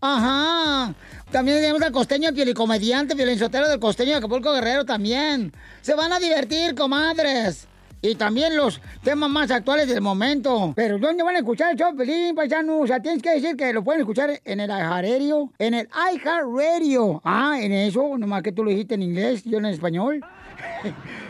Ajá. También tenemos al costeño comediante, violinsotero del costeño de Acapulco Guerrero también. Se van a divertir, comadres. Y también los temas más actuales del momento. Pero ¿dónde van a escuchar el show, Pelín, paisano? O sea, tienes que decir que lo pueden escuchar en el iHeartRadio. En el iHeartRadio. Ah, en eso, nomás que tú lo dijiste en inglés, yo en español.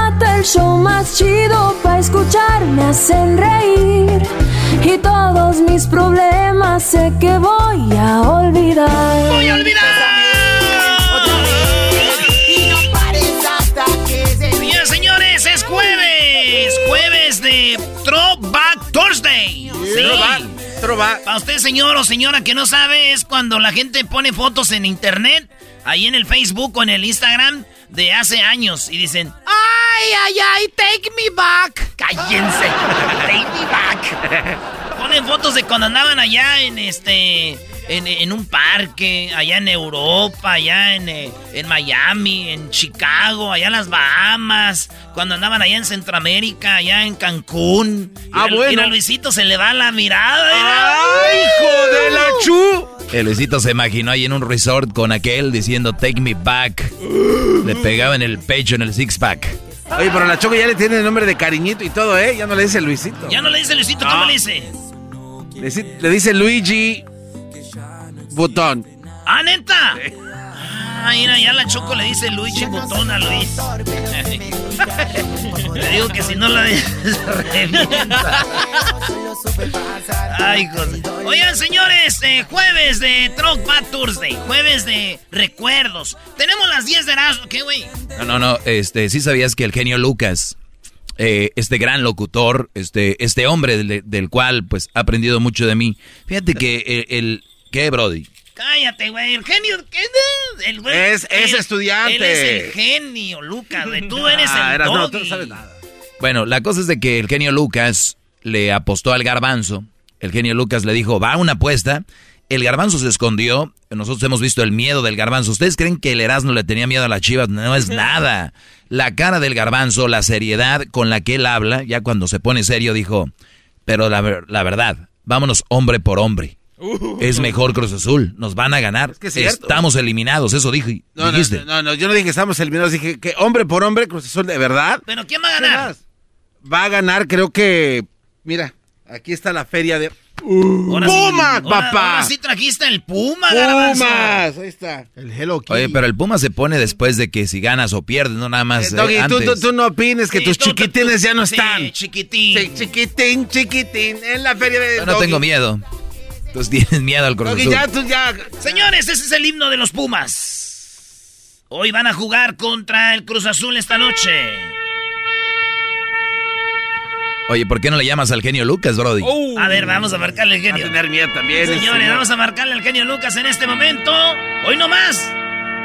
El show más chido para escuchar. Me hacen reír. Y todos mis problemas sé que voy a olvidar. Voy a olvidar. Throwback Thursday. Sí. Throwback, Para usted, señor o señora que no sabe, es cuando la gente pone fotos en internet, ahí en el Facebook o en el Instagram de hace años y dicen, ¡ay, ay, ay, take me back! ¡Cállense! ¡Take me back! Ponen fotos de cuando andaban allá en este en, un parque, allá en Europa, allá en, eh, en, Miami, en Chicago, allá en las Bahamas, cuando andaban allá en Centroamérica, allá en Cancún. Ah, bueno. Y a Luisito se le va la mirada. ¡Ay, hijo de la chu! El Luisito se imaginó ahí en un resort con aquel diciendo Take me back. Le pegaba en el pecho, en el six pack. Oye, pero la Choco ya le tiene el nombre de cariñito y todo, ¿eh? Ya no le dice Luisito. Ya no le dice Luisito, ¿cómo le dice? Le, dice Luigi Botón. ¡Ah, neta! Ah, mira, ya la Choco le dice Luigi Botón a Luis. le digo que si no la revienta. Ay, José. Oigan, señores, eh, jueves de Truck Bad Thursday. Jueves de recuerdos. Tenemos las 10 de Erasmo, ¿qué, güey? No, no, no. Este, sí sabías que el genio Lucas, eh, este gran locutor, este, este hombre del, cual, pues, ha aprendido mucho de mí. Fíjate que el ¿Qué, Brody? Cállate, güey. El genio. El güey, es, es estudiante. Él es el genio, Lucas, güey. Tú eres ah, el No, tú no sabes nada. Bueno, la cosa es de que el genio Lucas le apostó al garbanzo. El genio Lucas le dijo, va a una apuesta. El garbanzo se escondió. Nosotros hemos visto el miedo del garbanzo. ¿Ustedes creen que el Erasmo le tenía miedo a las chivas? No es nada. La cara del garbanzo, la seriedad con la que él habla, ya cuando se pone serio, dijo, pero la, la verdad, vámonos hombre por hombre. Es mejor Cruz Azul, nos van a ganar. estamos eliminados, eso dije. No, dijiste. No, no, yo no dije que estamos eliminados, dije que hombre por hombre Cruz Azul, ¿de verdad? ¿Pero quién va a ganar? Va a ganar, creo que, mira, aquí está la feria de... Ahora sí- Pumas, ahora- papá. Ahora sí trajiste el Puma. Pumas, ahí está. El Hello Kitty. Oye, pero el Puma se pone después de que si ganas o pierdes, no nada más Eh, eh, Doggy, tú, antes. tú- tú no opines que Sí, tus tú- tú- chiquitines ya no sí, están. chiquitín. Sí, chiquitín, chiquitín, en la feria de Yo no Doggy. tengo miedo. Tú tienes miedo al Cruz Azul. ya, tú ya. Señores, ese es el himno de los Pumas. Hoy van a jugar contra el Cruz Azul esta noche. Oye, ¿por qué no le llamas al genio Lucas, Brody? A ver, vamos a marcarle al Va a genio. tener miedo también. Señores, este, vamos a marcarle al genio Lucas en este momento. Hoy no más.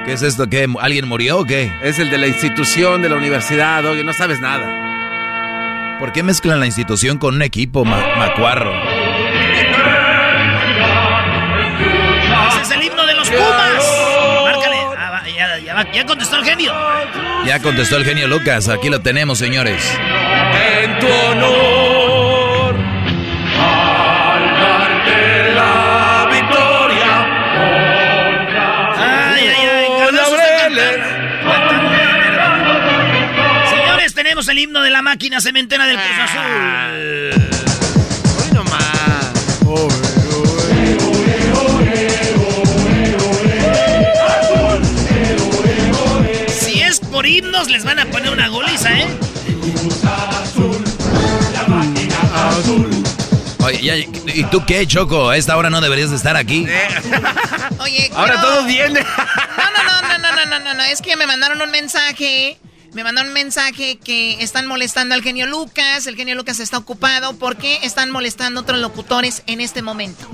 ¿Qué es esto? ¿Qué? ¿Alguien murió o qué? Es el de la institución, de la universidad, Doggy, no sabes nada. ¿Por qué mezclan la institución con un equipo, ma- macuarro? Ya, ya contestó el genio. Ya contestó el genio Lucas, aquí lo tenemos, señores. En tu honor, al darte la victoria. Ay, ay, ay. Señores, tenemos el himno de la máquina cementera del Cruz Azul. por himnos les van a poner una goliza, ¿eh? Oye, ¿y tú qué, Choco? A esta hora no deberías de estar aquí. Eh. Oye, Ahora pero... todos vienen. no, no, no, no, no, no, no, no. Es que me mandaron un mensaje me mandaron un mensaje que están molestando al genio Lucas, el genio Lucas está ocupado, ¿por qué están molestando a otros locutores en este momento?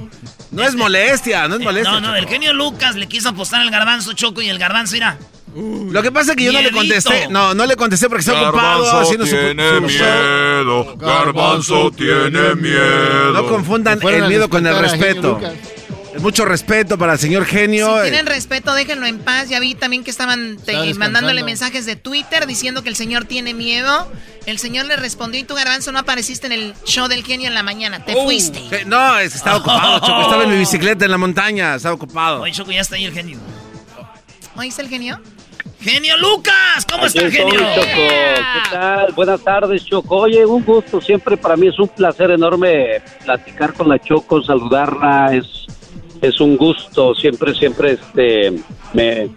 No es molestia, no es eh, molestia. No, no, el genio Lucas le quiso apostar al garbanzo Choco y el garbanzo irá. Lo que pasa es que yo no le contesté. No, no le contesté porque está ocupado haciendo su. su- miedo, Garbanzo tiene miedo. No confundan el miedo con el respeto. Mucho respeto para el señor genio. Si tienen respeto, déjenlo en paz. Ya vi también que estaban te- Está mandándole mensajes de Twitter diciendo que el señor tiene miedo. El señor le respondió y tú, Garbanzo, no apareciste en el show del genio en la mañana. Te fuiste. Eh, No, es que estaba ocupado, Choco. Estaba en mi bicicleta en la montaña. Estaba ocupado. Oye, Choco, ya está ahí el genio. ¿Oíste el genio? Genio Lucas, ¿cómo está Aquí estoy, genio? Choco. ¿Qué tal? Buenas tardes, Choco. Oye, un gusto. Siempre para mí es un placer enorme platicar con la Choco, saludarla. Es, es un gusto. Siempre, siempre este, me,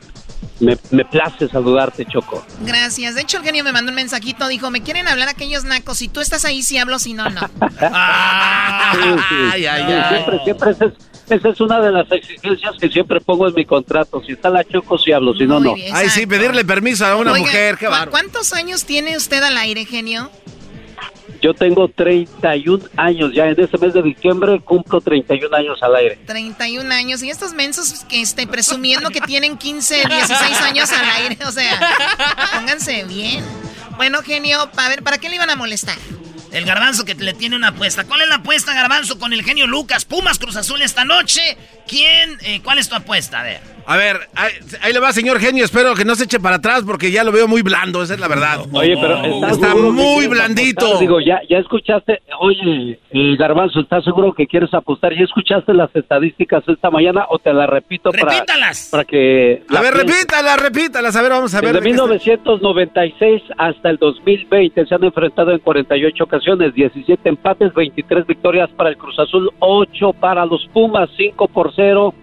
me, me place saludarte, Choco. Gracias. De hecho, el genio me mandó un mensajito. Dijo, me quieren hablar aquellos nacos. Si tú estás ahí, sí hablo. Si no, no. Sí, sí. Ay, ay, ay. Siempre, siempre es, esa es una de las exigencias que siempre pongo en mi contrato. Si está la Choco, sí hablo. Si no, no. bien, Ay, sí, exacto. pedirle permiso a una Oiga, mujer. Qué ¿cu- bárbaro. ¿Cuántos años tiene usted al aire, genio? Yo tengo 31 años. Ya en este mes de diciembre cumplo 31 años al aire. 31 años. Y estos mensos que esté presumiendo que tienen 15, 16 años al aire. O sea, pónganse bien. Bueno, genio, a ver, ¿para qué le iban a molestar? El garbanzo que le tiene una apuesta. ¿Cuál es la apuesta, garbanzo, con el genio Lucas? Pumas Cruz Azul esta noche. ¿Quién? eh, ¿Cuál es tu apuesta? A ver. A ver, ahí, ahí le va, señor genio. Espero que no se eche para atrás porque ya lo veo muy blando. Esa es la verdad. Oye, pero ¿estás Está muy blandito. apostar? Digo, ya, ya escuchaste, oye, eh, Garbanzo, ¿estás seguro que quieres apostar? ¿Ya escuchaste las estadísticas esta mañana o te las repito para, Repítalas. para que... A ver, pienses? repítalas, repítalas. A ver, vamos a ver. Desde de qué está- 1996 hasta el 2020 se han enfrentado en 48 ocasiones, 17 empates, 23 victorias para el Cruz Azul, 8 para los Pumas, 5 por 0.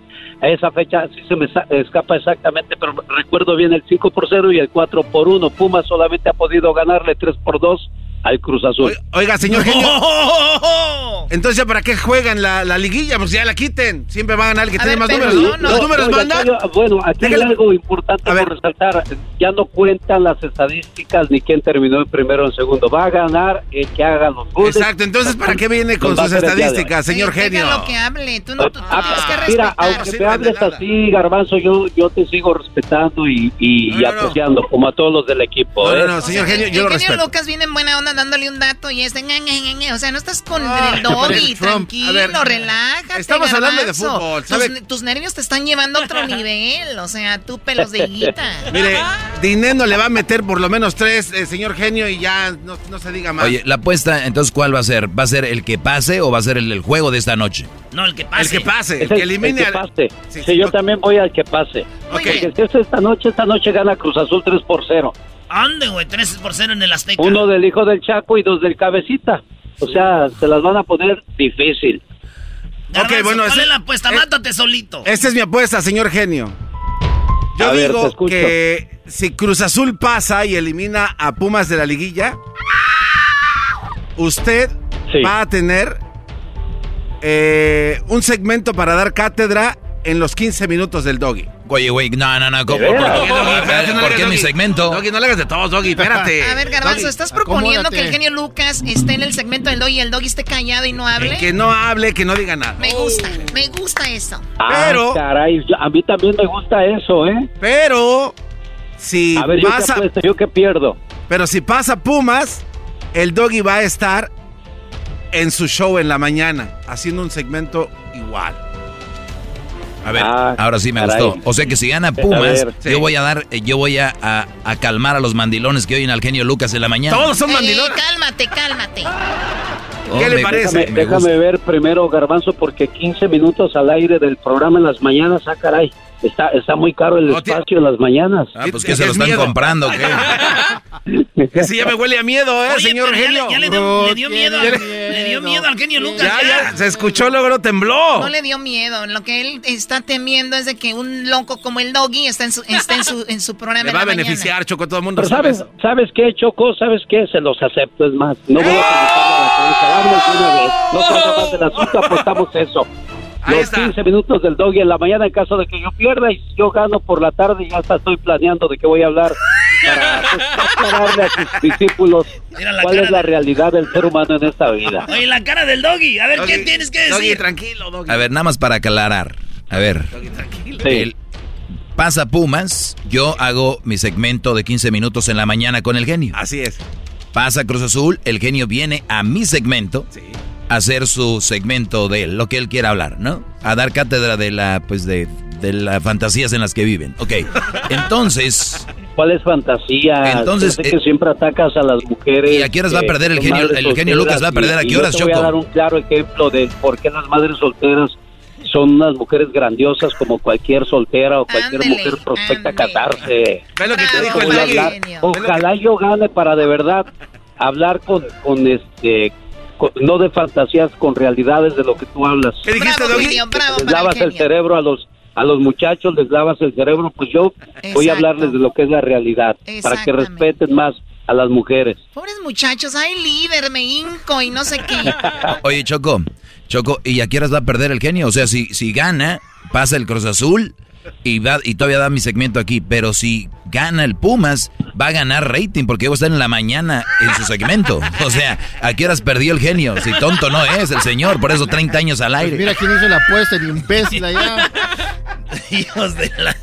A esa fecha sí se me escapa exactamente, pero recuerdo bien el 5 por 0 y el 4 por 1. Pumas solamente ha podido ganarle 3 por 2 al Cruz Azul. Oi- Oiga, señor genio. ¡Oh! Entonces, ¿ya ¿para qué juegan la, la liguilla? Pues ya la quiten. Siempre va a ganar el que A tiene ver, más números. no, no. ¿Los números Oiga, mandan? aquí hay- bueno, aquí hay algo importante A ver. por resaltar. Ya no cuentan las estadísticas ni quién terminó en primero o en segundo. Va a ganar el que haga los goles. Exacto, entonces ¿para qué viene con sus estadísticas, señor Oye, genio? lo que hable. Tú, no, tú, tú Ah, tienes que mira, aunque No me hables nada. así, Garbanzo, yo, yo te sigo respetando y, y, No, y no, no. apreciando, como a todos los del equipo. No, ¿eh? no, no, O señor sea, genio, yo lo el genio respeto. Lucas viene en buena onda dándole un dato y es de... ña, ña, ña, ña. O sea, no estás con Ah, el doggy, tranquilo, ver, relájate, estamos hablando de fútbol, Tus, ¿sabe? tus nervios te están llevando a otro nivel. O sea, tú pelos de higuita. Mire, Dineno le va a meter por lo menos tres, eh, señor genio, y ya no, no se diga más. Oye, la apuesta, entonces, ¿cuál va a ser? ¿Va a ser el que pase o va a ser el, el juego de esta noche? No, el que el pase. que pase, el que el, elimine el que al- pase. Sí, Sí, sí, yo también voy al que pase. Muy Ok. bien. Porque si es esta noche, esta noche gana Cruz Azul 3 por 0. Ande, güey, 3 por 0 en el Azteca. Uno del hijo del Chaco y dos del Cabecita. O sea, se las van a poner difícil. Garbanzo, Ok, bueno, ¿cuál ese- es la apuesta? eh, Mátate solito. Esta es mi apuesta, señor genio. Yo A digo que si Cruz Azul pasa y elimina a Pumas de la liguilla, usted Sí. va a tener eh, un segmento para dar cátedra en los 15 minutos del doggy. Oye, güey, no, no, no. ¿cómo- ¿De ¿Por, qué, Doggy, espérate, no ¿por le qué hagas, mi segmento? Doggy, no le hagas de todos, Doggy, espérate. A ver, Garbanzo, ¿estás proponiendo acomódate. que el genio Lucas esté en el segmento del doggy y el doggy esté callado y no hable? Que no hable, que no diga nada. Me gusta, me gusta eso. Pero- Ah, caray, yo- a mí también me gusta eso, ¿eh? Pero si A ver, yo pasa, yo qué pierdo. pero si pasa Pumas, el doggy va a estar en su show en la mañana, haciendo un segmento igual. A ver, Ah, ahora sí me caray. gustó. O sea que si gana Pumas, ver, sí. yo voy a dar, eh, yo voy a, a- a calmar a los mandilones que oyen al genio Lucas en la mañana. Todos son Eh, mandilones. cálmate, cálmate. Oh, ¿Qué le me- parece? Déjame, me déjame gusta. ver primero, Garbanzo, porque 15 minutos al aire del programa en las mañanas, ah, caray. Está, está muy caro el espacio en las mañanas. Ah, pues que se lo están miedo. comprando, ¿qué? Ese ya me huele a miedo, ¿eh, Oye, señor ya genio? le- Ya, le, dio, No le dio miedo, al- le dio miedo. al genio Lucas. Ya, ya. ya, se escuchó, luego no tembló. No le dio miedo. Lo que él está temiendo es de que un loco como el doggy esté en su, esté en su, en su programa Le va a la mañana. beneficiar, Choco, todo el mundo Pero sabe ¿sabes. ¿sabes qué, Choco? ¿Sabes qué? Se los acepto, es más. No voy a preguntarle a la prensa, vámonos de una vez. No se haga más del asunto, apostamos eso. Ahí Los está. 15 minutos del doggy en la mañana en caso de que yo pierda y yo gano por la tarde ya hasta estoy planeando de qué voy a hablar para aclararle a sus discípulos cuál es la de- realidad del ser humano en esta vida. Oye, la cara del doggy. A ver, ¿qué Doggy, tienes que Doggy, decir? tranquilo, Doggy. A ver, nada más para aclarar. A ver, Doggy, tranquilo. Sí. el- pasa Pumas, yo hago mi segmento de 15 minutos en la mañana con el genio. Así es. Pasa Cruz Azul, el genio viene a mi segmento Sí. Hacer su segmento de él, lo que él quiera hablar, ¿no? A dar cátedra de la, pues de, de las fantasías en las que viven. Ok, entonces, ¿Cuál es fantasía? Entonces, eh, que siempre atacas a las mujeres. ¿Y a qué horas va a que perder el genio- el genio Lucas va a perder a qué horas, yo te voy Choco? a dar un claro ejemplo de por qué las madres solteras son unas mujeres grandiosas como cualquier soltera o cualquier mujer prospecta a ándele. casarse. Lo que te dijo el. Ojalá yo gane para de verdad hablar con, con este, no de fantasías, con realidades de lo que tú hablas. ¿Qué dijiste, Bravo, Doggy? genio, bravo les el lavas el cerebro a los a los muchachos, les lavas el cerebro, pues yo voy a hablarles de lo que es la realidad, para que respeten más a las mujeres. Pobres muchachos, ay líder, me hinco y no sé qué. oye Choco, Choco, ¿y a qué horas va a perder el genio? O sea, si, si gana, pasa el Cruz Azul y, va, y todavía da mi segmento aquí, pero si gana el Pumas, va a ganar rating porque va a estar en la mañana en su segmento. O sea, ¿a qué horas perdió el genio? Si tonto no es el señor, por eso 30 años al Pues aire. mira quién hizo la apuesta, el imbécil allá. Hijos de la...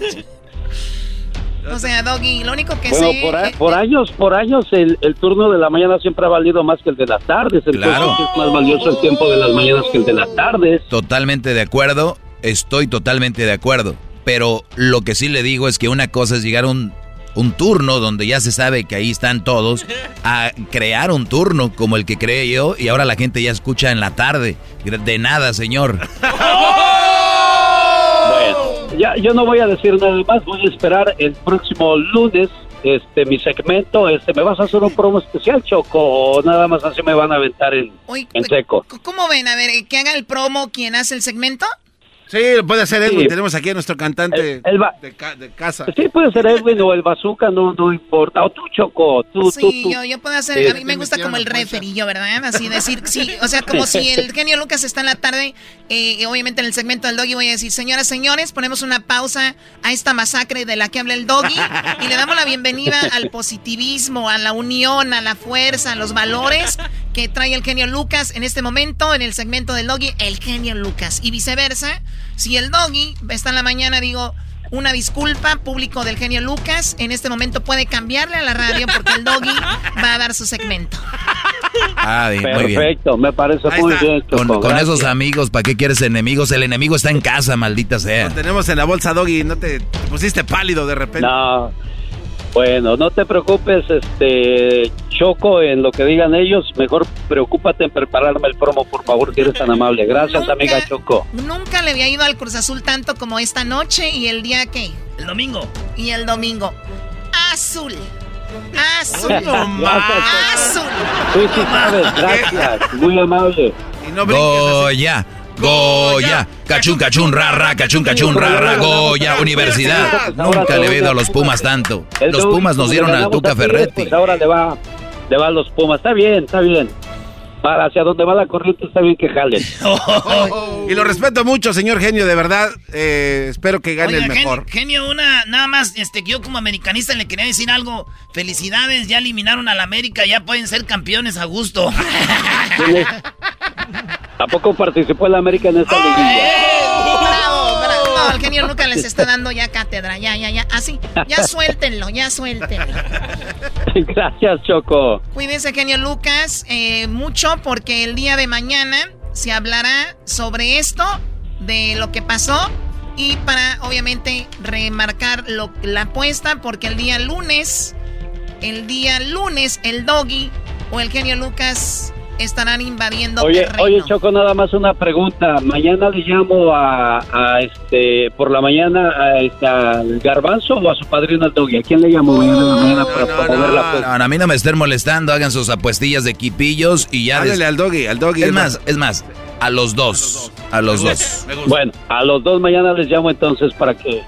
O sea, Doggy, lo único que Bueno, sé... por, a- por años, por años el, el turno de la mañana siempre ha valido más que el de las tardes, entonces Claro. es más valioso el tiempo de las mañanas que el de las tardes. Totalmente de acuerdo, estoy totalmente de acuerdo. Pero lo que sí le digo es que una cosa es llegar a un, un turno donde ya se sabe que ahí están todos, a crear un turno como el que creé yo y ahora la gente ya escucha en la tarde. De nada, señor. Bueno, ya, yo no voy a decir nada más, voy a esperar el próximo lunes este mi segmento, este me vas a hacer un promo especial, Choco, o nada más así me van a aventar en, en seco. ¿Cómo ven? A ver, que haga el promo quien hace el segmento. Sí, lo puede hacer Edwin. Sí. Tenemos aquí a nuestro cantante El- el va- de, ca- de casa. Sí, puede ser Edwin o el Bazooka, no, no importa. O tú, Choco, tú, Sí, tú, tú. yo, yo puedo hacer, Sí. a mí me gusta como el referillo, ¿verdad? Así decir, sí, o sea, como si el genio Lucas está en la tarde, eh, obviamente en el segmento del doggy voy a decir, señoras, señores, ponemos una pausa a esta masacre de la que habla el doggy y le damos la bienvenida al positivismo, a la unión, a la fuerza, a los valores que trae el genio Lucas en este momento en el segmento del doggy, el genio Lucas y viceversa. Si el doggy está en la mañana, digo, una disculpa, público del genio Lucas. En este momento puede cambiarle a la radio porque el doggy va a dar su segmento. Ah, bien, muy bien. Perfecto, me parece Ahí muy está. bien. Con, con esos amigos, ¿para qué quieres enemigos? El enemigo está en casa, maldita sea. Lo tenemos en la bolsa, Doggy. No te, te pusiste pálido de repente. No, bueno, no te preocupes, este Choco, en lo que digan ellos. Mejor preocúpate en prepararme el promo, por favor, si eres tan amable. Gracias, Nunca- amiga Choco. Nunca le había ido al Cruz Azul tanto como esta noche y el día que. El domingo. Y el domingo. Azul. Azul. No más. Azul. Tú sí sabes, gracias, muy amable. Y no brinques. Goya, Goya. Cachun, cachun, rara, cachun, cachun, rara, Goya. Universidad. Nunca le he oído a los Pumas tanto. Los Pumas nos dieron al Tuca Ferretti. Pues ahora le va, le va a los Pumas. Está bien, está bien. Para hacia donde va la corriente está bien que jalen. Y lo respeto mucho, señor genio, de verdad. eh, espero que gane Oiga, el mejor. Genio, genio, una, nada más, este, que yo como americanista le quería decir algo. Felicidades, ya eliminaron al América, ya pueden ser campeones a gusto. ¿A poco participó el América en esta liguilla? Bravo, bravo. No, el genio Lucas les está dando ya cátedra. Ya, ya, ya. Así. Ya suéltenlo, ya suéltenlo. Gracias, Choco. Cuídense, genio Lucas, eh, mucho porque el día de mañana se hablará sobre esto, de lo que pasó y para, obviamente, remarcar lo, la apuesta porque el día lunes, el día lunes, el doggy o el genio Lucas estarán invadiendo Oye, terreno. oye, Choco, nada más una pregunta. Mañana le llamo a, a, este, por la mañana a, este, al Garbanzo o a su padrino al Doggy. ¿A quién le llamo mañana en la mañana para promover la apuesta? No, no, a mí no me estén molestando, hagan sus apuestillas de quipillos y ya. Háblele al doggy, al doggy. Es más, es más, a los dos. A los dos. Bueno, a los dos mañana les llamo entonces para que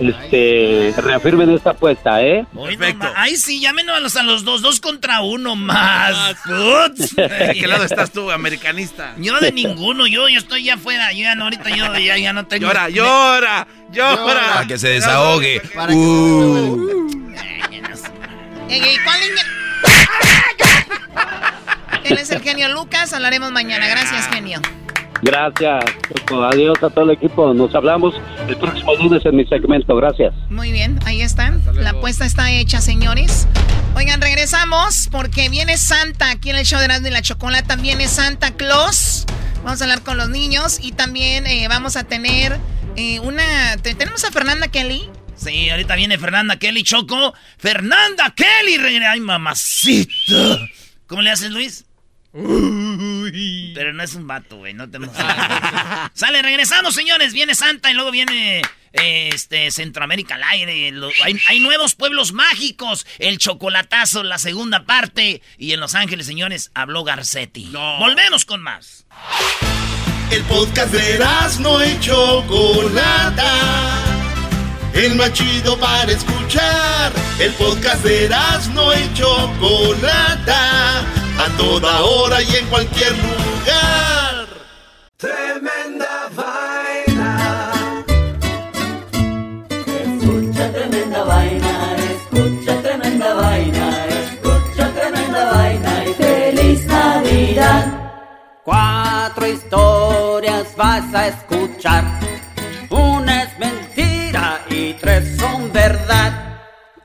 este, reafirmen esta apuesta, ¿eh? Perfecto. Ay, sí, llámenos a los, a los dos, dos contra uno más. ¿De qué lado estás tú, americanista? Yo de ninguno, yo, yo estoy ya afuera, yo ya no, ahorita yo ya, ya no tengo... Llora, llora, llora. Para que se desahogue. Para que Uh. ¿cuál niña? Él es el genio Lucas, hablaremos mañana. Gracias, genio. Gracias, Choco. Adiós a todo el equipo. Nos hablamos el próximo lunes en mi segmento. Gracias. Muy bien, ahí están. La apuesta está hecha, señores. Oigan, regresamos porque viene Santa aquí en el show de Erasmo y la Chocolata. Viene Santa Claus. Vamos a hablar con los niños y también eh, vamos a tener eh, una... te- Tenemos a Fernanda Kelly. Sí, ahorita viene Fernanda Kelly Choco. ¡Fernanda Kelly! ¡Ay, mamacita! ¿Cómo le haces, Luis? Pero no es un vato, güey, no te. Sale, regresamos, señores. Viene Santa y luego viene eh, este Centroamérica al aire. Lo- hay, hay nuevos pueblos mágicos. El chocolatazo, la segunda parte. Y en Los Ángeles, señores, habló Garcetti. Volvemos con más. El podcast de no y Chocolata. El más chido para escuchar. El podcast de no y Chocolata. A toda hora y en cualquier lugar. Tremenda vaina. Escucha tremenda vaina, escucha tremenda vaina, escucha tremenda vaina y feliz Navidad. Cuatro historias vas a escuchar. Una es mentira y tres son verdad.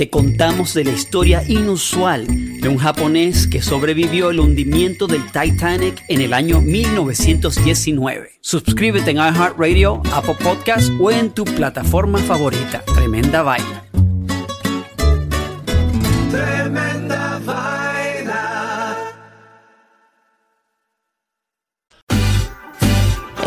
te contamos de la historia inusual de un japonés que sobrevivió el hundimiento del Titanic en el año 1919. Suscríbete en iHeartRadio, Apple Podcast o en tu plataforma favorita. Tremenda vaina.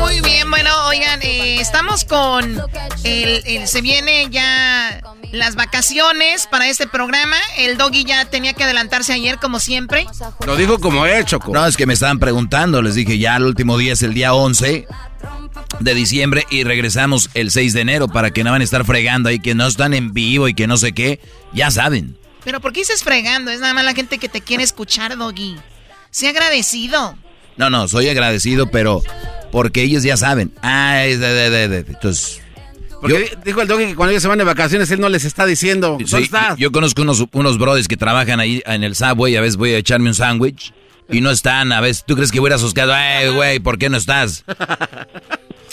Muy bien, bueno, oigan, eh, estamos con el, el- se viene ya las vacaciones para este programa. El doggy ya tenía que adelantarse ayer como siempre. Lo dijo como es, Choco. No, es que me estaban preguntando. Les dije, ya el último día es el día 11 de diciembre y regresamos el 6 de enero para que no van a estar fregando ahí que no están en vivo y que no sé qué. Ya saben. Pero ¿por qué dices fregando? Es nada más la gente que te quiere escuchar, doggy. Sea agradecido. No, no, soy agradecido, pero porque ellos ya saben. Ah, es de, de, de, de. Entonces, Porque dijo el doggy que cuando ellos se van de vacaciones, él no les está diciendo. ¿Dónde Sí, estás? yo conozco unos, unos brothers que trabajan ahí en el Subway, a veces voy a echarme un sándwich y no están, a veces, ¿tú crees que voy a ir a? Ay, güey, ¿por qué no estás?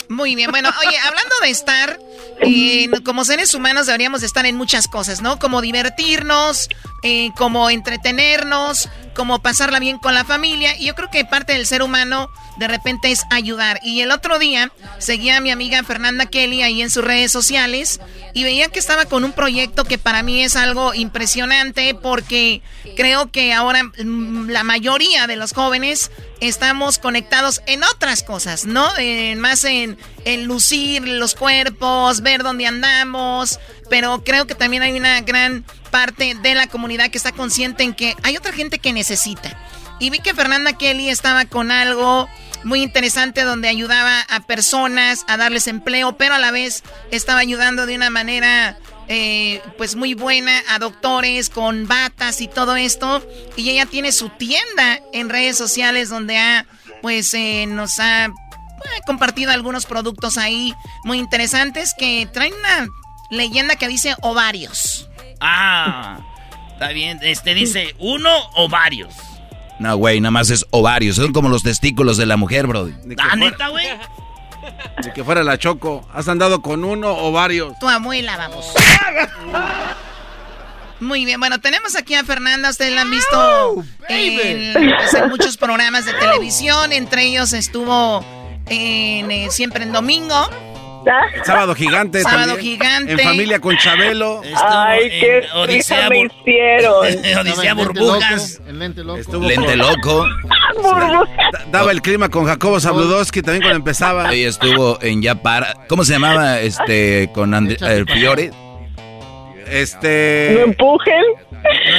Muy bien, bueno, oye, hablando de estar, eh, como seres humanos deberíamos estar en muchas cosas, ¿no? Como divertirnos, eh, como entretenernos, como pasarla bien con la familia. Y yo creo que parte del ser humano de repente es ayudar. Y el otro día seguía a mi amiga Fernanda Kelly ahí en sus redes sociales y veía que estaba con un proyecto que para mí es algo impresionante porque creo que ahora mm, la mayoría de los jóvenes estamos conectados en otras cosas, ¿no? más en, en lucir los cuerpos, ver dónde andamos, pero creo que también hay una gran parte de la comunidad que está consciente en que hay otra gente que necesita. Y vi que Fernanda Kelly estaba con algo muy interesante donde ayudaba a personas a darles empleo, pero a la vez estaba ayudando de una manera eh, pues muy buena a doctores con batas y todo esto. Y ella tiene su tienda en redes sociales donde ha pues eh, nos ha eh, compartido algunos productos ahí muy interesantes que traen una leyenda que dice ovarios. Ah, está bien. Este dice uno o varios. No, güey, nada más es ovarios. Son como los testículos de la mujer, bro. Ah, neta, güey. De que fuera la Choco. ¿Has andado con uno o varios? Tu abuela, vamos. Muy bien, bueno, tenemos aquí a Fernanda, ustedes la han visto en, pues, en, muchos programas de televisión, entre ellos estuvo en eh, Siempre en Domingo. Sábado gigante. Sábado gigante. En familia con Chabelo. Ay, qué Odisea me hicieron. Odisea Burbujas. lente loco. lente loco. Daba el clima con Jacobo Zabludowski también cuando empezaba. Y estuvo en ya para. ¿Cómo se llamaba? Este. Con el eh, Fiore. Este. No empujen.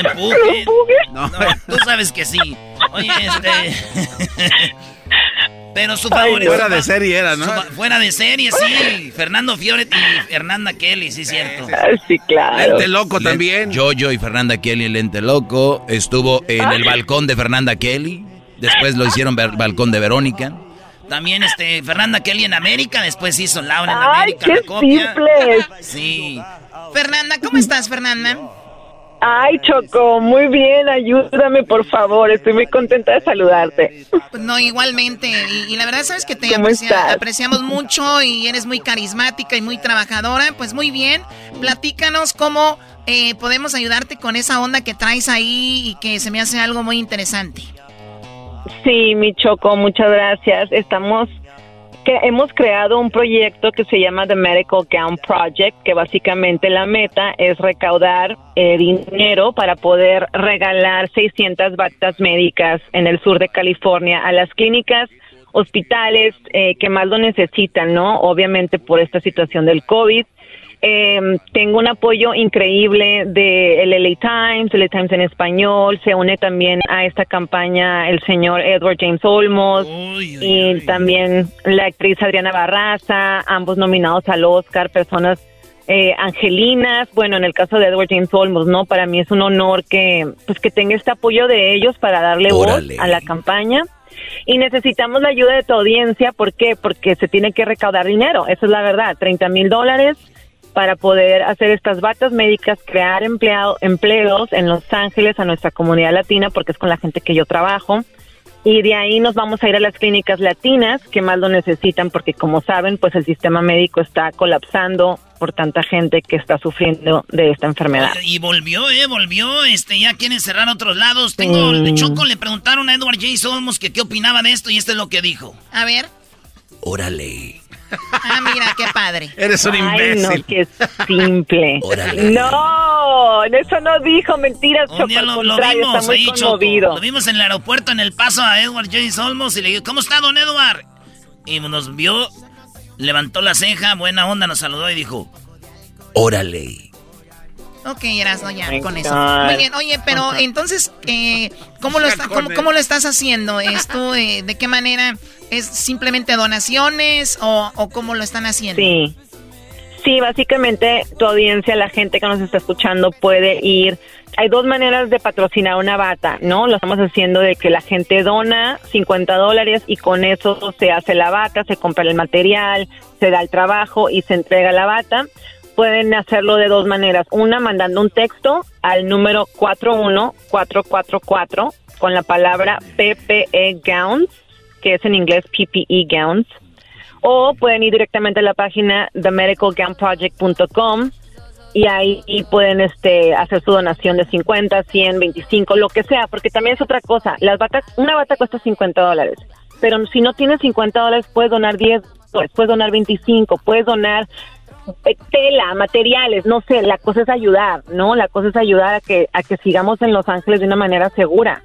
No empujen. No, no, tú sabes que sí. Oye, este. Pero su favorito. Fuera de serie era, ¿no? fuera de serie, sí. Fernando Fioret y Fernanda Kelly, sí, cierto. Sí, claro. Lente Loco también. Yo-Yo y Fernanda Kelly, Lente Loco. Estuvo en el balcón de Fernanda Kelly. Después lo hicieron balcón de Verónica. También este Fernanda Kelly en América, después hizo Laura en Ay, América, qué la copia. Simple. Sí. Fernanda, ¿cómo estás, Fernanda? Ay, Choco, muy bien, ayúdame por favor, estoy muy contenta de saludarte. No, igualmente, y, la verdad sabes que te apreciamos mucho y eres muy carismática y muy trabajadora, pues muy bien, platícanos cómo eh, podemos ayudarte con esa onda que traes ahí y que se me hace algo muy interesante. Sí, mi Choco, muchas gracias. Estamos que hemos creado un proyecto que se llama The Medical Gown Project, que básicamente la meta es recaudar eh, dinero para poder regalar 600 batas médicas en el sur de California a las clínicas, hospitales eh, que más lo necesitan, ¿no? Obviamente por esta situación del COVID. Eh, tengo un apoyo increíble de el LA Times, LA Times en español, se une también a esta campaña el señor Edward James Olmos y también la actriz Adriana Barraza, ambos nominados al Oscar, personas eh, angelinas, bueno, en el caso de Edward James Olmos, ¿no? Para mí es un honor que, pues, que tenga este apoyo de ellos para darle Órale. voz a la campaña. Y necesitamos la ayuda de tu audiencia, ¿por qué? Porque se tiene que recaudar dinero, esa es la verdad, 30 mil dólares para poder hacer estas batas médicas, crear empleado, empleos en Los Ángeles a nuestra comunidad latina, porque es con la gente que yo trabajo. Y de ahí nos vamos a ir a las clínicas latinas que más lo necesitan, porque como saben, pues el sistema médico está colapsando por tanta gente que está sufriendo de esta enfermedad. Y volvió, eh, volvió, este, ya quieren cerrar otros lados. Tengo, Mm. de Choco le preguntaron a Edward J. Olmos que qué opinaba de esto y esto es lo que dijo. A ver. Órale. Ah, mira, qué padre. Eres un Ay, imbécil. no, qué simple. Órale. No, eso no dijo mentiras, Un día lo, vimos está muy ahí, Choco. conmovido. Lo vimos en el aeropuerto en el paso a Edward J. Olmos y le digo, ¿cómo está, don Edward? Y nos vio, levantó la ceja, buena onda, nos saludó y dijo, Órale. Ok, Erasno, ya, con eso. Muy bien, oye, pero entonces, eh, ¿cómo, lo está- cómo, cómo lo estás haciendo? ¿Esto, eh, ¿De qué manera? ¿Es simplemente donaciones o, cómo lo están haciendo? Sí. Sí, básicamente tu audiencia, la gente que nos está escuchando puede ir. Hay dos maneras de patrocinar una bata, ¿no? Lo estamos haciendo de que la gente dona 50 dólares y con eso se hace la bata, se compra el material, se da el trabajo y se entrega la bata. Pueden hacerlo de dos maneras. Una, mandando un texto al número 41444 con la palabra PPE Gowns, que es en inglés PPE Gowns o pueden ir directamente a la página themedicalgownproject.com y ahí pueden este hacer su donación de 50, 100, 25, lo que sea, porque también es otra cosa. Las batas, una bata cuesta 50 dólares, pero si no tienes 50 dólares puedes donar 10 dólares, puedes donar 25, puedes donar eh, tela, materiales, no sé, la cosa es ayudar, ¿no? La cosa es ayudar a que a que sigamos en Los Ángeles de una manera segura,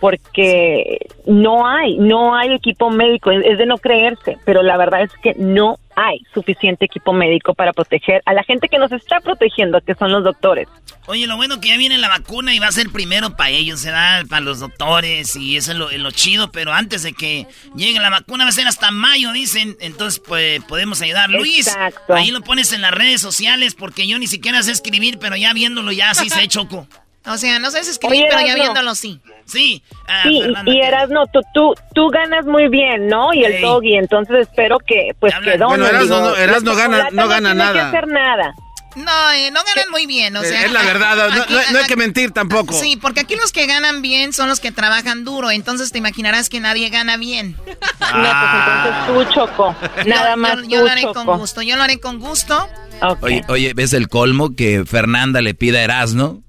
porque no hay, no hay equipo médico, es de no creerse, pero la verdad es que no hay suficiente equipo médico para proteger a la gente que nos está protegiendo, que son los doctores. Oye, lo bueno que ya viene la vacuna y va a ser primero para ellos, se da para los doctores y eso es lo, lo chido, pero antes de que llegue la vacuna va a ser hasta mayo, dicen, entonces pues podemos ayudar. Luis, Exacto. ahí lo pones en las redes sociales porque yo ni siquiera sé escribir, pero ya viéndolo ya sí sé, Choco. O sea, no sabes escribir, Oye, pero ya viéndolo sí. Sí. ah, Sí, Fernanda, y Erasno, tú, tú, tú ganas muy bien, ¿no? Y el doggy, entonces espero que, pues, que. Bueno, Erasmo digo, no- gana- no gana que nada. hacer nada. No, eh, no ganan muy bien, o sea. es la verdad, no, aquí- no- no hay que mentir tampoco. Sí, porque aquí los que ganan bien son los que trabajan duro, entonces te imaginarás que nadie gana bien. No, pues entonces tú, Choco. Nada más yo, yo tú, lo haré Choco. con gusto, yo lo haré con gusto. Oye, oye, ¿ves el colmo que Fernanda le pida a Erasno?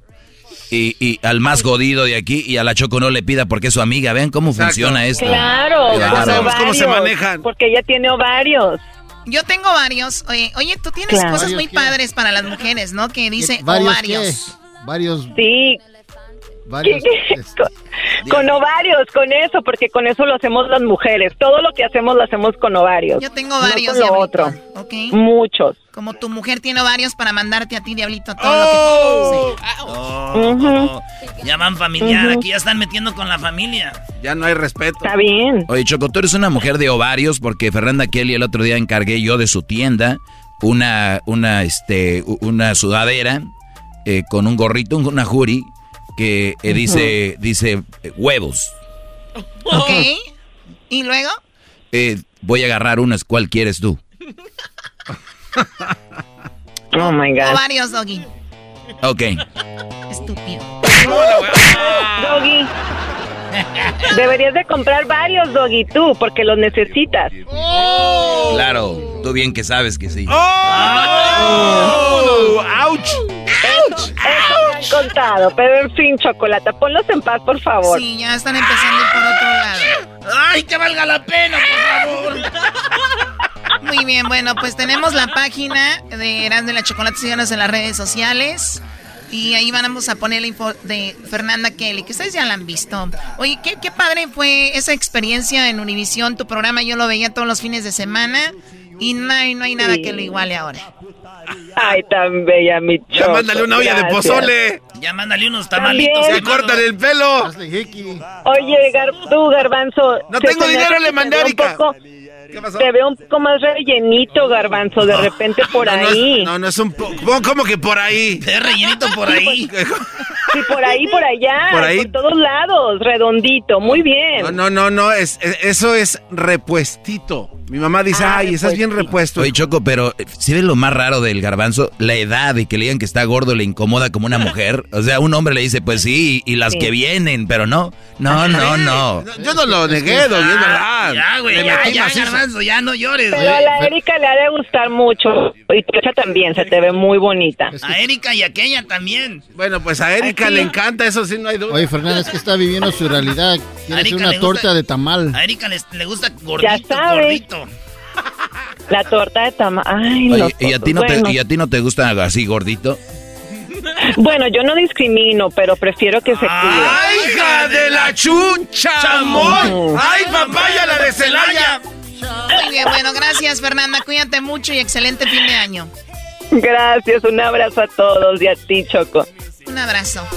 Y, y al más godido de aquí y a la Choco no le pida porque es su amiga. Vean cómo funciona esto. Claro, Ya sabemos cómo se manejan. Porque ella tiene ovarios. Yo tengo varios. Oye, oye tú tienes Claro. cosas muy padres para las mujeres, ¿no? Que dice ¿Varios ovarios. qué? Varios. Sí. Varios. con, con ovarios, con eso, porque con eso lo hacemos las mujeres. Todo lo que hacemos lo hacemos con ovarios. Yo tengo no varios, con lo Diablito. otro. ¿Ok? Muchos. Como tu mujer tiene ovarios para mandarte a ti, Diablito, todo lo que... Sí. Oh, Ya van familiar, aquí ya están metiendo con la familia. Ya no hay respeto. Está bien. Oye, Choco, tú eres una mujer de ovarios porque Fernanda Kelly el otro día encargué yo de su tienda una, una, este, una sudadera eh, con un gorrito, un- una jury que eh, dice, dice eh, huevos. Ok. ¿Y luego? Eh, voy a agarrar unas, ¿cuál quieres tú? Oh my God. Ovarios, Doggy. Ok. Estúpido. Doggy. Deberías de comprar varios, Doggy, tú, porque los necesitas. Claro, tú bien que sabes que sí. ¡Oh! ¡Auch! Eso me han contado, pero en fin, Chocolata, ponlos en paz, por favor. Sí, ya están empezando por otro lado. ¡Ay, que valga la pena, por favor! Muy bien, bueno, pues tenemos la página de Eras de la Chocolate, síganos en las redes sociales. Y ahí vamos a poner la info de Fernanda Kelly, que ustedes ya la han visto. Oye, qué, qué padre fue esa experiencia en Univisión, tu programa, yo lo veía todos los fines de semana. Y no hay, no hay nada Sí. que lo iguale ahora. Ay, tan bella, mi Choco. Ya mándale una olla de pozole. Ya mándale unos tamalitos. Ya córtale el pelo. Oye, Gar- tú, Garbanzo. No tengo dinero, le mandé a un poco- ¿Qué pasó? Te veo un poco más rellenito, Garbanzo, de repente por No, no es- ahí. No, no es un poco. ¿Cómo que por ahí? Te rellenito por ahí. Sí, por ahí, por allá. Por ahí. Por todos lados, redondito. Muy bien. No, no, no, no, es, es- eso es repuestito. Mi mamá dice, Ah, ay, estás bien repuesto. Oye, Choco, pero eh, ¿sí ves lo más raro del garbanzo? La edad y que le digan que está gordo le incomoda como una mujer. O sea, un hombre le dice, pues sí, y las Sí. que vienen, pero no. No, no, no. Yo no lo negué, es verdad. Ya, güey, ya, ya. Garbanzo, ya no llores. Pero a la Erika le ha de gustar mucho. Y esa también, se te ve muy bonita. A Erika y a aquella también. Bueno, pues a Erika le encanta, eso sí, no hay duda. Oye, Fernández, que está viviendo su realidad. Quiere una gusta- torta de tamal. A Erika les- le gusta gordito, sabes. gordito. La torta de tama. Ay, Oye. ¿y a, ti no bueno, te, ¿y a ti no te gusta así gordito? bueno, yo no discrimino, pero prefiero que se cuide. ¡Ay, hija de la chucha, amor! ¡Ay, papaya, la de Celaya! Muy bien, bueno, gracias Fernanda, cuídate mucho y excelente fin de año. Gracias, un abrazo a todos y a ti, Choco. Un abrazo.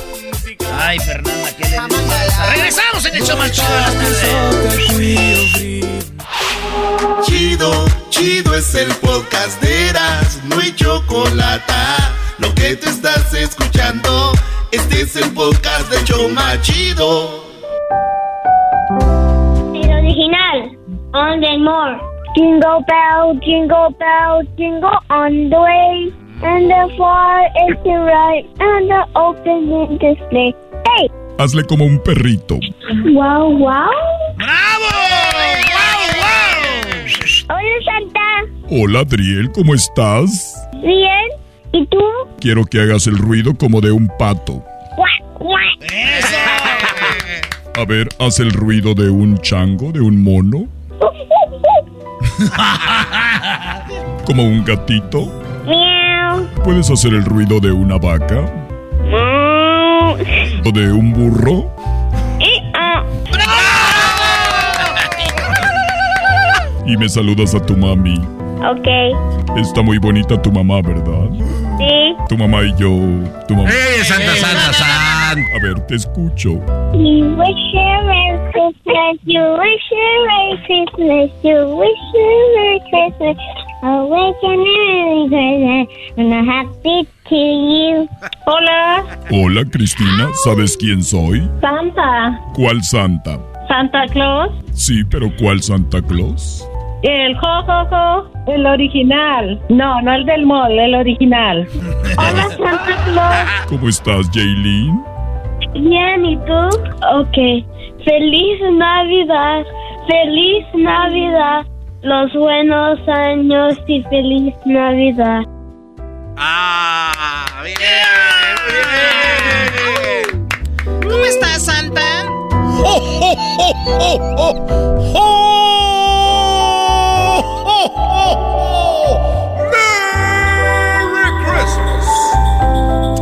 Ay, Fernanda, qué deliciosa. Regresamos en el show más chido de las tardes. Chido, chido es el podcast de Eras, no hay chocolate. Lo que te estás escuchando, este es el podcast de Choma Chido. El original, on the more. Jingle bell, jingle bell, jingle on the way. And the far is the right, and the open is the sleigh. Hey! Hazle como un perrito. Wow, wow. ¡Bravo! ¡Wow, wow! Oye, Santa Hola Adriel, ¿cómo estás? Bien. ¿Y tú? Quiero que hagas el ruido como de un pato. Cuac. A ver, haz el ruido de un chango, de un mono. Como un gatito. Miau. ¿Puedes hacer el ruido de una vaca? Mm. ¿O de un burro? Y, ah. Y me saludas a tu mami. Ok. Está muy bonita tu mamá, ¿verdad? Sí. Tu mamá y yo. Tu mamá. ¡Eh, Santa, Santa, Santa! A ver, te escucho. You wish you a Merry Christmas. You wish you a Merry Christmas. You wish you a Merry Christmas. A wish you Merry Christmas. And a happy to you. Hola. Hola, Cristina. ¿Sabes quién soy? Santa. ¿Cuál Santa? Santa Claus. Sí, pero ¿cuál Santa Claus? El jojojo. El original. No, no el del mall, el original. Hola, Santa Claus. ¿Cómo estás, Jaylene? Bien, ¿y tú? Ok. Feliz Navidad. Feliz Navidad. Los buenos años y feliz Navidad. ¡Ah! ¡Bien! ¿Cómo estás, Santa?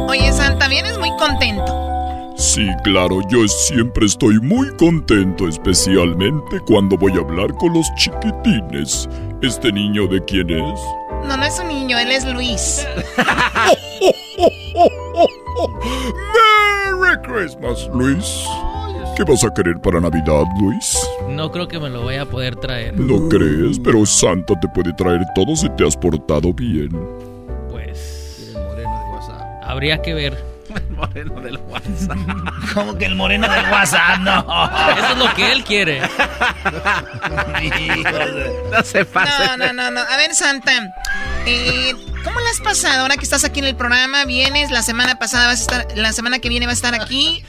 Oye, Santa, vienes muy contento. Sí, claro, yo siempre estoy muy contento, especialmente cuando voy a hablar con los chiquitines. ¿Este niño de quién es? No, no es un niño, él es Luis. ¡Merry Christmas, Luis! ¿Qué vas a querer para Navidad, Luis? No creo que me lo vaya a poder traer. No crees, pero Santa te puede traer todo si te has portado bien. Pues. Habría que ver. El moreno del WhatsApp. Como que el moreno del WhatsApp, no. Eso es lo que él quiere. no se pase. No, no, no, no. A ver, Santa. eh, ¿Cómo la has pasado ahora que estás aquí en el programa? Vienes, la semana pasada vas a estar, la semana que viene vas a estar aquí.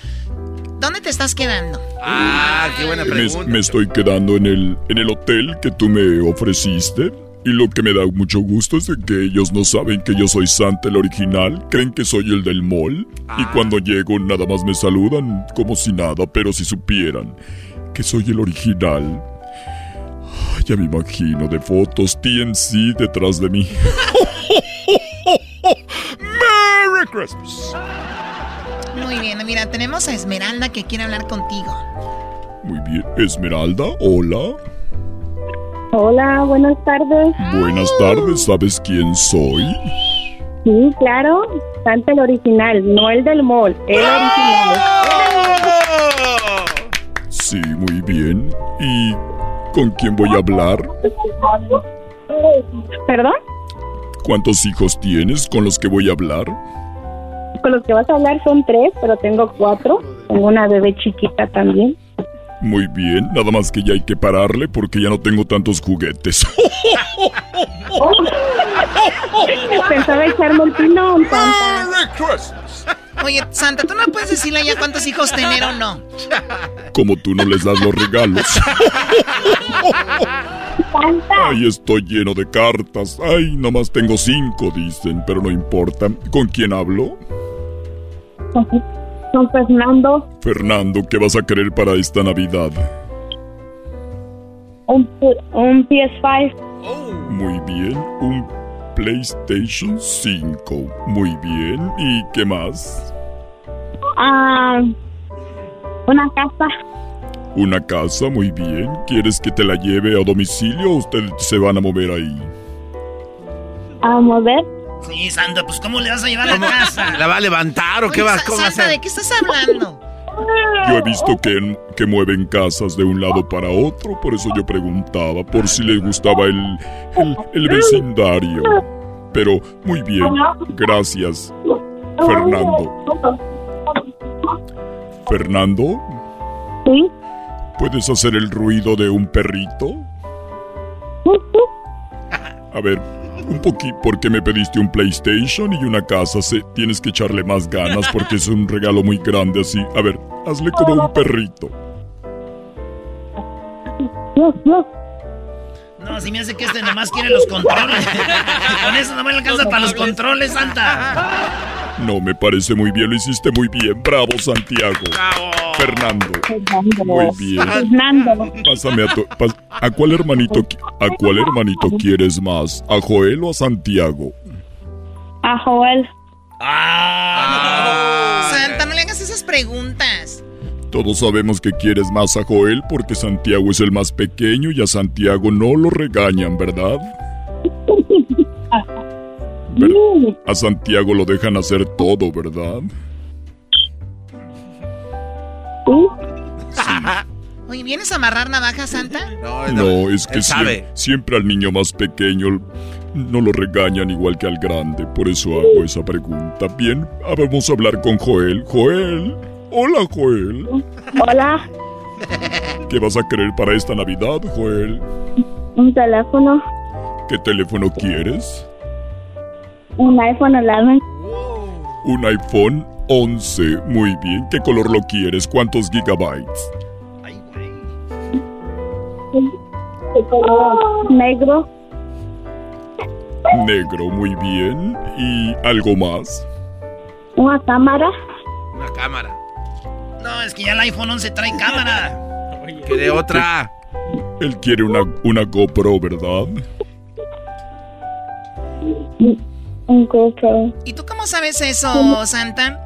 ¿Dónde te estás quedando? Ah, qué buena Me, pregunta. me estoy quedando en el, en el hotel que tú me ofreciste. Y lo que me da mucho gusto es de que ellos no saben que yo soy Santa el original. Creen que soy el del mall. Y cuando llego nada más me saludan como si nada. Pero si supieran que soy el original. Ya me imagino de fotos TNC detrás de mí. ¡Merry Christmas! Muy bien, mira, tenemos a Esmeralda que quiere hablar contigo. Muy bien. Esmeralda, hola. Hola, buenas tardes. Buenas tardes, ¿sabes quién soy? Sí, claro. Santa el original, no el del mall, el original. Sí, muy bien. ¿Y con quién voy a hablar? ¿Perdón? ¿Cuántos hijos tienes con los que voy a hablar? Con los que vas a hablar son tres, pero tengo cuatro. Tengo una bebé chiquita también. Muy bien, nada más que ya hay que pararle porque ya no tengo tantos juguetes. Pensaba echarme el pilón, Santa. Oye, Santa, ¿tú no puedes decirle ya cuántos hijos tener o no? Como tú no les das los regalos. Ay, estoy lleno de cartas. Ay, nomás tengo cinco, dicen, pero no importa. ¿Con quién hablo? Con Fernando, Fernando, ¿qué vas a querer para esta Navidad? un, un PS5. Muy bien, un PlayStation 5. Muy bien, ¿y qué más? Ah, una casa. Una casa, muy bien. ¿Quieres que te la lleve a domicilio o ustedes se van a mover ahí? A mover. Sí, Santa, pues ¿cómo le vas a llevar a la casa? ¿La va a levantar o qué Oye, va, cómo va a Santa, hacer? ¿de qué estás hablando? Yo he visto que, que mueven casas de un lado para otro, por eso yo preguntaba por si les gustaba el, el, el vecindario. Pero muy bien, gracias, Fernando. Fernando, Sí. ¿puedes hacer el ruido de un perrito? A ver, un poquito, porque me pediste un PlayStation y una casa, se, tienes que echarle más ganas porque es un regalo muy grande así. A ver, hazle como un perrito. No, si me hace que este nomás quiere los controles. Con eso nomás le alcanza para los controles, Santa. No, me parece muy bien, lo hiciste muy bien. Bravo, Santiago. Fernando. Muy bien. Fernando. Pásame a tu... pas- ¿A cuál hermanito a cuál hermanito quieres más? ¿A Joel o a Santiago? A Joel. Santa, no le hagas esas preguntas. Todos sabemos que quieres más a Joel porque Santiago es el más pequeño y a Santiago no lo regañan, ¿verdad? Ver- a Santiago lo dejan hacer todo, ¿verdad? Oye, ¿vienes a amarrar navaja, Santa? No, es que él sabe. siem- siempre al niño más pequeño no lo regañan igual que al grande, por eso hago esa pregunta. Bien, ah, vamos a hablar con Joel. Joel, hola Joel. Hola. ¿Qué vas a querer para esta Navidad, Joel? Un teléfono. ¿Qué teléfono quieres? Un iPhone 11. Un iPhone 11. Muy bien. ¿Qué color lo quieres? ¿Cuántos gigabytes? De color negro. Negro, muy bien. ¿Y algo más? Una cámara. Una cámara. No, es que ya el iPhone 11 trae cámara. Quiere otra. Él quiere una, una GoPro, ¿verdad? Un GoPro. ¿Y tú cómo sabes eso, Santa?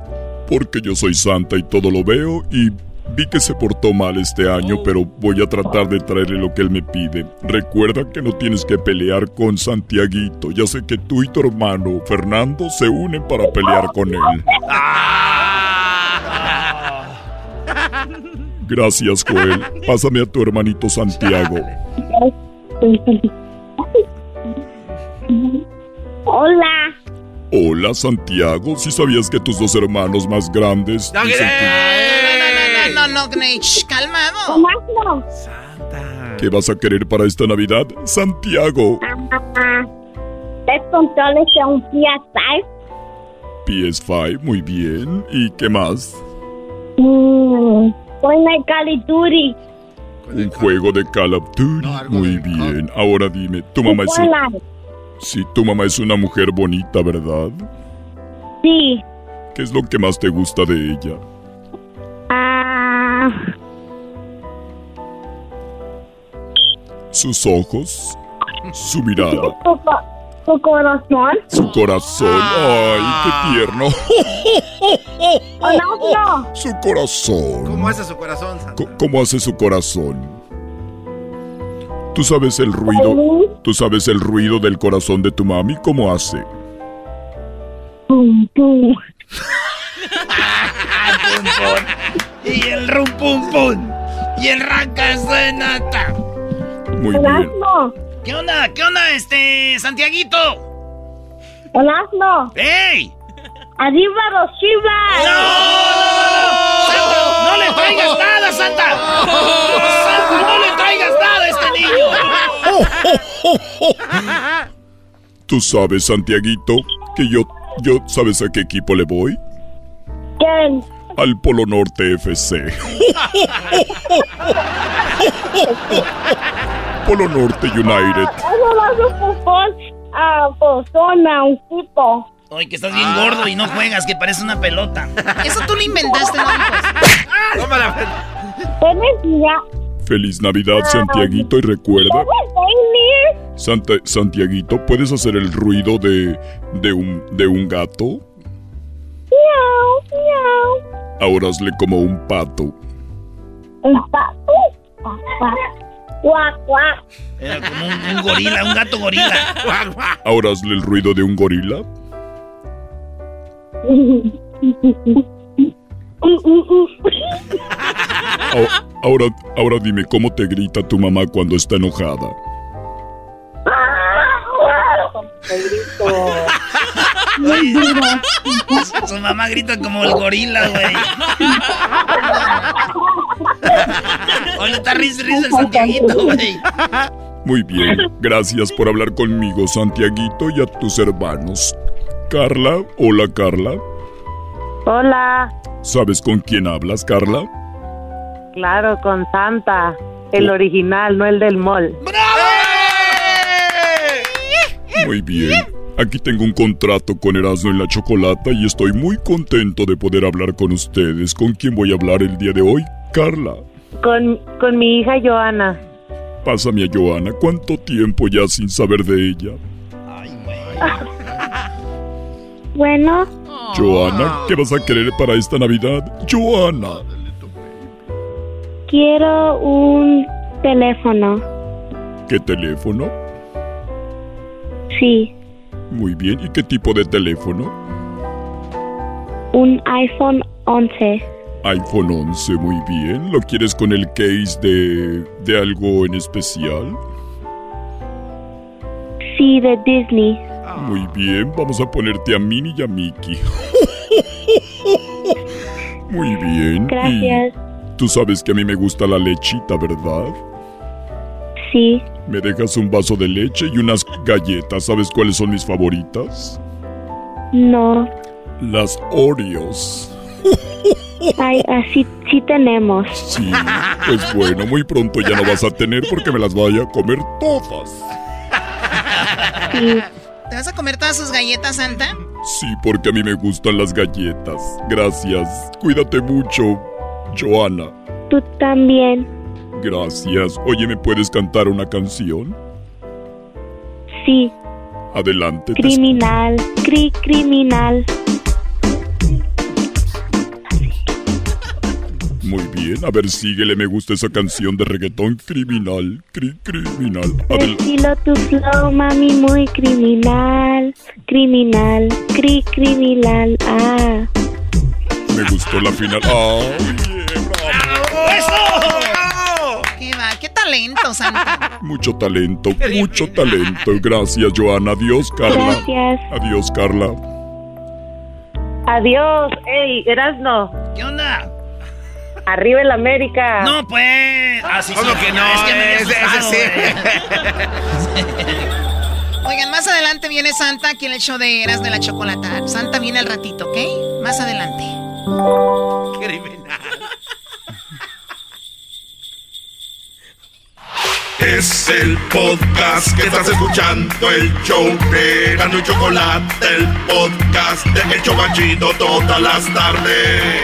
Porque yo soy santa y todo lo veo y vi que se portó mal este año, pero voy a tratar de traerle lo que él me pide. Recuerda que no tienes que pelear con Santiaguito. Ya sé que tú y tu hermano Fernando se unen para pelear con él. Gracias, Joel. Pásame a tu hermanito Santiago. Hola. Hola, Santiago. Si sabías que tus dos hermanos más grandes... No, dicen que- no, no, no, no, Gnech, calmado. Tomáslo. ¿Qué vas a querer para esta Navidad? Santiago. Ah, ¿Tres controles de un PS5? PS5, muy bien. ¿Y qué más? Mm, Fortnite Call of Duty. Un juego de Call of Duty. Muy bien. Ahora dime, tu mamá es... Sí, tu mamá es una mujer bonita, ¿verdad? Sí. ¿Qué es lo que más te gusta de ella? Ah, Sus ojos, su mirada, su, co- su corazón. su corazón. ¡Ay, qué tierno! Hola, Su corazón. ¿Cómo hace su corazón, Santa? ¿Cómo hace su corazón? ¿Tú sabes el ruido? ¿Tú sabes el ruido del corazón de tu mami? ¿Cómo hace? Pum, pum. Y el rum pum pum. Y el rancas de nata. Muy bien. Hola, ¿Qué onda? ¿Qué onda, este, Santiaguito? Hola, ¡Ey! Arriba los chivas. ¡Santa, no le traigas nada, Santa! ¡Santa, no le traigas nada a este niño! ¿Tú sabes, Santiaguito, que yo, yo, ¿sabes a qué equipo le voy? ¿Quién? Al Polo Norte FC. Polo Norte United. A persona, un tipo. Oye, que estás bien gordo y no juegas, que parece una pelota. Eso tú lo inventaste, ¿no? ¿Tienes ya? Feliz Navidad, Santiaguito, y recuerda. Santa, Santiaguito, ¿puedes hacer el ruido de, de, un, de un gato? Miau, miau. Ahora hazle como un pato. Un pato. Guac, guac. Era como un, un gorila, un gato gorila. Ahora hazle el ruido de un gorila. Ahora, ahora, ahora dime cómo te grita tu mamá cuando está enojada. Su mamá grita como el gorila, güey. Oye, está risa, risa el Santiaguito, güey. Muy bien, gracias por hablar conmigo, Santiaguito, y a tus hermanos. Carla, hola Carla. Hola, ¿Sabes con quién hablas, Carla? claro, con Santa, el original, no el del mall. Muy bien. Aquí tengo un contrato con Erasmo en la Chocolata y estoy muy contento de poder hablar con ustedes. ¿Con quién voy a hablar el día de hoy? Carla. Con, con mi hija Joana. Pásame a Joana. ¿Cuánto tiempo ya sin saber de ella? Bueno, Joana, ¿qué vas a querer para esta Navidad? Joana. quiero un teléfono. ¿Qué teléfono? Sí, Muy bien. ¿Y qué tipo de teléfono? un iPhone 11. iPhone 11, muy bien. ¿Lo quieres con el case de, de algo en especial? Sí, de Disney. Muy bien, vamos a ponerte a Minnie y a Mickey. Muy bien. y Gracias. tú sabes que a mí me gusta la lechita, ¿verdad? Sí, Me dejas un vaso de leche y unas galletas. ¿Sabes cuáles son mis favoritas? no. Las Oreos. Ay, así sí tenemos. Sí, pues bueno, muy pronto ya no vas a tener porque me las vaya a comer todas. Sí. ¿Te vas a comer todas sus galletas, Santa? Sí, porque a mí me gustan las galletas. Gracias. Cuídate mucho, Joana. Tú también. Gracias. Oye, ¿me puedes cantar una canción? Sí. Adelante. te Criminal, cri criminal. Muy bien, a ver, síguele, me gusta esa canción de reggaetón criminal, cri criminal. Adel- Estilo tu flow, mami, muy criminal. Criminal, cri criminal. Ah. me gustó la final. Ah, ¡Qué va! ¡Qué talento, Santa! mucho talento, mucho talento. Gracias, Joana. Adiós, Carla. Gracias. Adiós, Carla. Adiós. Ey, Erasno. ¿Qué onda? Arriba el América. No, pues. Así ¿Cómo que no? Es que me asustado, ese güey. Oigan, más adelante viene Santa aquí en el show de Eras de la Chocolata. Santa viene al ratito, ¿ok? Más adelante. Es el podcast que estás escuchando, el show de y Chocolate, el podcast de El Chobachito todas las tardes.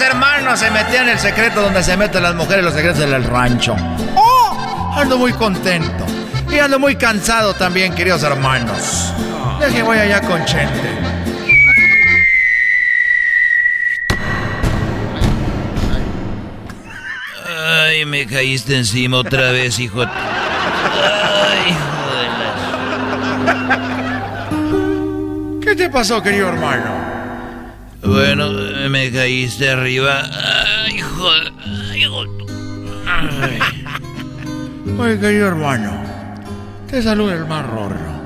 Hermanos. Se metió en el secreto donde se meten las mujeres, los secretos del rancho. ¡Oh! Ando muy contento. Y ando muy cansado también, queridos hermanos. Deje, voy allá con Chente. Ay, me caíste encima otra vez, hijo. Ay, hijo de la... ¿Qué te pasó, querido hermano? Bueno, me caíste arriba. Ay, hijo ay, hijo Ay. Oye, querido hermano, te saluda el más rorro.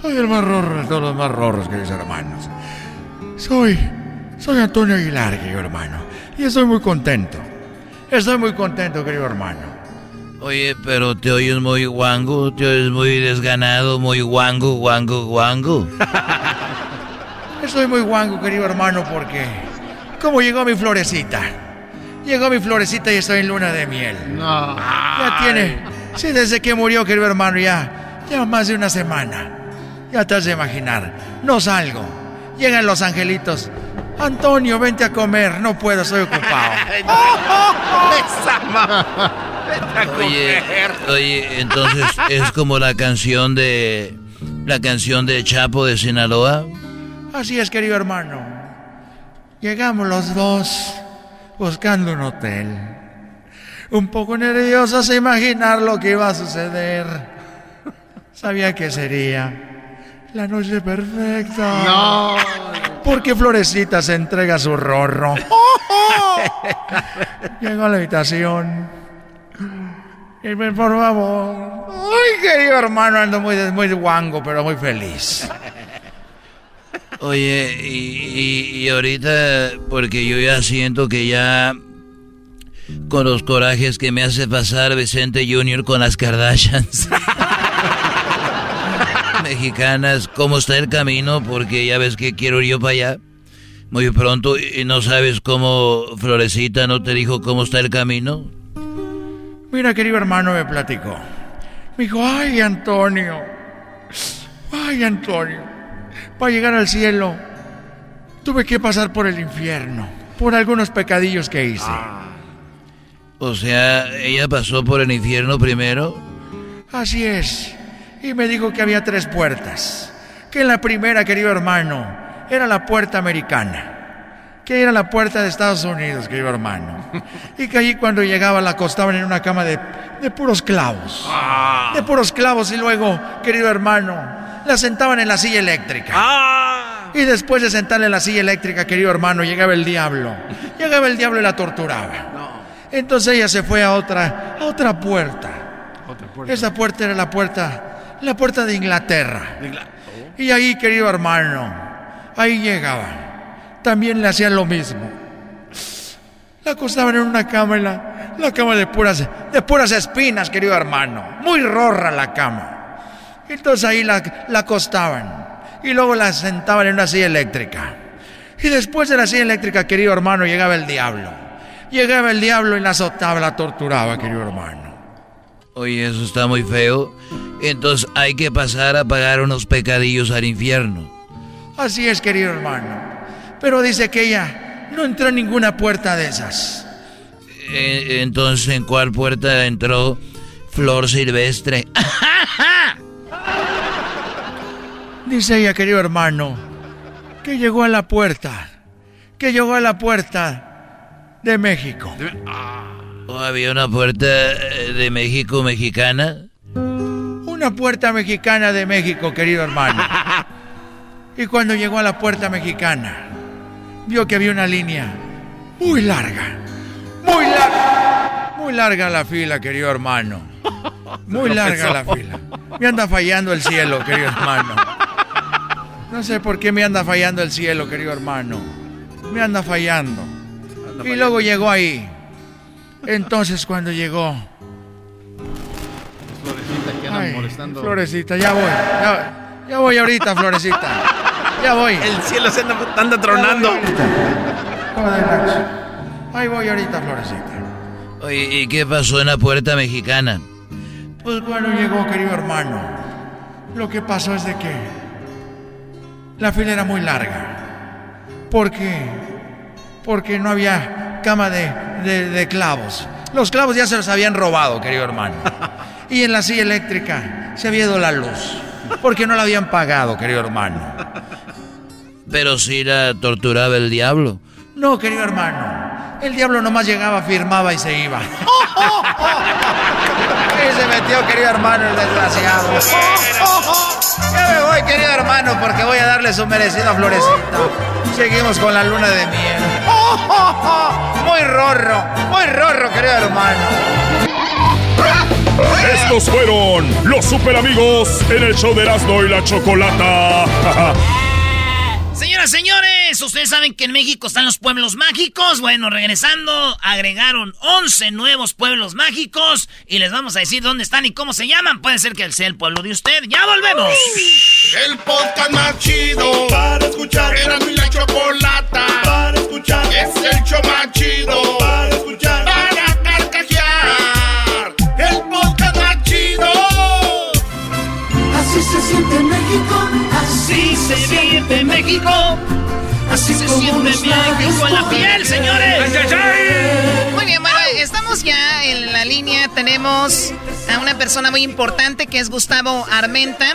Soy el más rorro de todos los más rorros, queridos hermanos. Soy, soy Antonio Aguilar, querido hermano. Y estoy muy contento. Estoy muy contento, querido hermano. Oye, pero te oyes muy guango, te oyes muy desganado, muy guango, guango, guango. Estoy muy guango, querido hermano, porque... ¿Cómo llegó mi florecita? Llegó mi florecita y estoy en luna de miel. No. Ya tiene... Sí, desde que murió, querido hermano, ya... Ya más de una semana. Ya te has de imaginar. No salgo. Llegan los angelitos. Antonio, vente a comer. No puedo, estoy ocupado. Oye, oye, entonces es como la canción de la canción de Chapo de Sinaloa. Así es, querido hermano. Llegamos los dos buscando un hotel. Un poco nerviosos a imaginar lo que iba a suceder. Sabía que sería la noche perfecta. No. Porque Florecita se entrega su rorro. Llegó a la habitación. Dime, por favor. Ay, querido hermano, ando muy, muy guango, pero muy feliz. Oye, y, ahorita, porque yo ya siento que ya con los corajes que me hace pasar Vicente Junior con las Kardashians mexicanas, ¿cómo está el camino? Porque ya ves que quiero ir yo para allá muy pronto y no sabes cómo Florecita no te dijo cómo está el camino. Mira, querido hermano, me platicó. Me dijo, ay, Antonio. Ay, Antonio. Para llegar al cielo, tuve que pasar por el infierno. Por algunos pecadillos que hice. O sea, ella pasó por el infierno primero. Así es. Y me dijo que había tres puertas. Que la primera, querido hermano, era la puerta americana. Que era la puerta de Estados Unidos, querido hermano. Y que allí cuando llegaba la acostaban en una cama de, de puros clavos. De puros clavos y luego, querido hermano, la sentaban en la silla eléctrica. Y después de sentarle en la silla eléctrica, querido hermano, llegaba el diablo. Llegaba el diablo y la torturaba. Entonces ella se fue a otra, a otra puerta. Esa puerta era la puerta, la puerta de Inglaterra. Y ahí, querido hermano, ahí llegaba. También le hacían lo mismo. La acostaban en una cama, en la, la cama de puras, de puras espinas, querido hermano. Muy rorra la cama. Entonces ahí la, la acostaban. Y luego la sentaban en una silla eléctrica. Y después de la silla eléctrica, querido hermano, llegaba el diablo. Llegaba el diablo y la azotaba, la torturaba, querido hermano. Oye, eso está muy feo. Entonces hay que pasar a pagar unos pecadillos al infierno. Así es, querido hermano. Pero dice que ella no entró en ninguna puerta de esas. Eh, entonces, ¿en cuál puerta entró Flor Silvestre? Dice ella, querido hermano, que llegó a la puerta. Que llegó a la puerta de México. ¿O había una puerta eh, de México mexicana? Una puerta mexicana de México, querido hermano. Y cuando llegó a la puerta mexicana, vio que había una línea muy larga. Muy larga. Muy larga la fila, querido hermano. Muy larga la fila. Me anda fallando el cielo, querido hermano. No sé por qué me anda fallando el cielo, querido hermano. Me anda fallando. Y luego llegó ahí. Entonces cuando llegó... Florecita que andan Ay, molestando. Florecita, ya voy. Ya, ya voy ahorita, Florecita. Ya voy. El cielo se anda, anda tronando. Ahí voy ahorita, Florecita. Oye, ¿y qué pasó en la puerta mexicana? Pues cuando llegó, querido hermano, lo que pasó es de que la fila era muy larga. ¿Por qué? Porque no había cama de, de- de clavos. Los clavos ya se los habían robado, querido hermano. Y en la silla eléctrica se había ido la luz. Porque no la habían pagado, querido hermano. Pero si la torturaba el diablo. No, querido hermano. El diablo nomás llegaba, firmaba y se iba. Se metió, querido hermano, el desgraciado. Ya me voy, querido hermano, porque voy a darle su merecido a Florecita. Seguimos con la luna de miel. Muy rorro, muy rorro, querido hermano. Estos fueron los super amigos en el show de Erasmo y la Chocolata. Señoras, señores, ustedes saben que en México están los pueblos mágicos. Bueno, regresando, agregaron 11 nuevos pueblos mágicos y les vamos a decir dónde están y cómo se llaman. Puede ser que sea el pueblo de usted. ¡Ya volvemos! El podcast más chido para escuchar. Era mi la chocolata para escuchar. Es el show más chido para escuchar. Para carcajear. El podcast más chido. Así se siente México, así se siente México, Así se siente México en la piel, señores. Muy bien, bueno, estamos ya en la línea. Tenemos a una persona muy importante que es Gustavo Armenta.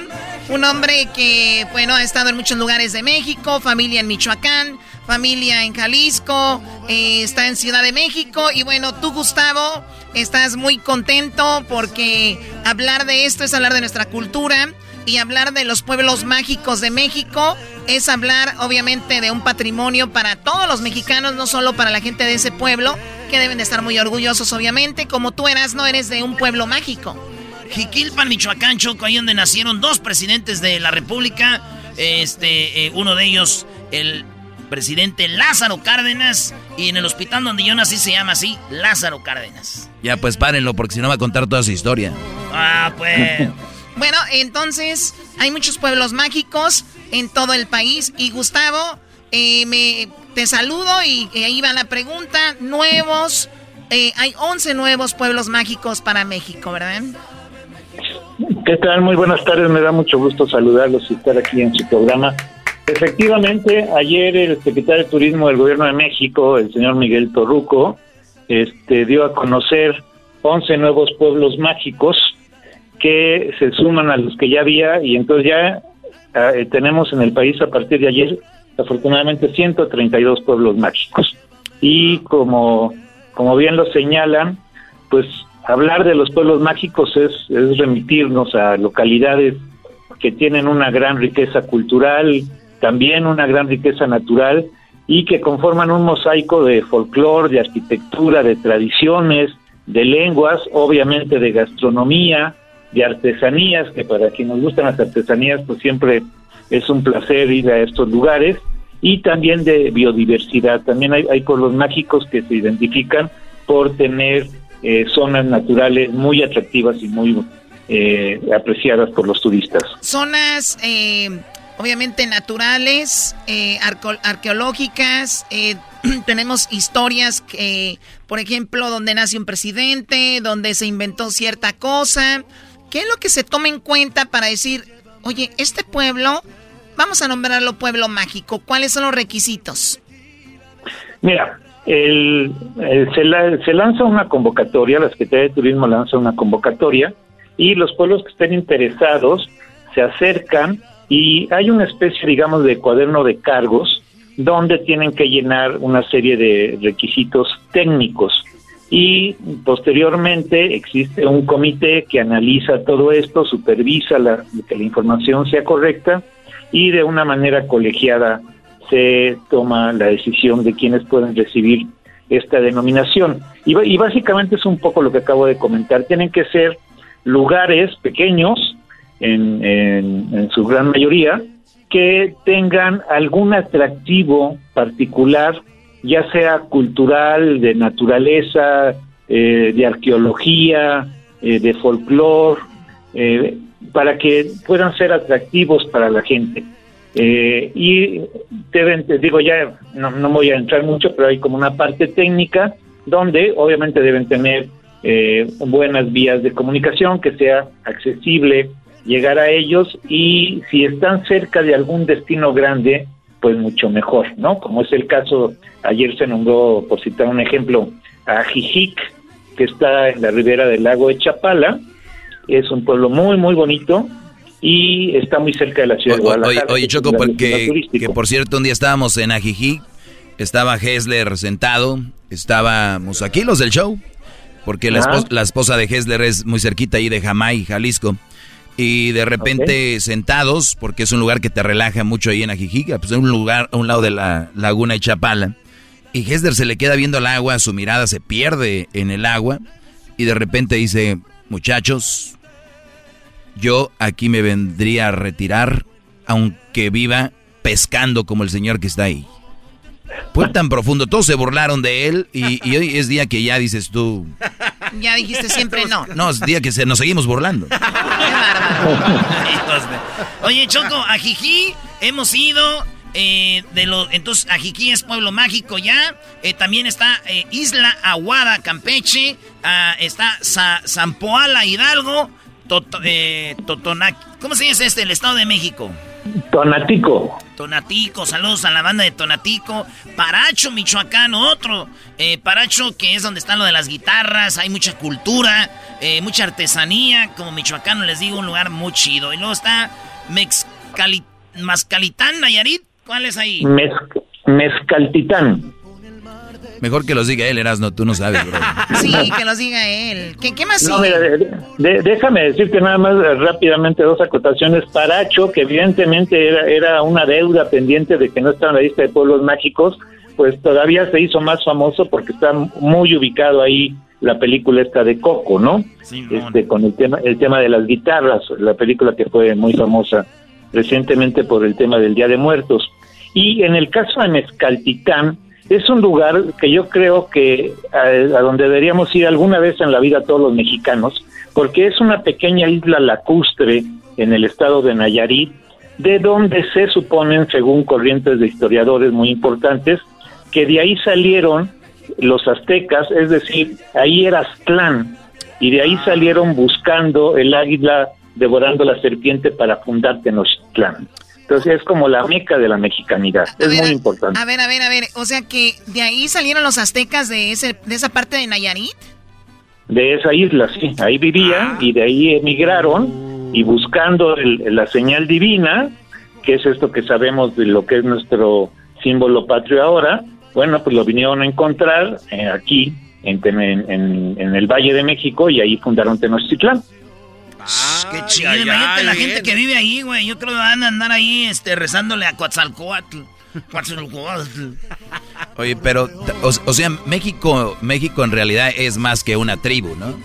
Un hombre que, bueno, ha estado en muchos lugares de México, familia en Michoacán, familia en Jalisco, eh, está en Ciudad de México. Y bueno, tú, Gustavo, estás muy contento porque hablar de esto es hablar de nuestra cultura y hablar de los pueblos mágicos de México es hablar obviamente de un patrimonio para todos los mexicanos, no solo para la gente de ese pueblo. que deben de estar muy orgullosos, obviamente. Como tú eras, no eres de un pueblo mágico. Jiquilpan, Michoacán, Choco, ahí donde nacieron dos presidentes de la República. Este, eh, uno de ellos, el presidente Lázaro Cárdenas. Y en el hospital donde yo nací se llama así, Lázaro Cárdenas. Ya, pues párenlo, porque si no va a contar toda su historia. Ah, pues. bueno, entonces, hay muchos pueblos mágicos en todo el país. Y Gustavo, eh, me, te saludo y ahí va la pregunta. Nuevos, eh, hay 11 nuevos pueblos mágicos para México, ¿verdad? ¿Qué tal? Muy buenas tardes, me da mucho gusto saludarlos y estar aquí en su programa. Efectivamente, ayer el secretario de Turismo del Gobierno de México, el señor Miguel Torruco, este, dio a conocer 11 nuevos pueblos mágicos que se suman a los que ya había y entonces ya eh, tenemos en el país a partir de ayer afortunadamente 132 pueblos mágicos. Y como, como bien lo señalan, pues hablar de los pueblos mágicos es, es remitirnos a localidades que tienen una gran riqueza cultural, también una gran riqueza natural y que conforman un mosaico de folclore, de arquitectura, de tradiciones, de lenguas, obviamente de gastronomía, de artesanías, que para quienes nos gustan las artesanías, pues siempre es un placer ir a estos lugares, y también de biodiversidad. También hay, hay pueblos mágicos que se identifican por tener eh, zonas naturales muy atractivas y muy eh, apreciadas por los turistas. Zonas eh, obviamente naturales, arqueológicas, tenemos historias que, por ejemplo, donde nace un presidente, donde se inventó cierta cosa. ¿Qué es lo que se toma en cuenta para decir, oye, este pueblo, vamos a nombrarlo pueblo mágico, ¿cuáles son los requisitos? Mira, el, se, se, lanza una convocatoria, la Secretaría de Turismo lanza una convocatoria y los pueblos que estén interesados se acercan y hay una especie, digamos, de cuaderno de cargos donde tienen que llenar una serie de requisitos técnicos y posteriormente existe un comité que analiza todo esto, supervisa la, que la información sea correcta y de una manera colegiada se toma la decisión de quiénes pueden recibir esta denominación. Y, y, básicamente es un poco lo que acabo de comentar. Tienen que ser lugares pequeños, en, en, su gran mayoría, que tengan algún atractivo particular, ya sea cultural, de naturaleza, eh, de arqueología, eh, de folclore, eh, para que puedan ser atractivos para la gente. Y deben, digo ya, no, no voy a entrar mucho, pero hay como una parte técnica donde obviamente deben tener buenas vías de comunicación, que sea accesible llegar a ellos y si están cerca de algún destino grande, pues mucho mejor, ¿no? Como es el caso, ayer se nombró, por citar un ejemplo, a Jijic, que está en la ribera del lago de Chapala, es un pueblo muy, muy bonito, y está muy cerca de la ciudad de Guadalajara. Oye, Choco, porque, que por cierto, un día estábamos en Ajijic, estaba Hessler sentado, estábamos aquí los del show, porque la, esposa, la esposa de Hessler es muy cerquita ahí de Jamay, Jalisco. Y de repente sentados, porque es un lugar que te relaja mucho ahí en Ajijic, pues es un lugar a un lado de la laguna de Chapala. Y Hessler se le queda viendo el agua, su mirada se pierde en el agua, y de repente dice, muchachos, yo aquí me vendría a retirar, aunque viva pescando como el señor que está ahí. Fue tan profundo, todos se burlaron de él y, hoy es día que ya dices tú. Ya dijiste siempre no. No, es día que se, nos seguimos burlando. Oye, Choco, a hemos ido. Eh, de los, entonces, Ajiquí es pueblo mágico ya. Eh, también está eh, Isla Aguada, Campeche. Ah, está Zampoala, Hidalgo. Eh, ¿Cómo se dice este? El Estado de México. Tonatico. Tonatico, saludos a la banda de Tonatico. Paracho, Michoacán, otro. Eh, Paracho, que es donde están lo de las guitarras, hay mucha cultura, eh, mucha artesanía. Como michoacano les digo, un lugar muy chido. Y luego está Mezcali, Mascalitán, Nayarit. ¿Cuál es ahí? Mezcaltitán. Mejor que los diga él, Erasno, tú no sabes, bro. Sí, que los diga él. ¿Qué, más no, mira, déjame decirte nada más eh, rápidamente dos acotaciones. Paracho, que evidentemente era, era una deuda pendiente de que no estaba en la lista de pueblos mágicos, pues todavía se hizo más famoso porque está muy ubicado ahí la película esta de Coco, ¿no? Este con el tema el tema de las guitarras, la película que fue muy famosa recientemente por el tema del Día de Muertos. Y en el caso de Mezcaltitán, es un lugar que yo creo que a, donde deberíamos ir alguna vez en la vida todos los mexicanos, porque es una pequeña isla lacustre en el estado de Nayarit, de donde se suponen, según corrientes de historiadores muy importantes, que de ahí salieron los aztecas, es decir, ahí era Aztlán, y de ahí salieron buscando el águila devorando la serpiente para fundar Tenochtitlán. Entonces es como la meca de la mexicanidad, es muy importante. A ver, a ver, a ver, o sea que de ahí salieron los aztecas de, ese, de esa parte de Nayarit. De esa isla, sí, ahí vivían y de ahí emigraron y buscando el- la señal divina, que es esto que sabemos de lo que es nuestro símbolo patrio ahora, bueno, pues lo vinieron a encontrar eh, aquí en, en- en el Valle de México y ahí fundaron Tenochtitlán. Qué chido, imagínate la gente que vive ahí, güey. Yo creo que van a andar ahí este, rezándole a Coatzalcoatl. Coatzalcoatl. Oye, pero, o, o sea, México, México en realidad es más que una tribu, ¿no?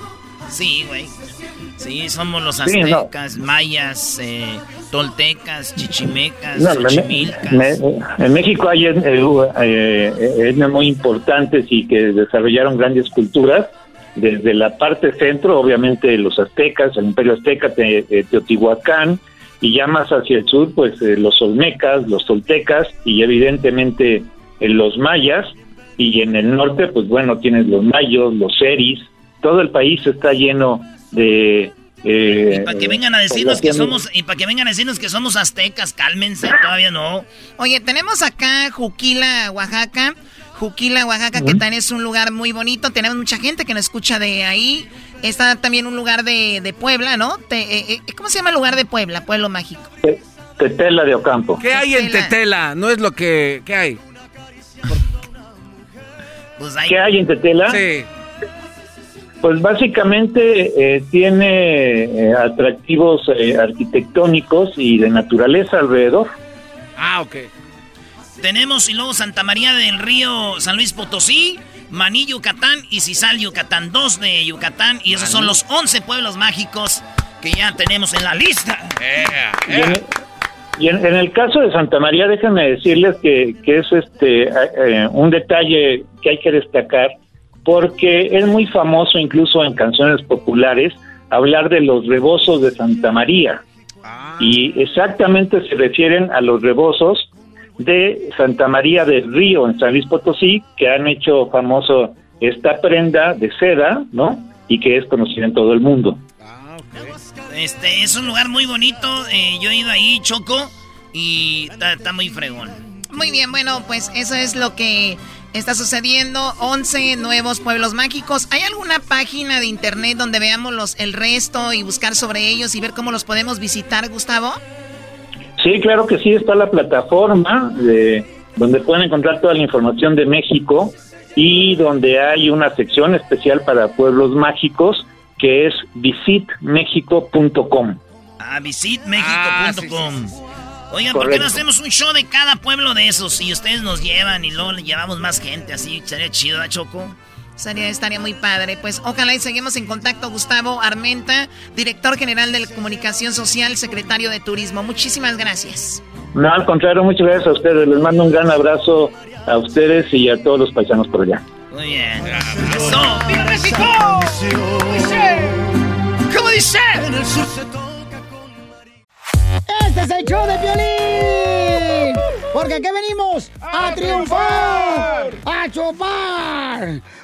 Sí, güey. Sí, somos los Sí, no. aztecas, mayas, eh, toltecas, chichimecas, No, me- xochimilcas. me- en México hay eh, eh, etnias muy importantes y que desarrollaron grandes culturas. Desde la parte centro, obviamente los aztecas, el imperio azteca, Te- eh, Teotihuacán, y ya más hacia el sur, pues eh, los olmecas, los toltecas y evidentemente eh, los mayas. Y en el norte, pues bueno, tienes los mayos, los seris. Todo el país está lleno de... eh, Para que vengan a decirnos que somos, y para que vengan a decirnos que somos aztecas, cálmense, todavía no. Oye, tenemos acá Juquila, Oaxaca. Juquila, Oaxaca, que también es un lugar muy bonito. Tenemos mucha gente que nos escucha de ahí. Está también un lugar de, de Puebla, ¿no? Te- eh, eh, ¿Cómo se llama el lugar de Puebla? Pueblo mágico. Tetela de Ocampo. ¿Qué hay en Tetela? No es lo que... ¿Qué hay? Pues ¿Qué hay en Tetela? Sí. Pues básicamente eh, tiene eh, atractivos eh, arquitectónicos y de naturaleza alrededor. Ah, ok. Tenemos y luego Santa María del Río, San Luis Potosí, Maní, Yucatán y Cisal, Yucatán. Dos de Yucatán y esos son los 11 pueblos mágicos que ya tenemos en la lista. Y, en, y en- en el caso de Santa María, déjenme decirles que, que es este eh, eh, un detalle que hay que destacar porque es muy famoso incluso en canciones populares hablar de los rebozos de Santa María. Y exactamente se refieren a los rebozos de Santa María del Río en San Luis Potosí, que han hecho famoso esta prenda de seda, ¿no? Y que es conocida en todo el mundo. Este es un lugar muy bonito. eh, yo he ido ahí, Choco, y está está muy fregón. Muy bien, bueno, pues eso es lo que está sucediendo. 11 nuevos pueblos mágicos. ¿Hay alguna página de internet donde veamos los, el resto y buscar sobre ellos y ver cómo los podemos visitar, Gustavo? Sí, claro que sí, está la plataforma de, donde pueden encontrar toda la información de México y donde hay una sección especial para pueblos mágicos que es visitmexico.com. A visitmexico.com. Oigan, ¿por qué Correcto. no hacemos un show de cada pueblo de esos? Y ustedes nos llevan y luego le llevamos más gente, así sería chido, ¿eh, Choco? Estaría, estaría muy padre. Pues ojalá y seguimos en contacto. Gustavo Armenta, director general de Comunicación Social, secretario de Turismo. Muchísimas gracias. No, al contrario, muchas gracias a ustedes. Les mando un gran abrazo a ustedes y a todos los paisanos por allá. Muy bien. ¡Viva México! Dice, ¿Cómo dice? En el sur se Este es el show de Piolín. Porque aquí venimos a, triunfar, a chupar.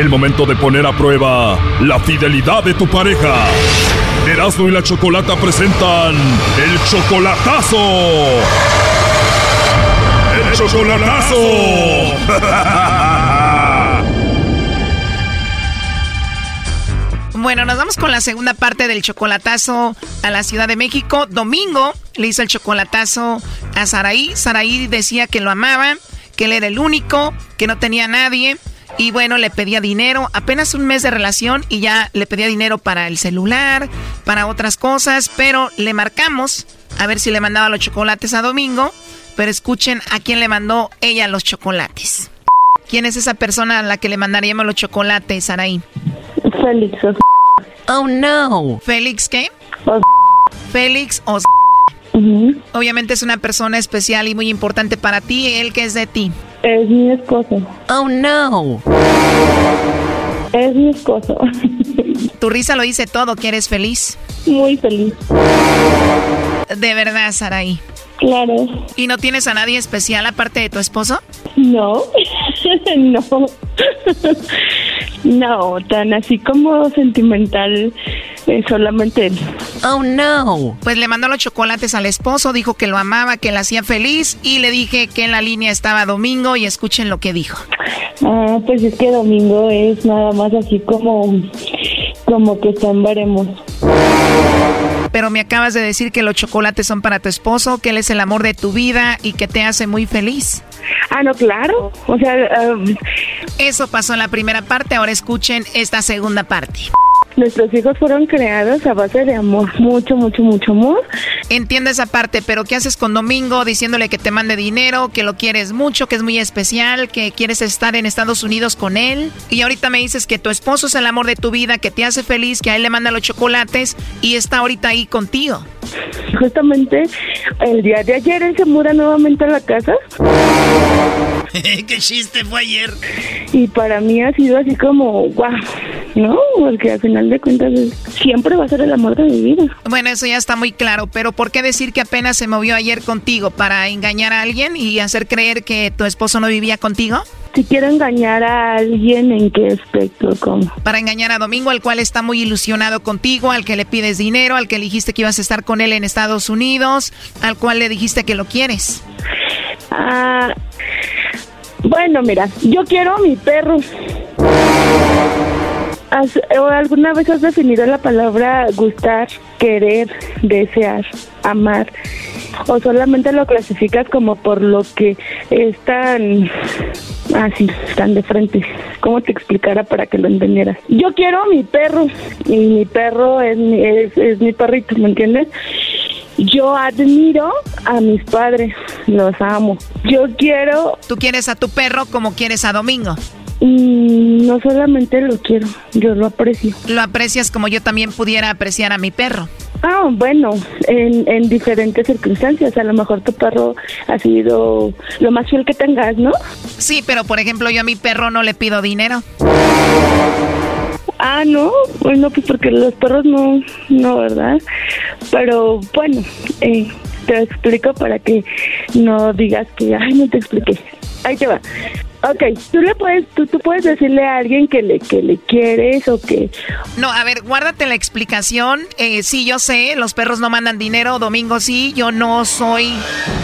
El momento de poner a prueba la fidelidad de tu pareja. Erasmo y la Chocolata presentan el chocolatazo. ¡El chocolatazo! Bueno, nos vamos con la segunda parte del chocolatazo a la Ciudad de México. Domingo le hizo el chocolatazo a Saraí. Saraí decía que lo amaba, que él era el único, que no tenía nadie. Y bueno, le pedía dinero, apenas un mes de relación y ya le pedía dinero para el celular, para otras cosas, pero le marcamos a ver si le mandaba los chocolates a Domingo. Pero escuchen a quién le mandó ella los chocolates. ¿Quién es esa persona a la que le mandaríamos los chocolates, Saraí? Félix. Oh no. ¿Félix qué? Félix o Obviamente es una persona especial y muy importante para ti. ¿Él que es de ti? Es mi esposo. Oh no. Es mi esposo. Tu risa lo dice todo, que eres feliz. Muy feliz. De verdad, Saraí. Claro. ¿Y no tienes a nadie especial aparte de tu esposo? No. no. no, tan así como sentimental, eh, solamente él. Oh no. Pues le mandó los chocolates al esposo, dijo que lo amaba, que le hacía feliz y le dije que en la línea estaba Domingo y escuchen lo que dijo. Ah, pues es que domingo es nada más así como, como que veremos. Pero me acabas de decir que los chocolates son para tu esposo, que él es el amor de tu vida y que te hace muy feliz. Ah, no, claro. O sea, um, Eso pasó en la primera parte, ahora escuchen esta segunda parte. Nuestros hijos fueron creados a base de amor, mucho, mucho, mucho amor. Entiendo esa parte, pero ¿qué haces con Domingo diciéndole que te mande dinero, que lo quieres mucho, que es muy especial, que quieres estar en Estados Unidos con él? Y ahorita me dices que tu esposo es el amor de tu vida, que te hace feliz, que a él le manda los chocolates y está ahorita ahí contigo. Justamente el día de ayer él se muda nuevamente a la casa ¿Qué chiste fue ayer? y para mí ha sido así como, guau, ¿no? Porque al final de cuentas siempre va a ser el amor de mi vida. Bueno, eso ya está muy claro, pero ¿por qué decir que apenas se movió ayer contigo? ¿Para engañar a alguien y hacer creer que tu esposo no vivía contigo? Si quiero engañar a alguien, ¿en qué aspecto? ¿Cómo? Para engañar a Domingo, al cual está muy ilusionado contigo, al que le pides dinero, al que le dijiste que ibas a estar con él en Estados Unidos, al cual le dijiste que lo quieres. Ah, bueno, mira, yo quiero a mi perro. ¿Has- o ¿Alguna vez has definido la palabra gustar, querer, desear, amar? ¿O solamente lo clasificas como por lo que es tan así, tan de frente? ¿Cómo te explicara para que lo entendieras? Yo quiero a mi perro y mi perro es mi, es, es mi perrito, ¿me entiendes? Yo admiro a mis padres, los amo. Yo quiero... Tú quieres a tu perro como quieres a Domingo. Mm, no solamente lo quiero, yo lo aprecio. Lo aprecias como yo también pudiera apreciar a mi perro. Ah, bueno, en, en diferentes circunstancias. A lo mejor tu perro ha sido lo más fiel que tengas, ¿no? Sí, pero por ejemplo yo a mi perro no le pido dinero. Ah, no, bueno, pues porque los perros no, no, ¿verdad? Pero bueno, eh, te explico para que no digas que, ay, no te expliqué. Ahí te va. Ok, tú le puedes, tú, tú puedes decirle a alguien que le, que le quieres o que... No, a ver, guárdate la explicación. Eh, sí, yo sé, los perros no mandan dinero. Domingo sí, yo no soy,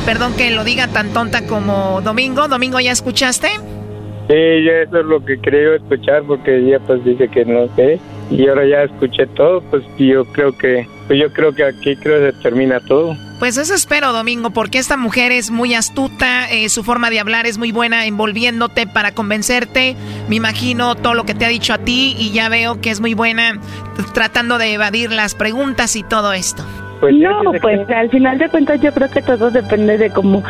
perdón que lo diga tan tonta como Domingo. Domingo, ¿ya escuchaste? Sí, yo eso es lo que creo escuchar porque ella pues dice que no sé y ahora ya escuché todo, pues yo creo que pues yo creo que aquí creo que se termina todo. Pues eso espero, Domingo, porque esta mujer es muy astuta, eh, su forma de hablar es muy buena, envolviéndote para convencerte. Me imagino todo lo que te ha dicho a ti y ya veo que es muy buena tratando de evadir las preguntas y todo esto. Pues no, pues al final de cuentas yo creo que todo depende de cómo,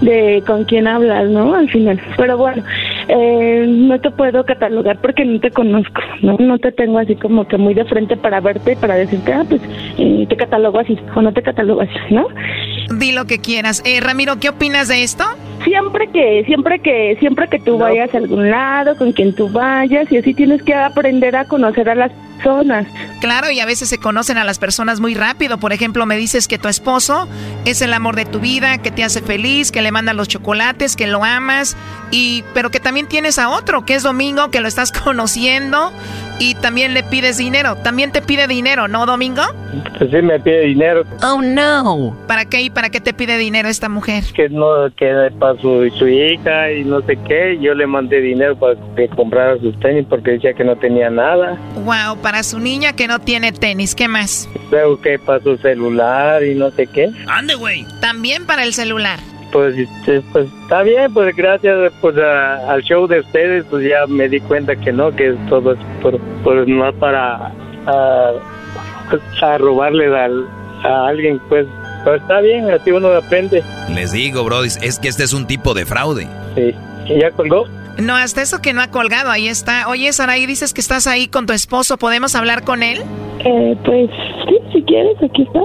de con quién hablas, ¿no? Al final. Pero bueno, eh, no te puedo catalogar porque no te conozco, ¿no? No te tengo así como que muy de frente para verte y para decirte, ah, pues eh, te catalogo así o no te catalogo así, ¿no? Di lo que quieras. Eh, Ramiro, ¿qué opinas de esto? Siempre que, siempre que, siempre que tú vayas a algún lado, con quien tú vayas, y así tienes que aprender a conocer a las personas. Claro, y a veces se conocen a las personas muy rápido. Por ejemplo, me dices que tu esposo es el amor de tu vida, que te hace feliz, que le mandan los chocolates, que lo amas, y pero que también tienes a otro, que es Domingo, que lo estás conociendo y también le pides dinero. También te pide dinero, ¿no, Domingo? Pues sí me pide dinero. Oh no. ¿Para qué y para qué te pide dinero esta mujer? Que no que para su, su hija y no sé qué, yo le mandé dinero para que comprara sus tenis porque decía que no tenía nada. Wow, para su niña que no tiene tenis, ¿qué más? Luego que para su celular y no sé qué. Ande, güey. También para el celular. Pues, este, pues está bien, pues gracias pues a- al show de ustedes, pues ya me di cuenta que no, que todo es por, por no para a, a robarle al, a alguien, pues, pues está bien, así uno aprende. Les digo, Brody, es que este es un tipo de fraude. Sí. ¿Y ya colgó? No, hasta eso que no ha colgado, ahí está. Oye, Saraí, dices que estás ahí con tu esposo, ¿podemos hablar con él? Eh, pues sí, si quieres, aquí está.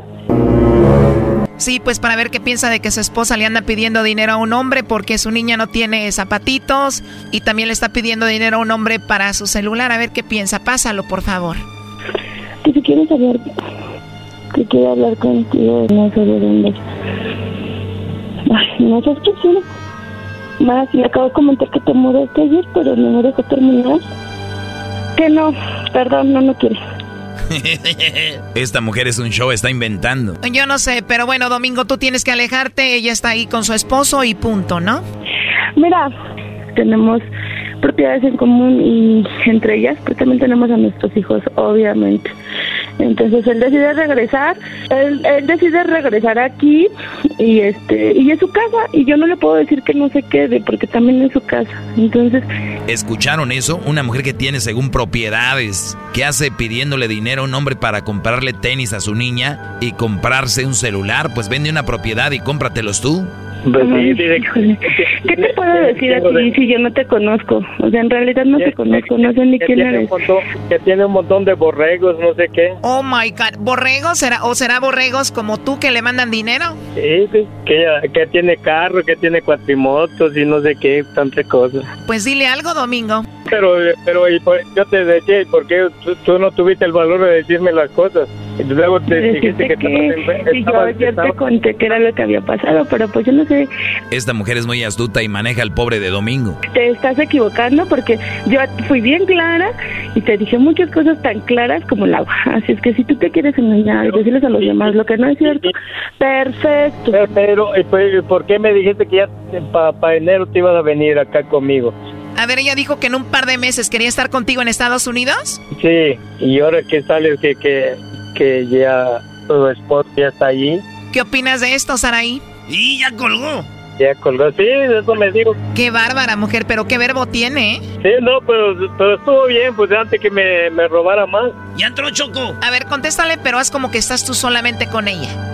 Sí, pues para ver qué piensa de que su esposa le anda pidiendo dinero a un hombre porque su niña no tiene zapatitos y también le está pidiendo dinero a un hombre para su celular. A ver qué piensa. Pásalo, por favor. Que si quieres hablar, que quiero hablar contigo, no sé de dónde. Ay, no sé qué quiero. Más, le acabo de comentar que te mudaste ayer, pero no me dejó terminar. Que no, perdón, no, no quiere. Esta mujer es un show, está inventando. Yo no sé, pero bueno, Domingo, tú tienes que alejarte. Ella está ahí con su esposo y punto, ¿no? Mira, tenemos propiedades en común y entre ellas pues también tenemos a nuestros hijos, obviamente. Entonces él decide regresar, él, él decide regresar aquí y este y es su casa y yo no le puedo decir que no se quede porque también es su casa. Entonces ¿Escucharon eso? Una mujer que tiene según propiedades, que hace pidiéndole dinero a un hombre para comprarle tenis a su niña y comprarse un celular, pues vende una propiedad y cómpratelos tú. Pues sí, híjole, ¿Qué te puedo decir a ti si yo no te conozco? O sea, en realidad no te conozco, no sé ni quién tiene eres. un montón, que tiene un montón de borregos, no sé qué. Oh my God. ¿Borregos? ¿Será, ¿O será borregos como tú que le mandan dinero? Sí, sí, que, que tiene carro, que tiene cuatrimotos y no sé qué, tantas cosas. Pues dile algo, Domingo. Pero, pero y por- yo te decía, ¿y ¿por qué tú, tú no tuviste el valor de decirme las cosas? Y luego te dijiste que que si yo ayer te conté que era lo que había pasado, pero pues yo no sé, Esta mujer es muy astuta y maneja al pobre de Domingo. te estás equivocando porque yo fui bien clara y te dije muchas cosas tan claras como el agua. Así es que si tú te quieres engañar y decirles a los demás lo que no es cierto, perfecto. Pero, pero, ¿y pues, ¿por qué me dijiste que ya para enero te ibas a venir acá conmigo? A ver, ella dijo que en un par de meses quería estar contigo en Estados Unidos. Sí, y ahora que sales que, que, que ya tu esposo ya está allí, ¿Qué opinas de esto, Saraí? Y ya colgó. ya colgó. Sí, eso me digo. Qué bárbara mujer, pero qué verbo tiene, ¿eh? Sí, no, pero, pero estuvo bien, pues antes que me, me robara más. Ya entró Choco. A ver, contéstale, pero haz como que estás tú solamente con ella.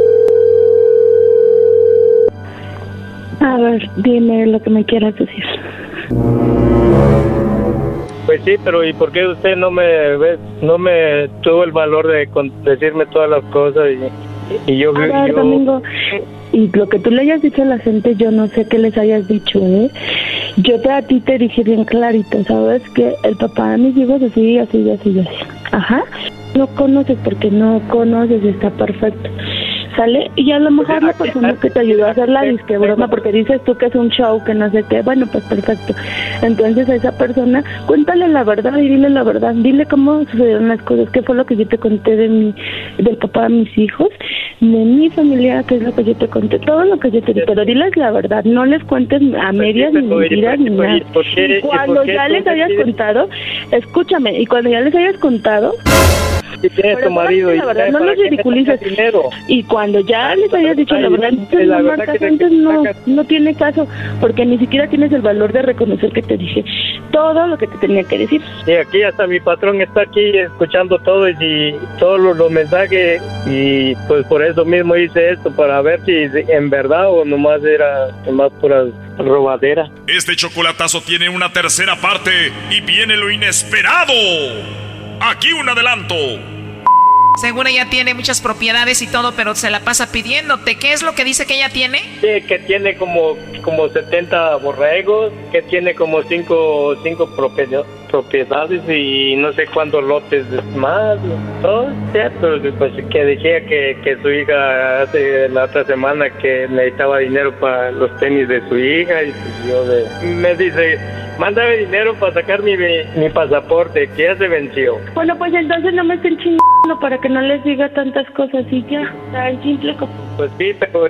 A ver, dime lo que me quieras decir. Pues sí, pero ¿y por qué usted no me ve- no me tuvo el valor de con- decirme todas las cosas y, y yo, A ver, yo Domingo, y lo que tú le hayas dicho a la gente, yo no sé qué les hayas dicho, ¿eh? Yo te, a ti te dije bien clarito, ¿sabes? Que el papá de mis hijos así, así, así, así. Ajá. No conoces porque no conoces y está perfecto. ¿Sale? Y a lo mejor la persona que te ayudó a hacer la disque broma, porque dices tú que es un show, que no sé qué, bueno, pues perfecto. Entonces a esa persona, cuéntale la verdad y dile la verdad. Dile cómo sucedieron las cosas, qué fue lo que yo te conté de mi, del papá de mis hijos, de mi familia, qué es lo que yo te conté, todo lo que yo te dije. Pero diles la verdad, no les cuentes a medias ni pero, ¿y mentiras ni nada. y cuando ya les hayas contado, escúchame, y cuando ya les hayas contado, Pero tu marido y la verdad, ¿sabes no los ridiculices. Y cuando ya les hayas dicho la verdad, entonces la no verdad marcas que- antes, no, no tiene caso, porque ni siquiera tienes el valor de reconocer que te dije todo lo que te tenía que decir. Y aquí hasta mi patrón está aquí escuchando todo y, y todos los, los mensajes y pues por eso mismo hice esto para ver si en verdad o nomás era nomás pura robadera. Este chocolatazo tiene una tercera parte y viene lo inesperado. Aquí un adelanto. Seguro ella tiene muchas propiedades y todo, pero se la pasa pidiéndote. ¿Qué es lo que dice que ella tiene? Sí, que tiene como, como 70 borregos, que tiene como 5 cinco, propiedad- propiedades y no sé cuántos lotes más. Todo cierto, pues que decía que, que su hija hace la otra semana que necesitaba dinero para los tenis de su hija y pues yo de- me dice, mándame dinero para sacar mi, mi pasaporte que ya se venció. Bueno, pues entonces no me estén chingando para que no les diga tantas cosas y ya, tan simple como... Pues sí, pero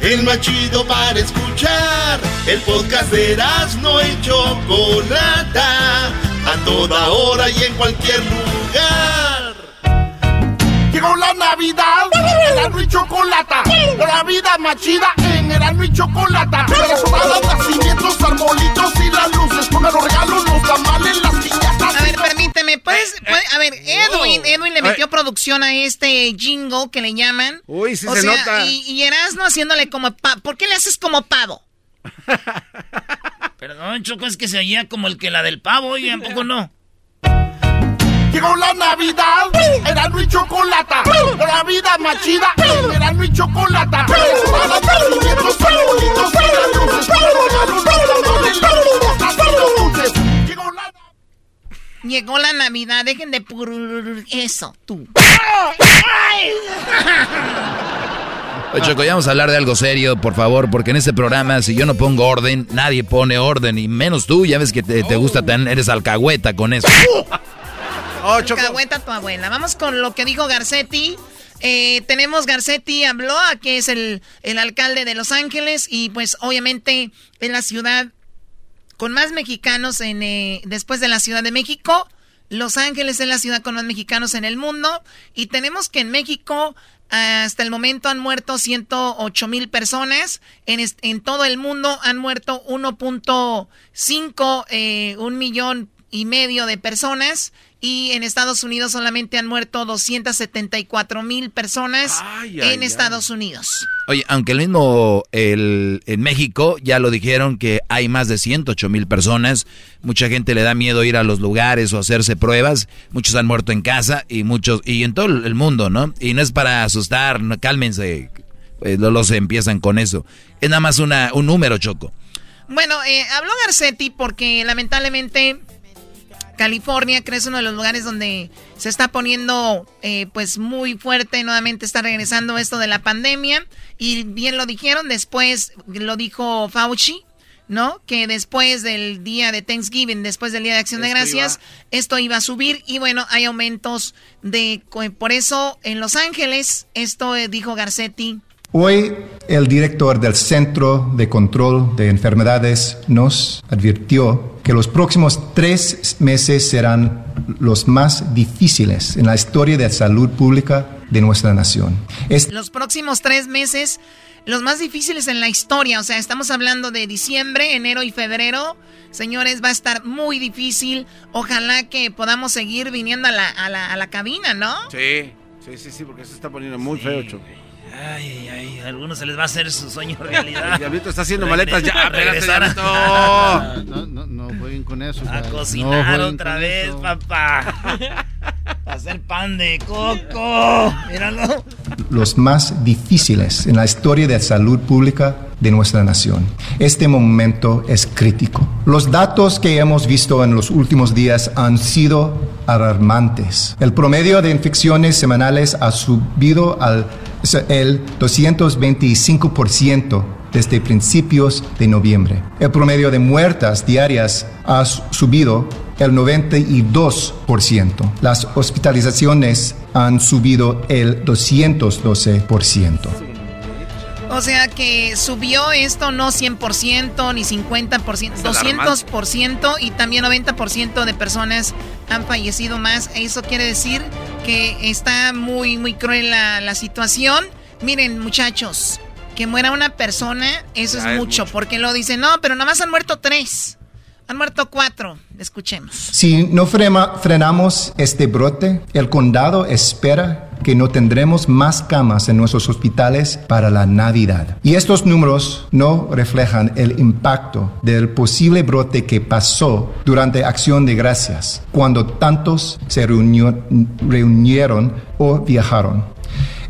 El más chido para escuchar. El podcast de no y Chocolata. A toda hora y en cualquier lugar. Llegó la Navidad, Erasmo y Chocolata. La vida más chida en Erasmo y Chocolata. Personadas, nacimientos, arbolitos y las luces. Los regalos, los tamales, las permíteme, ¿puedes, puede- a ver, Edwin, Edwin le metió producción a este jingle que le llaman. Uy, sí o se sea, nota. Y, y Erasmo haciéndole como pa- ¿Por qué le haces como pavo? Perdón, Choco, es que se oía como el que la del pavo y tampoco no. Llegó la Navidad, Erasmo y Chocolata. La vida más chida Erasmo y Chocolata. Las regalos, Llegó la Navidad, dejen de pur... Eso, tú. Oye, Choco, ya vamos a hablar de algo serio, por favor, porque en este programa, si yo no pongo orden, nadie pone orden, y menos tú, ya ves que te, te gusta tener, eres alcahueta con eso. Oh, Cahueta tu abuela. Vamos con lo que dijo Garcetti. Eh, tenemos Garcetti habló, que es el, el alcalde de Los Ángeles, y pues obviamente es la ciudad con más mexicanos en, eh, después de la Ciudad de México. Los Ángeles es la ciudad con más mexicanos en el mundo. Y tenemos que en México hasta el momento han muerto 108 mil personas. En, en todo el mundo han muerto 1.5, eh, un millón y medio de personas. Y en Estados Unidos solamente han muerto 274 mil personas Ay, en ay, Estados Unidos. Oye, aunque el mismo el, en México ya lo dijeron que hay más de 108 mil personas, mucha gente le da miedo ir a los lugares o hacerse pruebas, muchos han muerto en casa y muchos y en todo el mundo, ¿no? Y no es para asustar, no, cálmense, pues, no los empiezan con eso. Es nada más una, un número, Choco. Bueno, eh, habló Garcetti porque lamentablemente California, que es uno de los lugares donde se está poniendo eh, pues muy fuerte, nuevamente está regresando esto de la pandemia y bien lo dijeron, después lo dijo Fauci, ¿no? Que después del día de Thanksgiving, después del día de Acción de Gracias, esto iba a subir y bueno, hay aumentos de, por eso en Los Ángeles, esto eh, dijo Garcetti, Hoy el director del Centro de Control de Enfermedades nos advirtió que los próximos tres meses serán los más difíciles en la historia de salud pública de nuestra nación. Es- los próximos tres meses, los más difíciles en la historia. O sea, estamos hablando de diciembre, enero y febrero. Señores, va a estar muy difícil. Ojalá que podamos seguir viniendo a la, a la, a la cabina, ¿no? Sí, sí, sí, sí, porque se está poniendo muy feo, Choco. Ay, ay, a algunos se les va a hacer su sueño realidad. El diablito está haciendo maletas ya. Regresar a- diablito. No, no, no jueguen con eso. A. No cocinar jueguen otra vez, eso. papá. Hacer pan de coco. Míralo. los más difíciles en la historia de salud pública de nuestra nación. Este momento es crítico. Los datos que hemos visto en los últimos días han sido alarmantes. El promedio de infecciones semanales ha subido al el 225% desde principios de noviembre. El promedio de muertas diarias ha su- subido el 92%. Las hospitalizaciones han subido el 212%. O sea que subió esto no 100% ni 50%, Es alarmante. 200% y también 90% de personas han fallecido más. Eso quiere decir que está muy, muy cruel la, la situación. Miren, muchachos, que muera una persona, eso es, es mucho, porque lo dicen, no, pero nada más han muerto tres. Han muerto cuatro. Escuchemos. Si no frema- frenamos este brote, el condado espera que no tendremos más camas en nuestros hospitales para la Navidad. Y estos números no reflejan el impacto del posible brote que pasó durante Acción de Gracias, cuando tantos se reunió- reunieron o viajaron.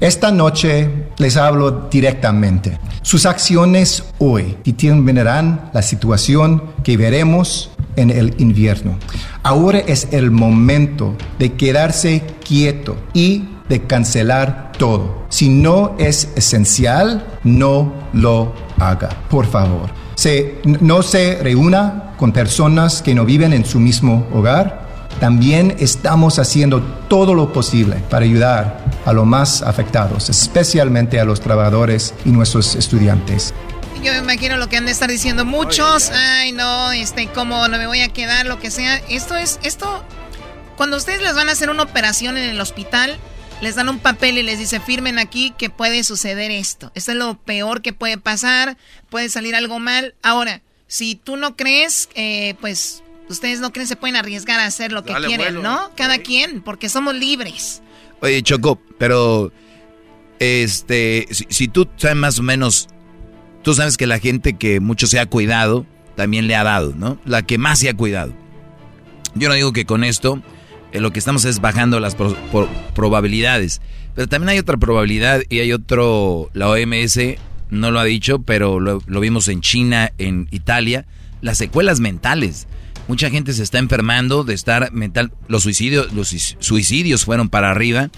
Esta noche les hablo directamente. Sus acciones hoy determinarán la situación que veremos en el invierno. Ahora es el momento de quedarse quieto y de cancelar todo. Si no es esencial, no lo haga, por favor. No se reúna con personas que no viven en su mismo hogar. También estamos haciendo todo lo posible para ayudar a los más afectados, especialmente a los trabajadores y nuestros estudiantes. Yo me imagino lo que han de estar diciendo muchos. Ay, no, este, cómo no me voy a quedar, lo que sea. Esto es, esto, cuando ustedes les van a hacer una operación en el hospital, les dan un papel y les dice, firmen aquí que puede suceder esto. Esto es lo peor que puede pasar, puede salir algo mal. Ahora, si tú no crees, eh, pues ustedes no creen, se pueden arriesgar a hacer lo que Dale quieren, vuelo. ¿no? Cada quien, porque somos libres. Oye, Choco, pero este, si, si tú sabes más o menos, tú sabes que la gente que mucho se ha cuidado, también le ha dado, ¿no? La que más se ha cuidado. Yo no digo que con esto eh, lo que estamos es bajando las probabilidades, pero también hay otra probabilidad y hay otro, la OMS no lo ha dicho, pero lo vimos en China, en Italia, las secuelas mentales. Mucha gente se está enfermando de estar mental. Los suicidios, los suic- suicidios fueron para arriba.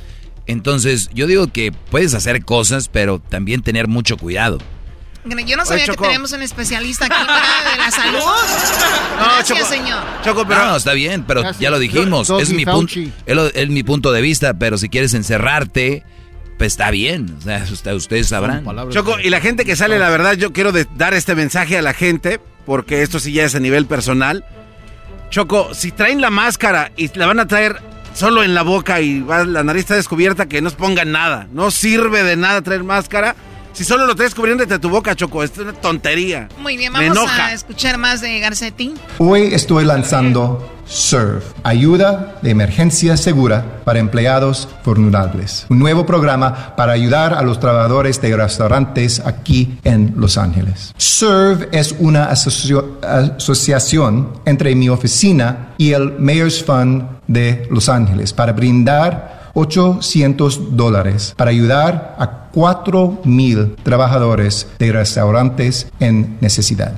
Entonces, yo digo que puedes hacer cosas, pero también tener mucho cuidado. Yo no sabía que Choco. tenemos un especialista aquí ¿verdad? de la salud. Gracias, Choco. señor. Choco, pero no, está bien, pero Gracias. ya lo dijimos, es mi punto, es mi punto de vista, pero si quieres encerrarte, pues está bien, o sea, usted- ustedes sabrán. Choco, y la gente que sale, la verdad, yo quiero de- dar este mensaje a la gente, porque esto sí ya es a nivel personal. Choco, si traen la máscara y la van a traer solo en la boca y va- la nariz está descubierta, que no pongan nada. No sirve de nada traer máscara. Si solo lo traes cubriendo de tu boca, Choco, es una tontería. Muy bien, Me vamos enoja. a escuchar más de Garcetti. Hoy estoy lanzando SERVE, Ayuda de Emergencia Segura para Empleados Vulnerables, un nuevo programa para ayudar a los trabajadores de restaurantes aquí en Los Ángeles. SERVE es una asocio- asociación entre mi oficina y el Mayor's Fund de Los Ángeles para brindar 800 dólares para ayudar a 4 mil trabajadores de restaurantes en necesidad.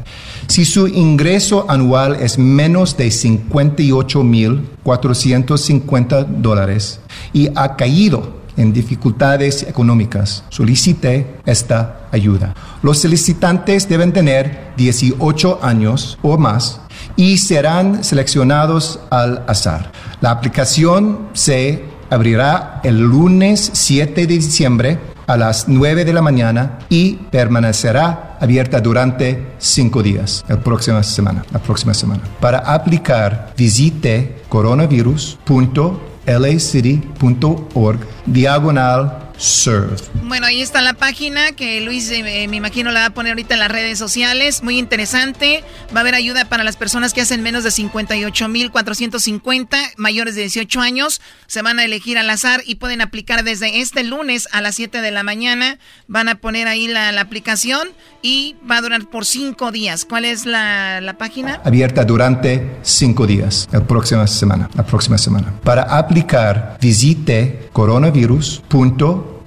Si su ingreso anual es menos de 58 mil 450 dólares y ha caído en dificultades económicas, solicite esta ayuda. Los solicitantes deben tener 18 años o más y serán seleccionados al azar. La aplicación se abrirá el lunes 7 de diciembre a las 9 de la mañana y permanecerá abierta durante 5 días, la próxima semana, la próxima semana. Para aplicar, visite coronavirus.lacity.org diagonal serve. Bueno, ahí está la página que Luis eh, me imagino la va a poner ahorita en las redes sociales. Muy interesante. Va a haber ayuda para las personas que hacen menos de 58.450, mayores de 18 años. Se van a elegir al azar y pueden aplicar desde este lunes a las 7 de la mañana. Van a poner ahí la, la aplicación y va a durar por 5 días. ¿Cuál es la, la página? Abierta durante cinco días, la próxima semana. La próxima semana. Para aplicar, visite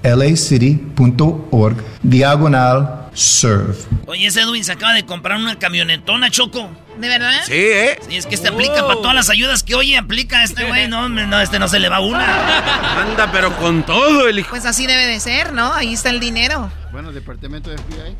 coronavirus.lacity.org diagonal serve. Oye, ese Edwin se acaba de comprar una camionetona, Choco. ¿De verdad? Sí, ¿eh? Sí, es que este aplica para todas las ayudas que oye, aplica este güey. No, este no se le va una. Anda, pero con todo el hijo. Pues así debe de ser, ¿no? Ahí está el dinero. Bueno, departamento de FBI.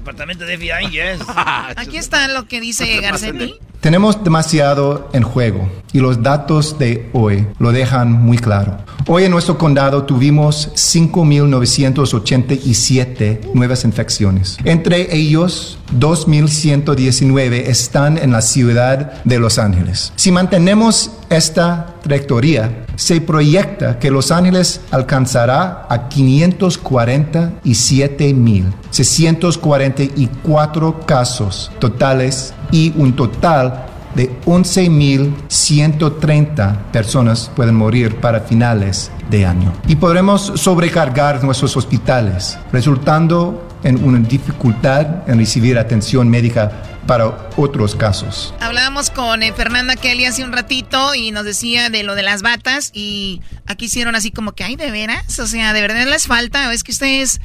Departamento de FBI, yes. Aquí está lo que dice Garcetti. Tenemos demasiado en juego y los datos de hoy lo dejan muy claro. Hoy en nuestro condado tuvimos 5.987 nuevas infecciones. Entre ellos, 2.119 están en la ciudad de Los Ángeles. Si mantenemos esta trayectoria, se proyecta que Los Ángeles alcanzará a 547.644 casos totales y un total de 11.130 personas pueden morir para finales de año. Y podremos sobrecargar nuestros hospitales, resultando en una dificultad en recibir atención médica para otros casos. Hablábamos con eh, Fernanda Kelly hace un ratito y nos decía de lo de las batas y aquí hicieron así como que, ay, ¿de veras? O sea, ¿de verdad les falta? ¿O es que ustedes...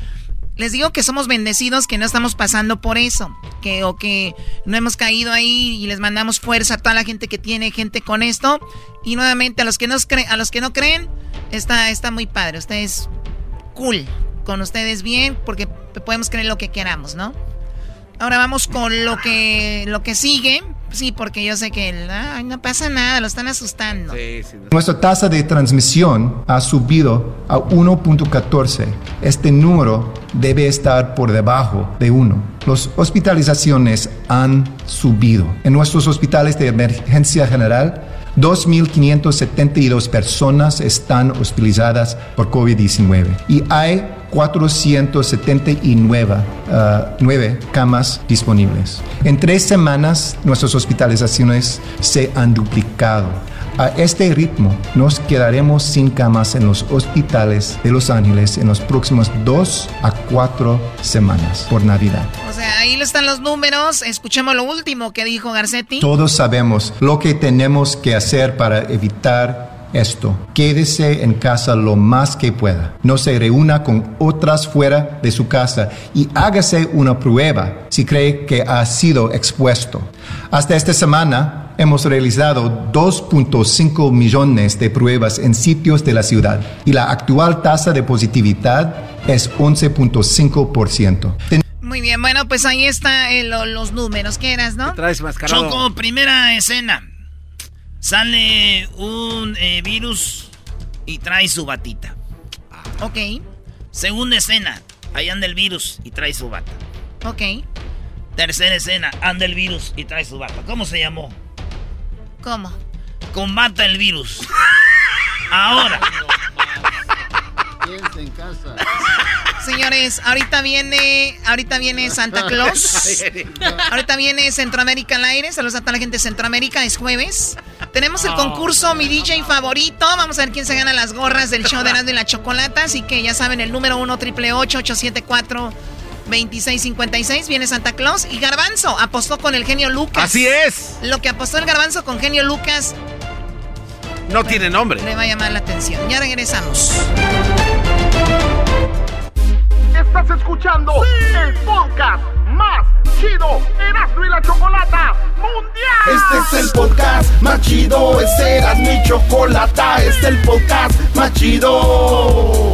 Les digo que somos bendecidos, que no estamos pasando por eso, que o que no hemos caído ahí y les mandamos fuerza a toda la gente que tiene gente con esto. Y nuevamente a los que no creen, a los que no creen, está, está muy padre. Ustedes cool, con ustedes bien, porque podemos creer lo que queramos, ¿no? Ahora vamos con lo que lo que sigue. Sí, porque yo sé que ay, no pasa nada, lo están asustando. Nuestra tasa de transmisión ha subido a 1.14. Este número debe estar por debajo de 1. Las hospitalizaciones han subido. En nuestros hospitales de emergencia general, 2.572 personas están hospitalizadas por COVID-19 y hay 479 uh, nueve camas disponibles. En tres semanas nuestras hospitalizaciones se han duplicado. A este ritmo nos quedaremos sin camas en los hospitales de Los Ángeles en los próximos dos a cuatro semanas por Navidad. O sea, ahí están los números. Escuchemos lo último que dijo Garcetti. Todos sabemos lo que tenemos que hacer para evitar esto. Quédese en casa lo más que pueda. No se reúna con otras fuera de su casa y hágase una prueba si cree que ha sido expuesto. Hasta esta semana hemos realizado 2.5 millones de pruebas en sitios de la ciudad y la actual tasa de positividad es 11.5%. Muy bien, bueno, pues ahí están eh, lo, los números. ¿Qué eras, no? Traes mascarado. Choco, primera escena. Sale un eh, virus y trae su batita. Ok. Segunda escena. Ahí anda el virus y trae su bata. Ok. Tercera escena. Anda el virus y trae su bata. ¿Cómo se llamó? ¿Cómo? Combata el virus. Ahora. Quédense en casa. Señores, ahorita viene, ahorita viene Santa Claus. ahorita viene Centroamérica al aire. Saludos a toda la gente de Centroamérica. Es jueves. Tenemos el concurso Mi DJ favorito. Vamos a ver quién se gana las gorras del show de Erasmo y la Chocolata. Así que ya saben, el número 1 triple 874 2656 viene Santa Claus y Garbanzo apostó con el genio Lucas. Así es. Lo que apostó el Garbanzo con genio Lucas No tiene nombre. le va a llamar la atención. Ya regresamos. Estás escuchando el podcast más chido Erasmo y la Chocolata Mundial. Este es el podcast más chido, este era mi chocolata, este es el podcast más chido.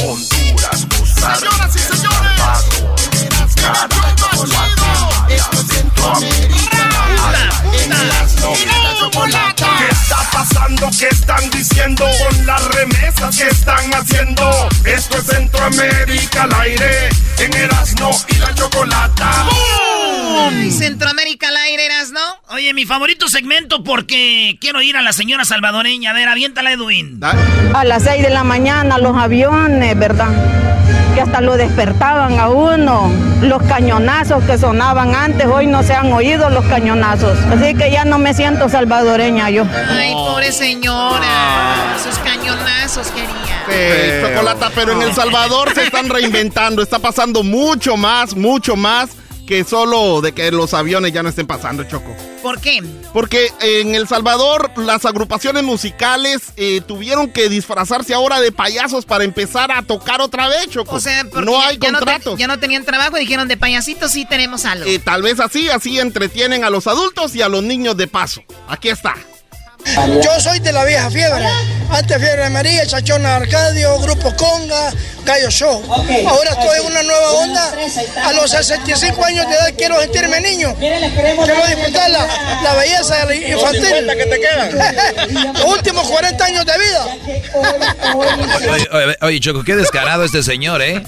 Honduras, Costa Rica, Señoras y señores, esto es Centroamérica. En Erasmo y la chocolata. ¿Qué está pasando? ¿Qué están diciendo con las remesas que están haciendo? Esto es Centroamérica al aire en Erasmo y la chocolata. Ay, Centroamérica al aire, eras, ¿no? Oye, mi favorito segmento porque quiero ir a la señora salvadoreña. A ver, aviéntala, Edwin. A las 6 de la mañana los aviones, ¿verdad? Que hasta lo despertaban a uno. Los cañonazos que sonaban antes, hoy no se han oído los cañonazos. Así que ya no me siento salvadoreña yo. Ay, pobre señora. Sus cañonazos quería. Sí, chocolata, pero en El Salvador se están reinventando. Está pasando mucho más, mucho más que solo de que los aviones ya no estén pasando, Choco. ¿Por qué? Porque en El Salvador las agrupaciones musicales eh, tuvieron que disfrazarse ahora de payasos para empezar a tocar otra vez, Choco. O sea, porque no hay ya, no te- contratos. ya no tenían trabajo y dijeron de payasitos sí tenemos algo. Eh, tal vez así, así entretienen a los adultos y a los niños de paso. Aquí está. Yo soy de la vieja fiebre. Antes Fiebre de María, Chachona Arcadio, Grupo Conga, Gallo Show. Ahora estoy en una nueva onda. A los 65 años de edad quiero sentirme niño. Quiero disfrutar la, la belleza infantil. 50 que te quedan. Los últimos 40 años de vida. Oye, oye, oye, Choco, qué descarado este señor, ¿eh?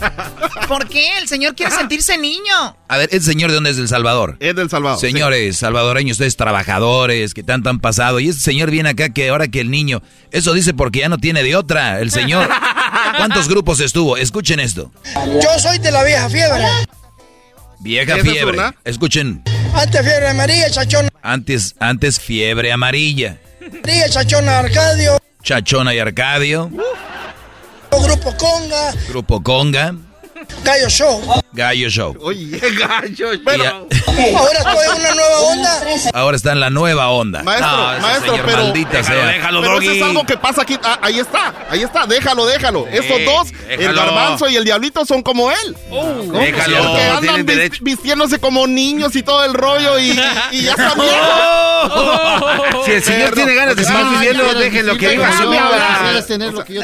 ¿Por qué? El señor quiere sentirse niño. A ver, ¿este señor de dónde es del Salvador? Es del Salvador. Señores salvadoreños, ustedes trabajadores, que tanto han pasado. Y este señor viene acá que ahora que el niño. Eso dice porque ya no tiene de otra. El señor. ¿Cuántos grupos estuvo? Escuchen esto. Yo soy de la vieja fiebre. Vieja ¿Esa es fiebre. Escuchen. Antes Fiebre María, Chachona Antes, antes fiebre amarilla. Chachona Arcadio, Chachona y Arcadio. Grupo Conga, Grupo Conga. Gallo Show. Gallo Show. Oye, gallo. Pero, a- Ahora estoy en una nueva onda. ahora está en la nueva onda. maestro, No, maestro, señor, pero. maldita sea. pero eso es algo que pasa aquí. Ah, ahí está, ahí está, déjalo, déjalo. Estos dos, el déjalo. garbanzo y el diablito, son como él. ¿no? Déjalo, Porque andan derecho. vistiéndose como niños y todo el rollo y, y ya está viejos. Si el señor tiene ganas de seguir viviendo, déjenlo que viva su vida.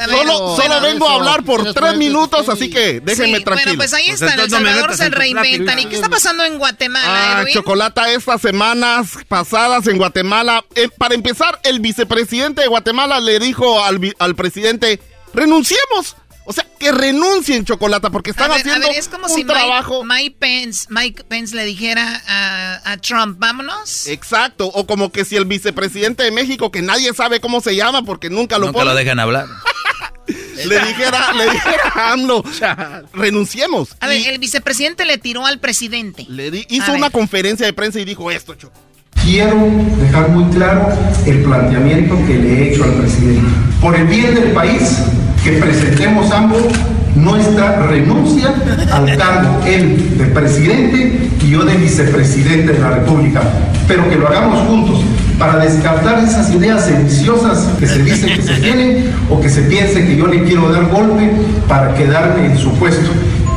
Solo, solo vengo a hablar por tres minutos, así que déjenme Sí, tranquilo. Bueno, pues ahí está, en El Salvador se reinventan. ¿Y qué está pasando en Guatemala, Ah, Edwin? Chocolata, estas semanas pasadas en Guatemala, eh, para empezar, el vicepresidente de Guatemala le dijo al, vi- al presidente, renunciemos. O sea, que renuncien, Chocolata, porque están a ver, haciendo a ver, es como un si trabajo... Mike, Mike Pence, Mike Pence le dijera a, a Trump, vámonos. Exacto, o como que si el vicepresidente de México, que nadie sabe cómo se llama porque nunca lo Nunca pone, lo dejan hablar. le dijera, le dijera a AMLO, renunciemos. A ver, el vicepresidente le tiró al presidente. Le di- hizo A ver. una conferencia de prensa y dijo esto, Choco. Quiero dejar muy claro el planteamiento que le he hecho al presidente. Por el bien del país, que presentemos ambos nuestra renuncia al cargo, él de presidente y yo de vicepresidente de la República, pero que lo hagamos juntos para descartar esas ideas sediciosas que se dicen que se tienen o que se piense que yo le quiero dar golpe para quedarme en su puesto.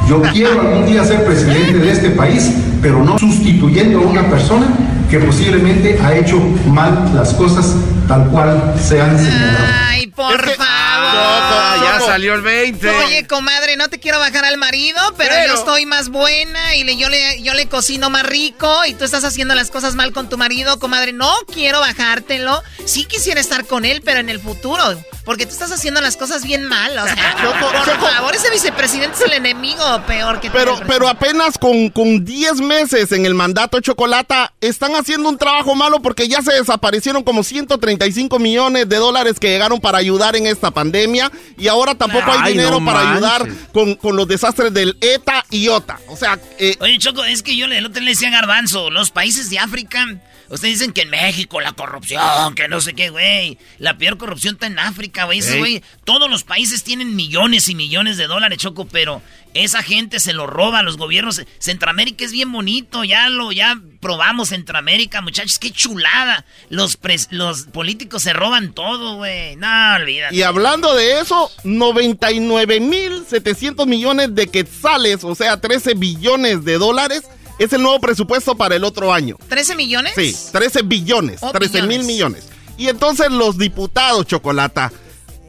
Yo quiero algún día ser presidente de este país, pero no sustituyendo a una persona que posiblemente ha hecho mal las cosas tal cual se han señalado. Ay, por favor. ya salió el 20. Oye, comadre, no te quiero bajar al marido, pero, Pero- yo estoy más buena y le, yo, le, yo le cocino más rico y tú estás haciendo las cosas mal con tu marido, comadre. No quiero bajártelo. Sí quisiera estar con él, pero en el futuro. Porque tú estás haciendo las cosas bien mal. O sea, Choco, por Choco. favor, ese vicepresidente es el enemigo peor que Pero, pero apenas con, con 10 meses en el mandato Chocolata, están haciendo un trabajo malo porque ya se desaparecieron como 135 millones de dólares que llegaron para ayudar en esta pandemia y ahora tampoco hay Ay, dinero no para ayudar con, con los desastres del ETA y OTA. O sea, eh, Oye, Choco, es que yo le, el otro le decía a Garbanzo, los países de África, ustedes dicen que en México la corrupción, que no sé qué, güey. La peor corrupción está en África, güey. Güey, todos los países tienen millones y millones de dólares, Choco, pero esa gente se lo roba a los gobiernos. Centroamérica es bien bonito, ya lo, ya probamos Centroamérica, muchachos, qué chulada. Los, pres- los políticos se roban todo, güey. No, olvídate. y hablando de eso, 99 mil 700 millones de quetzales, o sea, 13 billones de dólares, es el nuevo presupuesto para el otro año. ¿13 millones? Sí, 13 billones, Oh, 13 mil millones. Y entonces los diputados, Chocolata,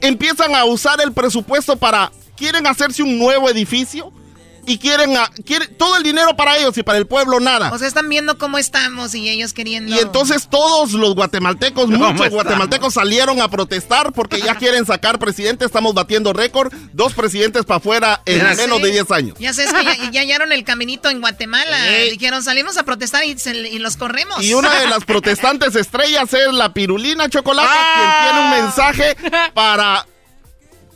empiezan a usar el presupuesto para quieren hacerse un nuevo edificio y quieren, a- quieren todo el dinero para ellos y para el pueblo nada. O sea, están viendo cómo estamos y ellos queriendo. Y entonces todos los guatemaltecos, ¿Cómo muchos estamos? guatemaltecos salieron a protestar porque ya quieren sacar presidente. Estamos batiendo récord. Dos presidentes para afuera en Ya menos sé. de 10 años. Ya sabes que ya, ya hallaron el caminito en Guatemala. Dijeron, salimos a protestar y, se- y los corremos. Y una de las protestantes estrellas es la pirulina chocolate, quien tiene un mensaje para,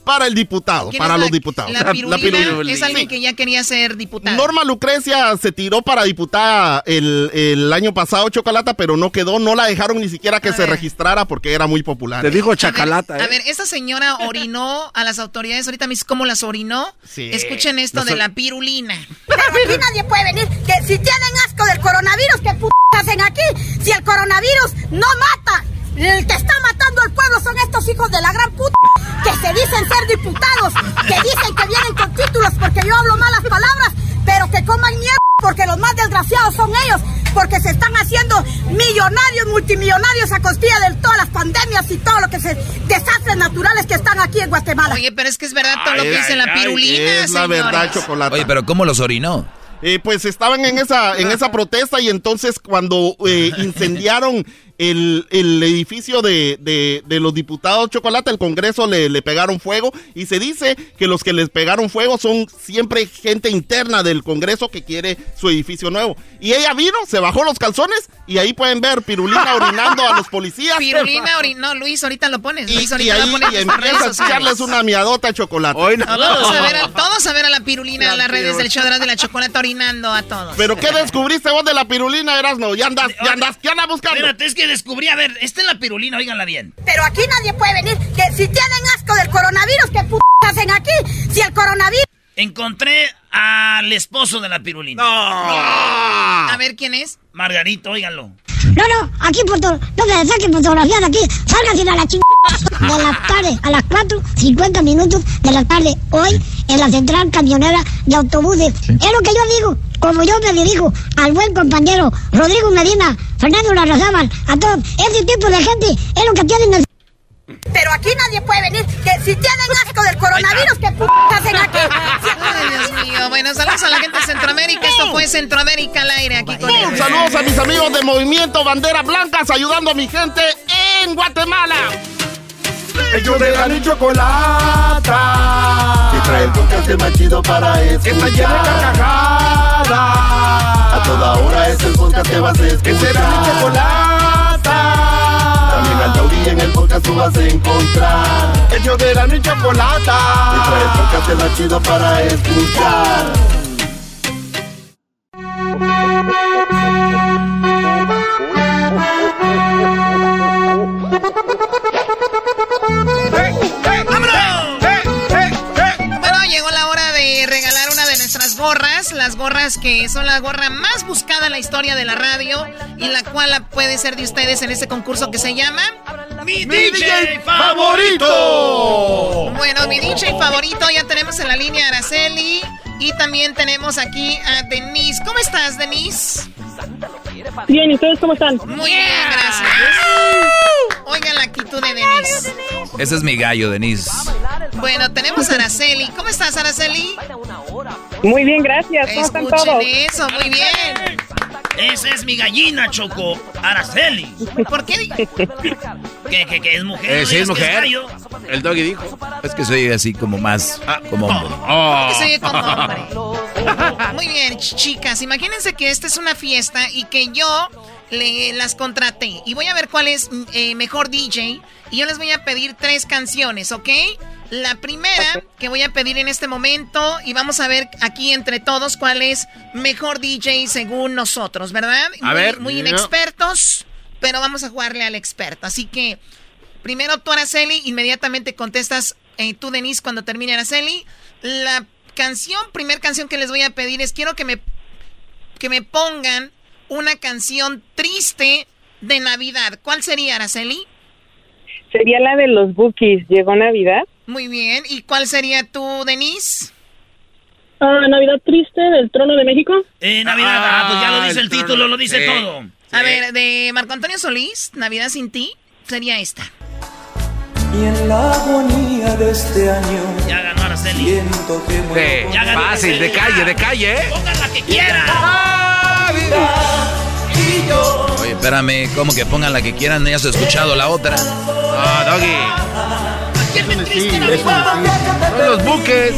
para el diputado, ¿Quién para los la- diputados. La pirulina es alguien Sí. que ya quería ser diputada. Norma Lucrecia se tiró para diputada el, el año pasado, Chocolata, pero no quedó, no la dejaron ni siquiera que se registrara porque era muy popular. Te dijo chacalata, A ver, esta señora orinó a las autoridades. Ahorita me dice cómo las orinó. Sí. Escuchen esto No de la pirulina. Pero aquí nadie puede venir. Que si tienen asco del coronavirus, ¿qué p hacen aquí? Si el coronavirus no mata. El que está matando al pueblo son estos hijos de la gran puta que se dicen ser diputados, que dicen que vienen con títulos porque yo hablo malas palabras, pero que coman mierda porque los más desgraciados son ellos, porque se están haciendo millonarios, multimillonarios a costilla de todas las pandemias y todo lo que se desastres naturales que están aquí en Guatemala. Oye, pero es que es verdad todo lo que Ay, dice la ay, pirulina, Es la verdad, Chocolata. Oye, pero ¿cómo los orinó? Eh, pues estaban en esa, en esa protesta y entonces cuando eh, incendiaron el, el edificio de, de- de los diputados Chocolate, el Congreso le, le pegaron fuego y se dice que los que les pegaron fuego son siempre gente interna del Congreso que quiere su edificio nuevo. Y ella vino, se bajó los calzones y ahí pueden ver Pirulina orinando a los policías. Pirulina orinó. Luis, ahorita lo pones. Y, Luis, y ahorita ahí lo pones y en sus redes empieza a sociales. echarles una miadota de chocolate. No, Todos, a ver a, todos a ver a la pirulina en las redes del show de y la chocolate orinando a todos. ¿Pero qué descubriste vos de la pirulina, Erasmo? Ya andas, ya andas, ya andas buscando. Espérate, es que descubrí, a ver, esta es la pirulina, óiganla bien. Pero aquí nadie puede venir. Que si tienen asco del coronavirus, ¿qué p hacen aquí? Si el coronavirus... Encontré al esposo de la pirulina. A ver quién es. Margarito, óiganlo. No, no, aquí foto, no me saquen fotografías de aquí. Salgan a la chingada de la tarde, a las 4.50 minutos de la tarde, hoy en la central camionera de autobuses. Es lo que yo digo, como yo me dirijo al buen compañero Rodrigo Medina, Fernando Larrazábal, a todos. Ese tipo de gente es lo que tienen el... Pero aquí nadie puede venir. Que si tienen asco del coronavirus, ¿qué p hacen aquí? Ay, Dios mío. Bueno, saludos a la gente de Centroamérica. Esto fue Centroamérica al aire aquí con él. Saludos a mis amigos de Movimiento Banderas Blancas ayudando a mi gente en Guatemala. Ellos de la ni chocolata. Que trae el podcast más chido para escuchar. Que está llena de carcajadas. A toda hora es el podcast que vas a escuchar. Que será mi chocolata. También al taurí en el podcast tú vas a encontrar. Ellos de la ni chocolata. Que trae el podcast más chido para escuchar. Gorras. Las gorras que son la gorra más buscada en la historia de la radio. Y la cual puede ser de ustedes en este concurso que se llama... ¡Mi DJ favorito! Bueno, mi DJ favorito, ya tenemos en la línea a Araceli y también tenemos aquí a Denise. ¿Cómo estás, Denise? Bien, ¿y ustedes cómo están? Muy bien, gracias. Oigan la de Denise. Ese es mi gallo, Denise. Bueno, tenemos a Araceli. ¿Cómo estás, Araceli? Muy bien, gracias. ¿Cómo están todos? eso, muy bien. Esa es mi gallina, Choco. Araceli. ¿Por qué? Que, que, que es mujer. Eh, sí, es mujer. gallo. El doggy dijo. Es que soy así como más, como hombre. Que se oye como hombre. Muy bien, ch- chicas. Imagínense que esta es una fiesta y que yo le, las contraté. Y voy a ver cuál es eh, mejor DJ. Y yo les voy a pedir tres canciones, ¿ok? La primera que voy a pedir en este momento. Y vamos a ver aquí entre todos cuál es mejor DJ según nosotros, ¿verdad? A muy, ver. Muy inexpertos. Pero vamos a jugarle al experto. Así que primero tú, Araceli, inmediatamente contestas eh, tú, Denise, cuando termine Araceli. La canción, primer canción que les voy a pedir es quiero que me, que me pongan una canción triste de Navidad. ¿Cuál sería, Araceli? Sería la de los Bookies. ¿Llegó Navidad? Muy bien. ¿Y cuál sería tú, Denise? Ah, Navidad Triste del Trono de México. Eh, Navidad, ah, pues ya lo dice el título, lo dice Sí. todo. A ver, de Marco Antonio Solís, Navidad sin ti, sería esta. Y en la agonía de este año Ya ganó Araceli. Sí, fácil, de calle, de calle, ¿eh? Pongan la que quieran. Oye, espérame, como que pongan la que quieran, no has escuchado la otra. Ah, Doggy. Son los buques.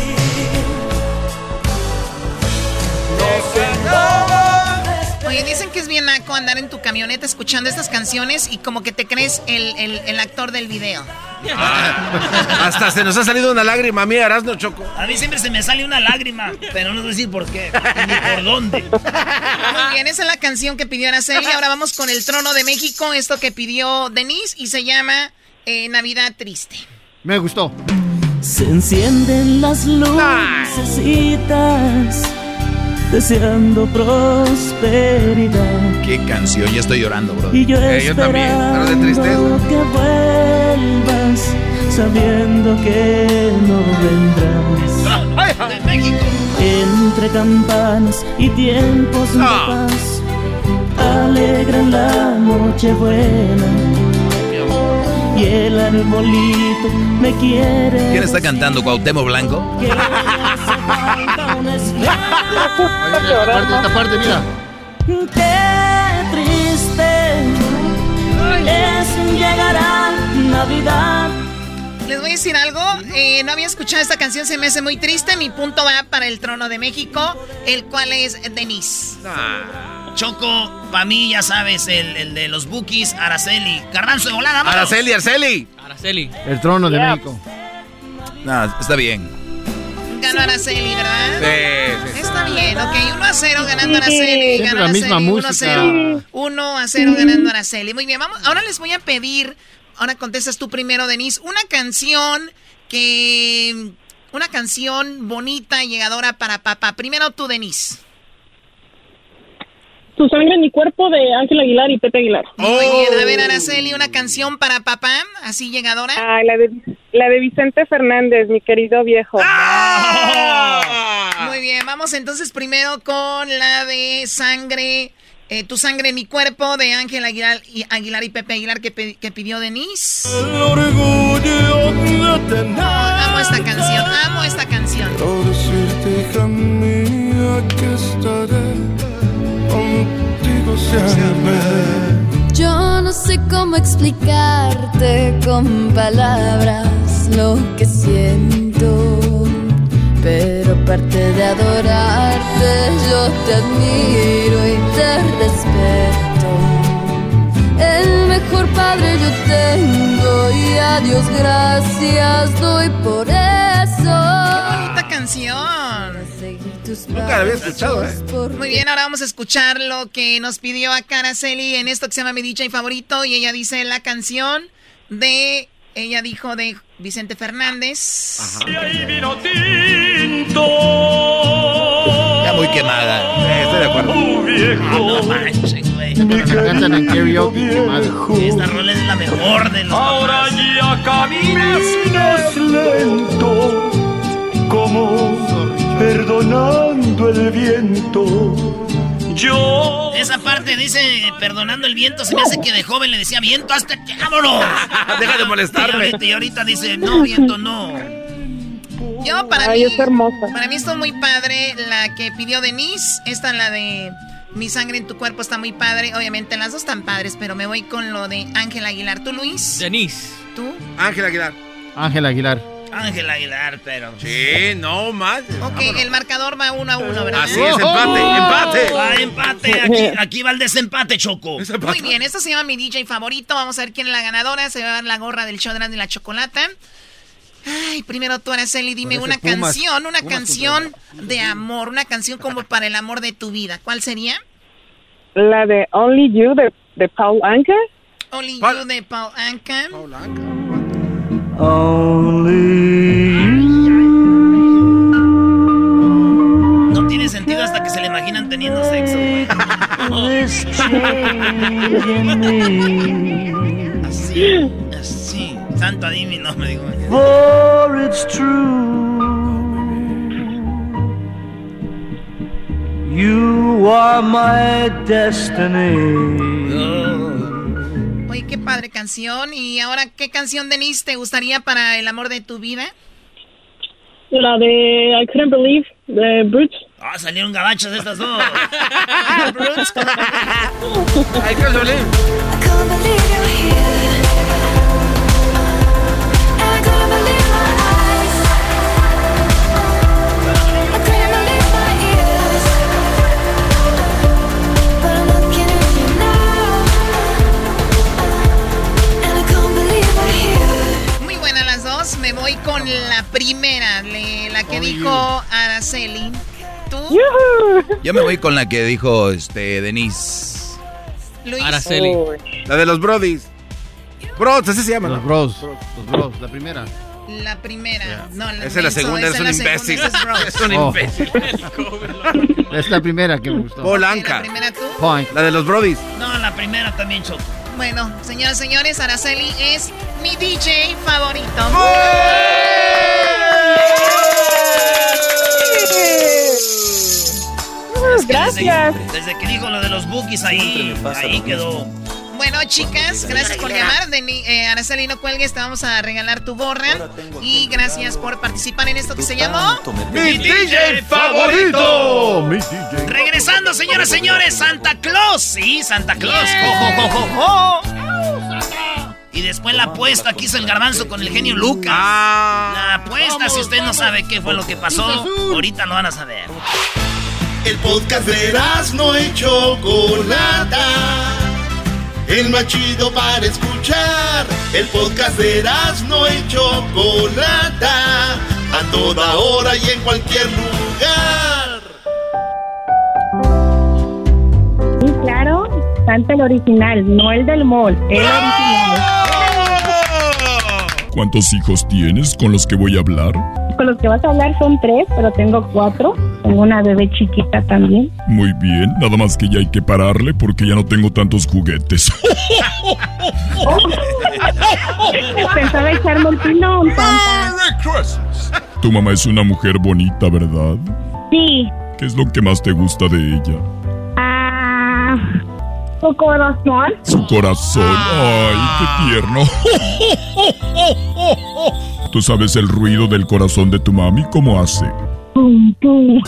Oye, dicen que es bien naco andar en tu camioneta escuchando estas canciones y como que te crees el, el- el actor del video. Hasta se nos ha salido una lágrima a mí, Erasno Choco. A mí siempre se me sale una lágrima, pero no sé decir por qué, ni por dónde. Muy bien, esa es la canción que pidió Araceli. Ahora vamos con el trono de México, esto que pidió Denise y se llama eh, Navidad Triste. Me gustó. Se encienden las lucecitas, deseando prosperidad. Qué canción, ya estoy llorando, bro. Y yo Eh, yo también, pero de tristeza. que vuelvas, sabiendo que no vendrás. De México. Entre campanas y tiempos de Ah. paz, alegran la noche buena. Y el arbolito me quiere. ¿Quién está cantando? ¿Cuauhtémoc Blanco? Oye, esta parte, esta parte, mira. Qué triste es llegar a Navidad. Les voy a decir algo, eh, no había escuchado esta canción, se me hace muy triste. Mi punto va para el trono de México, el cual es Denise. Choco, para mí, ya sabes, el, el de los bookies, Araceli. Garbanzo de volada, vámonos. Araceli, Araceli. Araceli. El trono de México. No, está bien. Ganó Araceli, ¿verdad? Sí, sí. Está bien, ok, 1 a 0 ganando Araceli. Ganó la misma Araceli, 1 a música. 0. 1 a 0 ganando Araceli. Muy bien, vamos. Ahora les voy a pedir, ahora contestas tú primero, Denise, una canción que. Una canción bonita, llegadora para papá. Primero tú, Denise. Tu sangre en mi cuerpo de Ángel Aguilar y Pepe Aguilar. Muy bien, a ver, Araceli, una canción para papá, así llegadora. Ah, la de, la de Vicente Fernández, mi querido viejo. Muy bien, vamos entonces primero con la de sangre, eh, tu sangre en mi cuerpo de Ángel Aguilar y, Aguilar y Pepe Aguilar que, pe- que pidió Denise. Amo esta canción, amo esta canción. Quiero decirte, hija mía, que Yo no sé cómo explicarte con palabras lo que siento, pero aparte de adorarte, yo te admiro y te respeto. El mejor padre yo tengo y a Dios gracias doy por eso. Nunca la había escuchado, ¿eh? Muy bien, ahora vamos a escuchar lo que nos pidió acá Araceli en esto que se llama Mi DJ Favorito y ella dice la canción de, ella dijo de Vicente Fernández. Ya muy quemada. estoy de acuerdo. Ah, no manches, güey. Cantan en karaoke, quemado. Esta rola es la mejor de los Ahora papás. ya caminas lento, como perdonando el viento. Yo. Esa parte dice, perdonando el viento, se me hace que de joven le decía, viento, hasta que vámonos. Deja de molestarme. Y ahorita, y ahorita dice, no, viento, no. Yo para Ay, mí, es hermosa. para mí está muy padre la que pidió Denise, esta la de Mi sangre en tu cuerpo está muy padre, obviamente las dos están padres, pero me voy con lo de Ángel Aguilar. ¿Tú, Luis? Denise. ¿Tú? Ángel Aguilar. Ángel Aguilar. Ángel Aguilar, pero... Sí, no más. Ok, el marcador va uno a uno, ¿verdad? Así es, empate, empate. Ah, empate, aquí, aquí va el desempate, Choco. Muy bien, esto se llama mi DJ favorito. Vamos a ver quién es la ganadora. Se va a dar la gorra del show de y la chocolata. Ay, primero tú, Araceli, dime una Pumas. canción, una Pumas canción de amor, una canción como para el amor de tu vida. ¿Cuál sería? La de Only You de, de Paul Anka. Only You de Paul Anka. No tiene sentido hasta que se le imaginan teniendo sexo, güey. Así, así. Santo adivino, me digo. For it's true. You are my destiny. Oye, qué padre canción. Y ahora, ¿qué canción, Denise, te gustaría para el amor de tu vida? La de I Couldn't Believe, de Brutes. Ah, salieron gabachos estas dos. Hay que salir. Muy dos. Me voy con la primera, le- la que dijo Araceli. ¿Tú? Yo me voy con la que dijo este Denise. Luis. Araceli. La de los Brodis. Bros, así se llama. Los bros. Los bros, la primera. La primera. No, la Esa es la segunda, un es la imbécil. Es un Oh. imbécil. Es la primera que me gustó. Polanca. ¿La primera tú? Point. La de los Brodis. No, la primera también, Choco. Bueno, señoras y señores, Araceli es mi DJ favorito. Gracias. Desde, desde que dijo lo de los bookies ahí, ahí quedó. Bueno, chicas, gracias por llamar. Deni- eh, Araceli, no cuelgues, te vamos a regalar tu gorra. Y gracias por participar en esto que se llamó... ¡Mi DJ favorito! Mi DJ. Regresando, señoras y señores, Santa Claus. Sí, Santa Claus. Jo, jo, jo, jo, jo. Y después la apuesta que hizo el garbanzo con el genio Lucas. La apuesta, si usted no sabe qué fue lo que pasó, ahorita lo van a saber. El podcast de no y Chocolata. El más chido para escuchar. El podcast de no y Chocolata. A toda hora y en cualquier lugar. Sí, claro. Santa el original, no el del mall. El original. ¿Cuántos hijos tienes con los que voy a hablar? Con los que vas a hablar son tres, pero tengo cuatro. Tengo una bebé chiquita también. Muy bien, nada más que ya hay que pararle porque ya no tengo tantos juguetes. Pensaba echarme el pilón, Santa. Tu mamá es una mujer bonita, ¿verdad? Sí. ¿Qué es lo que más te gusta de ella? Su corazón. Su corazón. Ay, qué tierno. ¿Tú sabes el ruido del corazón de tu mami? ¿Cómo hace? Pum, pum.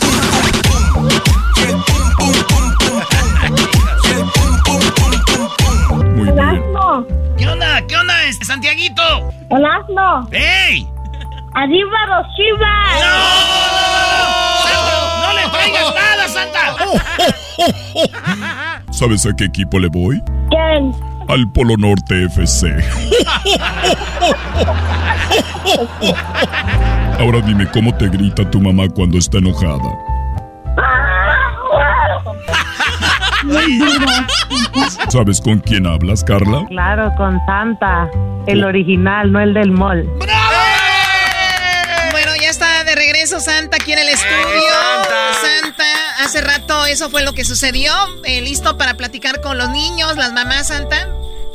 Muy El bien. asno. ¿Qué onda? ¿Qué onda, este Santiaguito? El asno. ¡Ey! Arriba los chivas. ¡No le traigas nada, Santa! ¿Sabes a qué equipo le voy? ¿Quién? Al Polo Norte FC. Ahora dime cómo te grita tu mamá cuando está enojada. ¿Sabes con quién hablas, Carla? Claro, con Santa, el original, no el del mall. Bueno, ya está de regreso Santa aquí en el estudio. Santa. Hace rato eso fue lo que sucedió. Eh, ¿Listo para platicar con los niños, las mamás, Santa?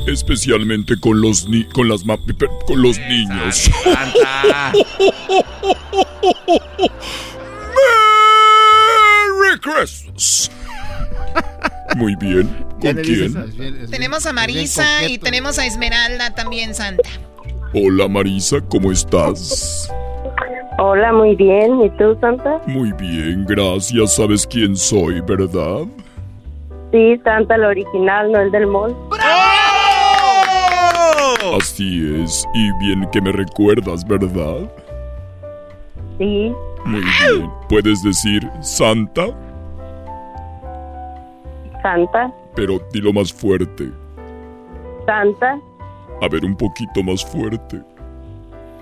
Especialmente con los ni con las ma- con los niños. Merry Christmas. Muy bien. ¿Con quién? Tenemos a Marisa y tenemos a Esmeralda también, Santa. Hola Marisa, ¿cómo estás? Hola, muy bien. ¿Y tú, Santa? Muy bien, gracias. ¿Sabes quién soy, verdad? Sí, Santa, el original, no el del mall. Así es. Y bien que me recuerdas, ¿verdad? Sí. Muy bien. ¿Puedes decir Santa? Santa, Pero dilo más fuerte. Santa, A ver, un poquito más fuerte.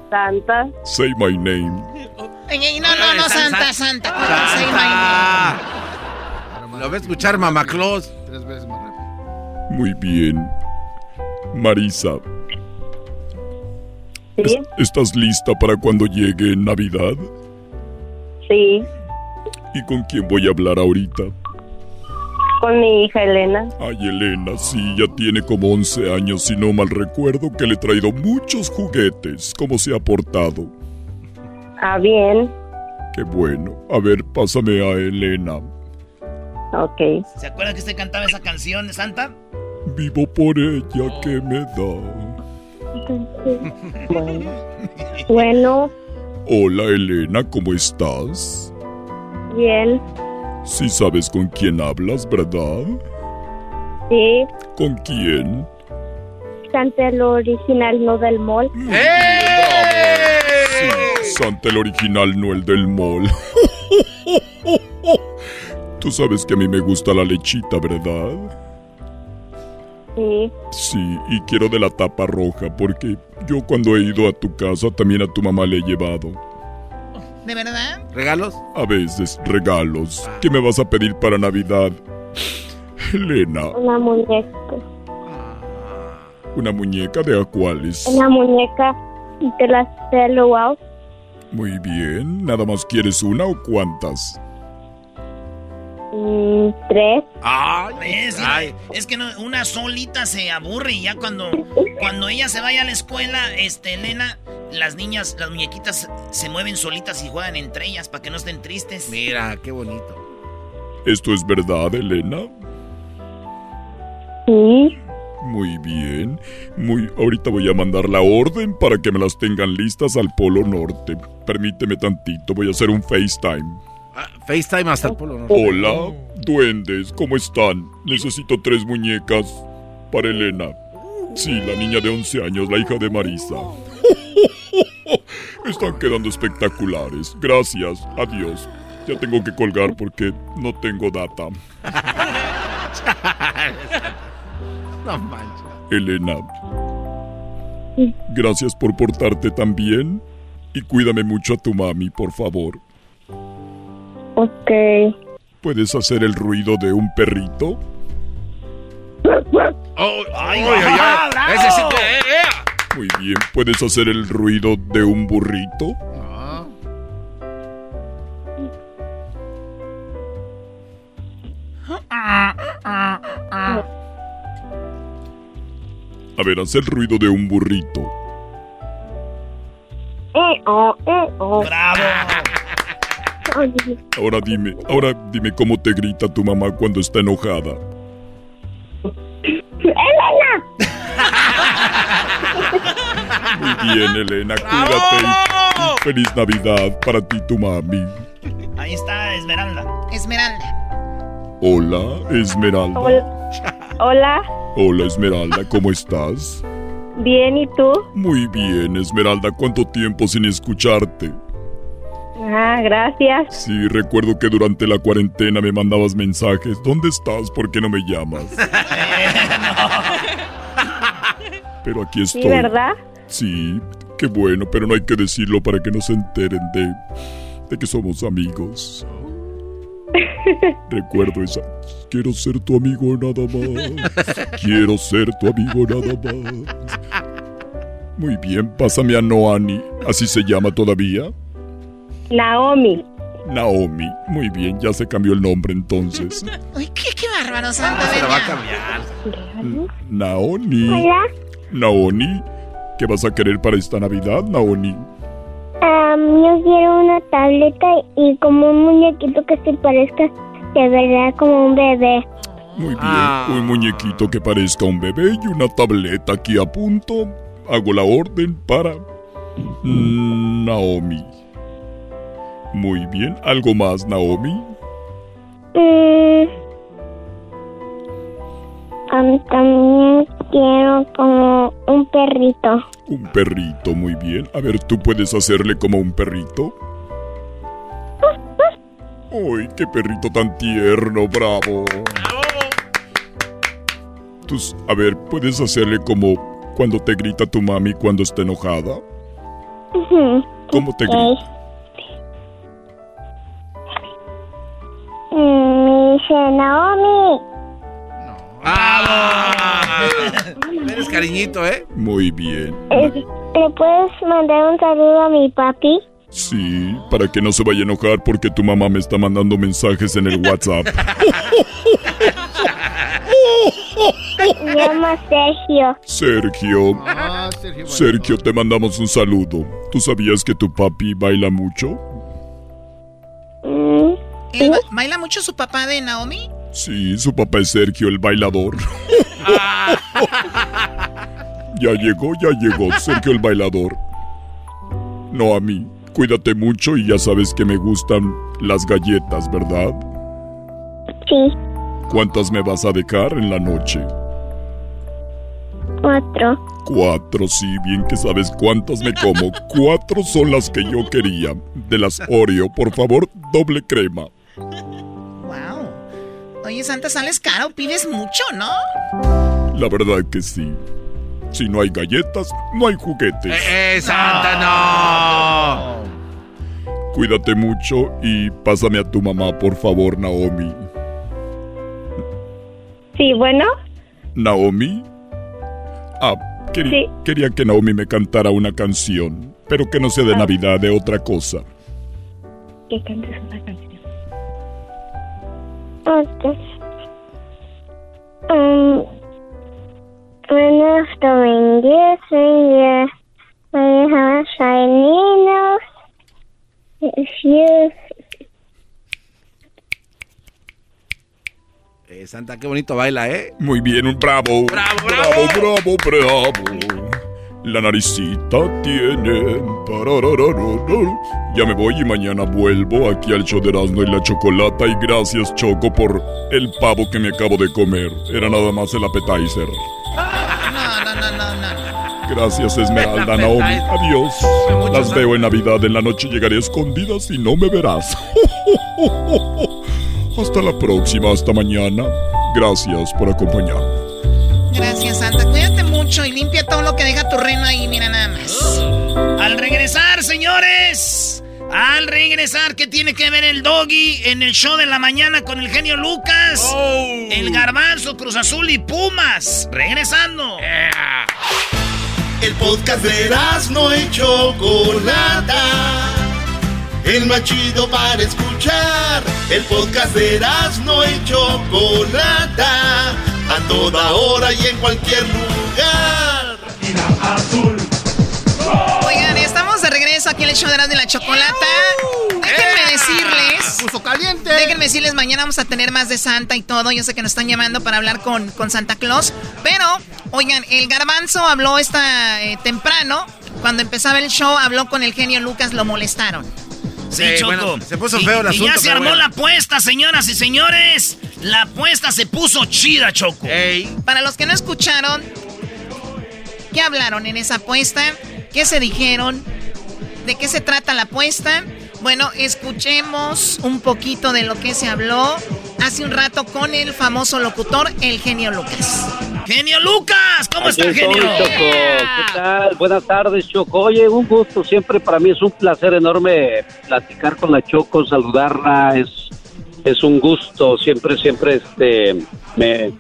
Santa. Say my name. No, no, no, Santa, Santa. ¿cuál es el baile? Lo va a escuchar Mamá Claus. Tres veces más rápido. Muy bien. Marisa. ¿Sí? ¿es- ¿Estás lista para cuando llegue Navidad? Sí. ¿Y con quién voy a hablar ahorita? Con mi hija Elena. Ay, Elena, sí, ya tiene como 11 años, si no mal recuerdo, que le he traído muchos juguetes. ¿Cómo se ha portado? Ah, bien. Qué bueno. A ver, pásame a Elena. Ok. ¿Se acuerdan que usted cantaba esa canción de Santa? Vivo por ella que me da. Bueno. Bueno, Hola Elena, ¿cómo estás? Bien, Sí sabes con quién hablas, ¿verdad? sí. ¿Con quién? Santa el original, no del mall. Santa el original, no el del mall. Tú sabes que a mí me gusta la lechita, ¿verdad? Sí. Sí, y quiero de la tapa roja porque yo cuando he ido a tu casa también a tu mamá le he llevado. ¿De verdad? ¿Regalos? A veces regalos. ¿Qué me vas a pedir para Navidad? Elena, Una muñeca. ¿una muñeca de a cuáles? Una muñeca de las Hello Wow. Muy bien, ¿nada más quieres una o cuántas? Mm, tres. ¿Ves? Es que no- una solita se aburre y ya cuando, cuando ella se vaya a la escuela, este, Elena, las niñas, las muñequitas se mueven solitas y juegan entre ellas para que no estén tristes. Mira, qué bonito. ¿Esto es verdad, Elena? Sí. Muy bien. Muy ahorita voy a mandar la orden para que me las tengan listas al Polo Norte. Permíteme tantito, voy a hacer un FaceTime. FaceTime hasta el polo norte. Hola, duendes, ¿cómo están? Necesito tres muñecas para Elena. Sí, la niña de 11 años, la hija de Marisa. Están quedando espectaculares. Gracias, adiós. Ya tengo que colgar porque no tengo data. No manches. Elena, gracias por portarte tan bien y cuídame mucho a tu mami, por favor. Ok. ¿Puedes hacer el ruido de un perrito? ¡Ay, ay, ay! ay. Ese sí que- Muy bien, ¿puedes hacer el ruido de un burrito? A ver, haz el ruido de un burrito. Eh, oh, eh, oh. ¡Bravo! Ahora dime, ahora dime cómo te grita tu mamá cuando está enojada. ¡Elena! Muy bien, Elena, cuídate feliz Navidad para ti y tu mami. Ahí está Esmeralda. Esmeralda. Hola, Esmeralda. Hola. Hola. Hola, Esmeralda, ¿cómo estás? Bien, ¿y tú? Muy bien, Esmeralda, ¿cuánto tiempo sin escucharte? Ah, gracias. Sí, recuerdo que durante la cuarentena me mandabas mensajes. ¿Dónde estás? ¿Por qué no me llamas? Pero aquí estoy. Sí, ¿verdad? Sí, qué bueno, pero no hay que decirlo para que no se enteren de, de que somos amigos. Recuerdo esa. Quiero ser tu amigo nada más. Quiero ser tu amigo nada más. Muy bien, pásame a Noani. ¿Así se llama todavía? Naomi. Naomi. Muy bien, ya se cambió el nombre entonces. Uy, qué, qué bárbaro, Santa. Se lo va a cambiar. Naoni. Hola. Naoni. ¿Qué vas a querer para esta Navidad, Naoni? Am, yo quiero una tableta y como un muñequito que se parezca de verdad como un bebé. Muy bien, un muñequito que parezca un bebé y una tableta aquí a punto. Hago la orden para mm, Naomi. Muy bien, ¿algo más, Naomi? Mm. Am, también quiero como un perrito. Un perrito, muy bien. A ver, ¿tú puedes hacerle como un perrito? ¡Uy, qué perrito tan tierno! ¡Bravo! Tú, s- a ver, ¿puedes hacerle como cuando te grita tu mami cuando está enojada? ¿Cómo te grita? Me dice Naomi. Eres cariñito, ¿eh? Muy bien. ¿Te puedes mandar un saludo a mi papi? Sí, para que no se vaya a enojar porque tu mamá me está mandando mensajes en el WhatsApp. Se llama Sergio. Sergio. Ah, Sergio. Sergio, te mandamos un saludo. ¿Tú sabías que tu papi baila mucho? Mm, ¿Él ba- ¿Baila mucho su papá de Naomi? Sí, su papá es Sergio, el bailador. ya llegó, ya llegó, Sergio el bailador. No a mí. Cuídate mucho y ya sabes que me gustan las galletas, ¿verdad? Sí, ¿Cuántas me vas a dejar en la noche? cuatro. Cuatro, sí, bien que sabes cuántas me como. Cuatro son las que yo quería. De las Oreo, por favor, doble crema. Oye, Santa, sales caro, pides mucho, ¿no? La verdad que sí. Si no hay galletas, no hay juguetes. ¡Eh, Santa, no! Cuídate mucho y pásame a tu mamá, por favor, Naomi. Sí, bueno, ¿Naomi? Ah, Sí. quería que Naomi me cantara una canción, pero que no sea de Navidad, de otra cosa. que cantes una canción. Ok. Um, sing, yeah, when you have if you Eh, Santa, qué bonito baila, ¿eh? Muy bien, un bravo. Bravo, bravo, bravo, bravo. La naricita tiene. Ya me voy y mañana vuelvo aquí al show de Erasmo y la Chocolata. Y gracias, Choco, por el pavo que me acabo de comer. Era nada más el appetizer. No, no, no, no, no. Gracias, Esmeralda, Naomi. Adiós. Las veo en Navidad. En la noche llegaré escondidas y no me verás. Hasta la próxima, hasta mañana. Gracias por acompañarme. Gracias, Santa. Cuídate mucho y limpia deja tu reno ahí, mira nada más. Al regresar, señores. Al regresar, ¿qué tiene que ver el doggy en el show de la mañana con el genio Lucas? El garbanzo, Cruz Azul y Pumas. Regresando. El podcast de no y Chocolata. El más chido para escuchar. El podcast de no y Chocolata. A toda hora y en cualquier lugar. Azul. Oigan, estamos de regreso aquí en el show de y la Chocolata. Déjenme decirles. Puso caliente. Déjenme decirles, mañana vamos a tener más de Santa y todo. Yo sé que nos están llamando para hablar con, con Santa Claus. Pero, oigan, el garbanzo habló esta eh, temprano. Cuando empezaba el show, habló con el genio Lucas, lo molestaron. Sí, Eh, Choco. bueno, se puso Y- feo el y asunto, ya se armó bueno. la apuesta, señoras y señores. La apuesta se puso chida, Choco. Para los que no escucharon, ¿qué hablaron en esa apuesta? ¿Qué se dijeron? ¿De qué se trata la apuesta? Bueno, escuchemos un poquito de lo que se habló hace un rato con el famoso locutor, el genio Lucas. Genio Lucas, ¿cómo Aquí está, genio? Choco. ¿Qué tal? Buenas tardes, Choco. Oye, un gusto. Siempre para mí es un placer enorme platicar con la Choco, saludarla. Es, es un gusto. Siempre, siempre este, me,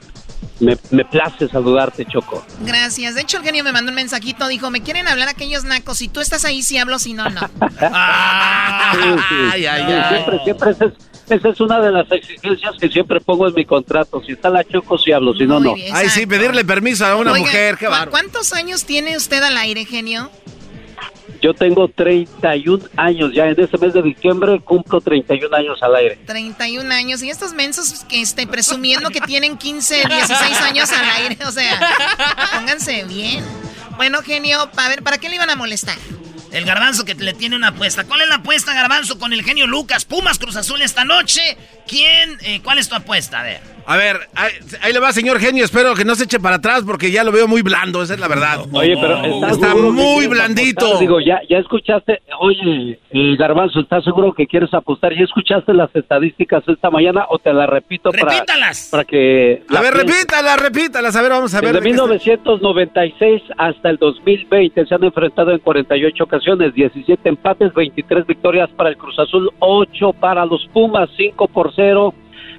me, me place saludarte, Choco. Gracias. De hecho, el genio me mandó un mensajito, dijo, me quieren hablar aquellos nacos. Si tú estás ahí, sí hablo, si no, no. Ah. Sí, sí. Ay, ay, Sí, ay. Siempre, siempre esa es, esa es una de las exigencias que siempre pongo en mi contrato. Si está la Choco, sí hablo, si no, Muy no. Ay, sí, pedirle permiso a una Oiga, mujer, qué ¿cu- bárbaro. ¿Cuántos años tiene usted al aire, genio? Yo tengo 31 años ya. En este mes de diciembre cumplo 31 años al aire. 31 años. Y estos mensos que esté presumiendo que tienen 15, 16 años al aire. O sea, pónganse bien. Bueno, genio, a ver, ¿para qué le iban a molestar? El garbanzo que le tiene una apuesta. ¿Cuál es la apuesta, garbanzo, con el genio Lucas? Pumas Cruz Azul esta noche. ¿Quién? eh, ¿Cuál es tu apuesta? A ver. A ver, ahí, ahí le va, señor genio. Espero que no se eche para atrás porque ya lo veo muy blando, esa es la verdad. Oye, pero ¿estás está muy blandito. apostar? Digo, ya, ya escuchaste, oye, eh, Garbanzo, ¿estás seguro que quieres apostar? ¿Ya escuchaste las estadísticas esta mañana o te las repito para, Repítalas. para que... A la ver, pienses? repítalas, repítalas. A ver, vamos a ver. Desde de qué está- 1996 hasta el 2020 se han enfrentado en 48 ocasiones, 17 empates, 23 victorias para el Cruz Azul, 8 para los Pumas, 5 por 0.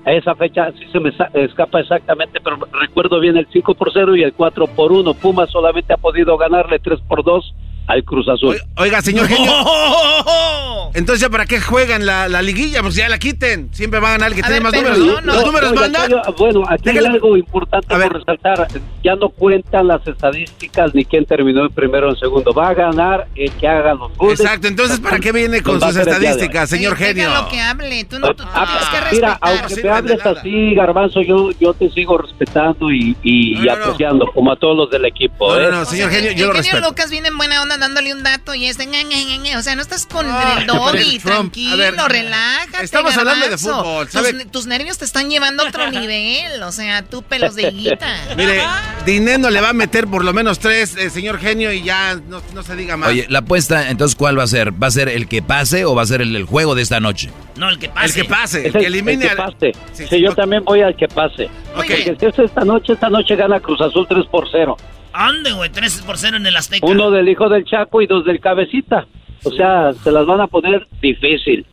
A esa fecha sí se me escapa exactamente, pero recuerdo bien el 5 por 0 y el 4 por 1. Pumas solamente ha podido ganarle 3 por 2 al Cruz Azul. Oiga, señor genio. ¡Oh! Entonces, ¿ya ¿para qué juegan la, la liguilla? Pues ya la quiten. Siempre va a ganar el que A tiene ver, más números. no, Los no. números No, mandan. hay- bueno, aquí Déjale- hay algo importante A ver. por resaltar. Ya no cuentan las estadísticas ni quién terminó en primero o en segundo. Va a ganar el que haga los goles. Exacto, entonces, ¿para qué viene con sus estadísticas, señor Sí, genio? lo que hable. Tú, no, tú, tú Ah, tienes que Mira, respetar. aunque Sí, me no hables así, Garbanzo, yo, yo te sigo respetando y, y, No, y no, no. apreciando, como a todos los del equipo. No, ¿eh? no, no, señor genio, yo lo el genio respeto. Lucas viene en buena onda andas dándole un dato y es de... ña, ña, ña, ña. O sea, no estás con Ah, el doggy, tranquilo, ver, relájate, estamos hablando de fútbol, Tus, tus nervios te están llevando a otro nivel, o sea, tú pelos de higuita. Mire, Dineno le va a meter por lo menos tres, eh, señor genio, y ya no, no se diga más. Oye, la apuesta, entonces, ¿cuál va a ser? ¿Va a ser el que pase o va a ser el, el juego de esta noche? No, el que pase. el que pase, el que el- elimine el que al- pase. Sí, Sí, sí, yo no- también voy al que pase. Porque si es esta noche, esta noche gana Cruz Azul 3 por 0. Ande, güey, 3 por 0 en el Azteca. Uno del hijo del Chaco y dos del Cabecita. O sea, se las van a poner difícil.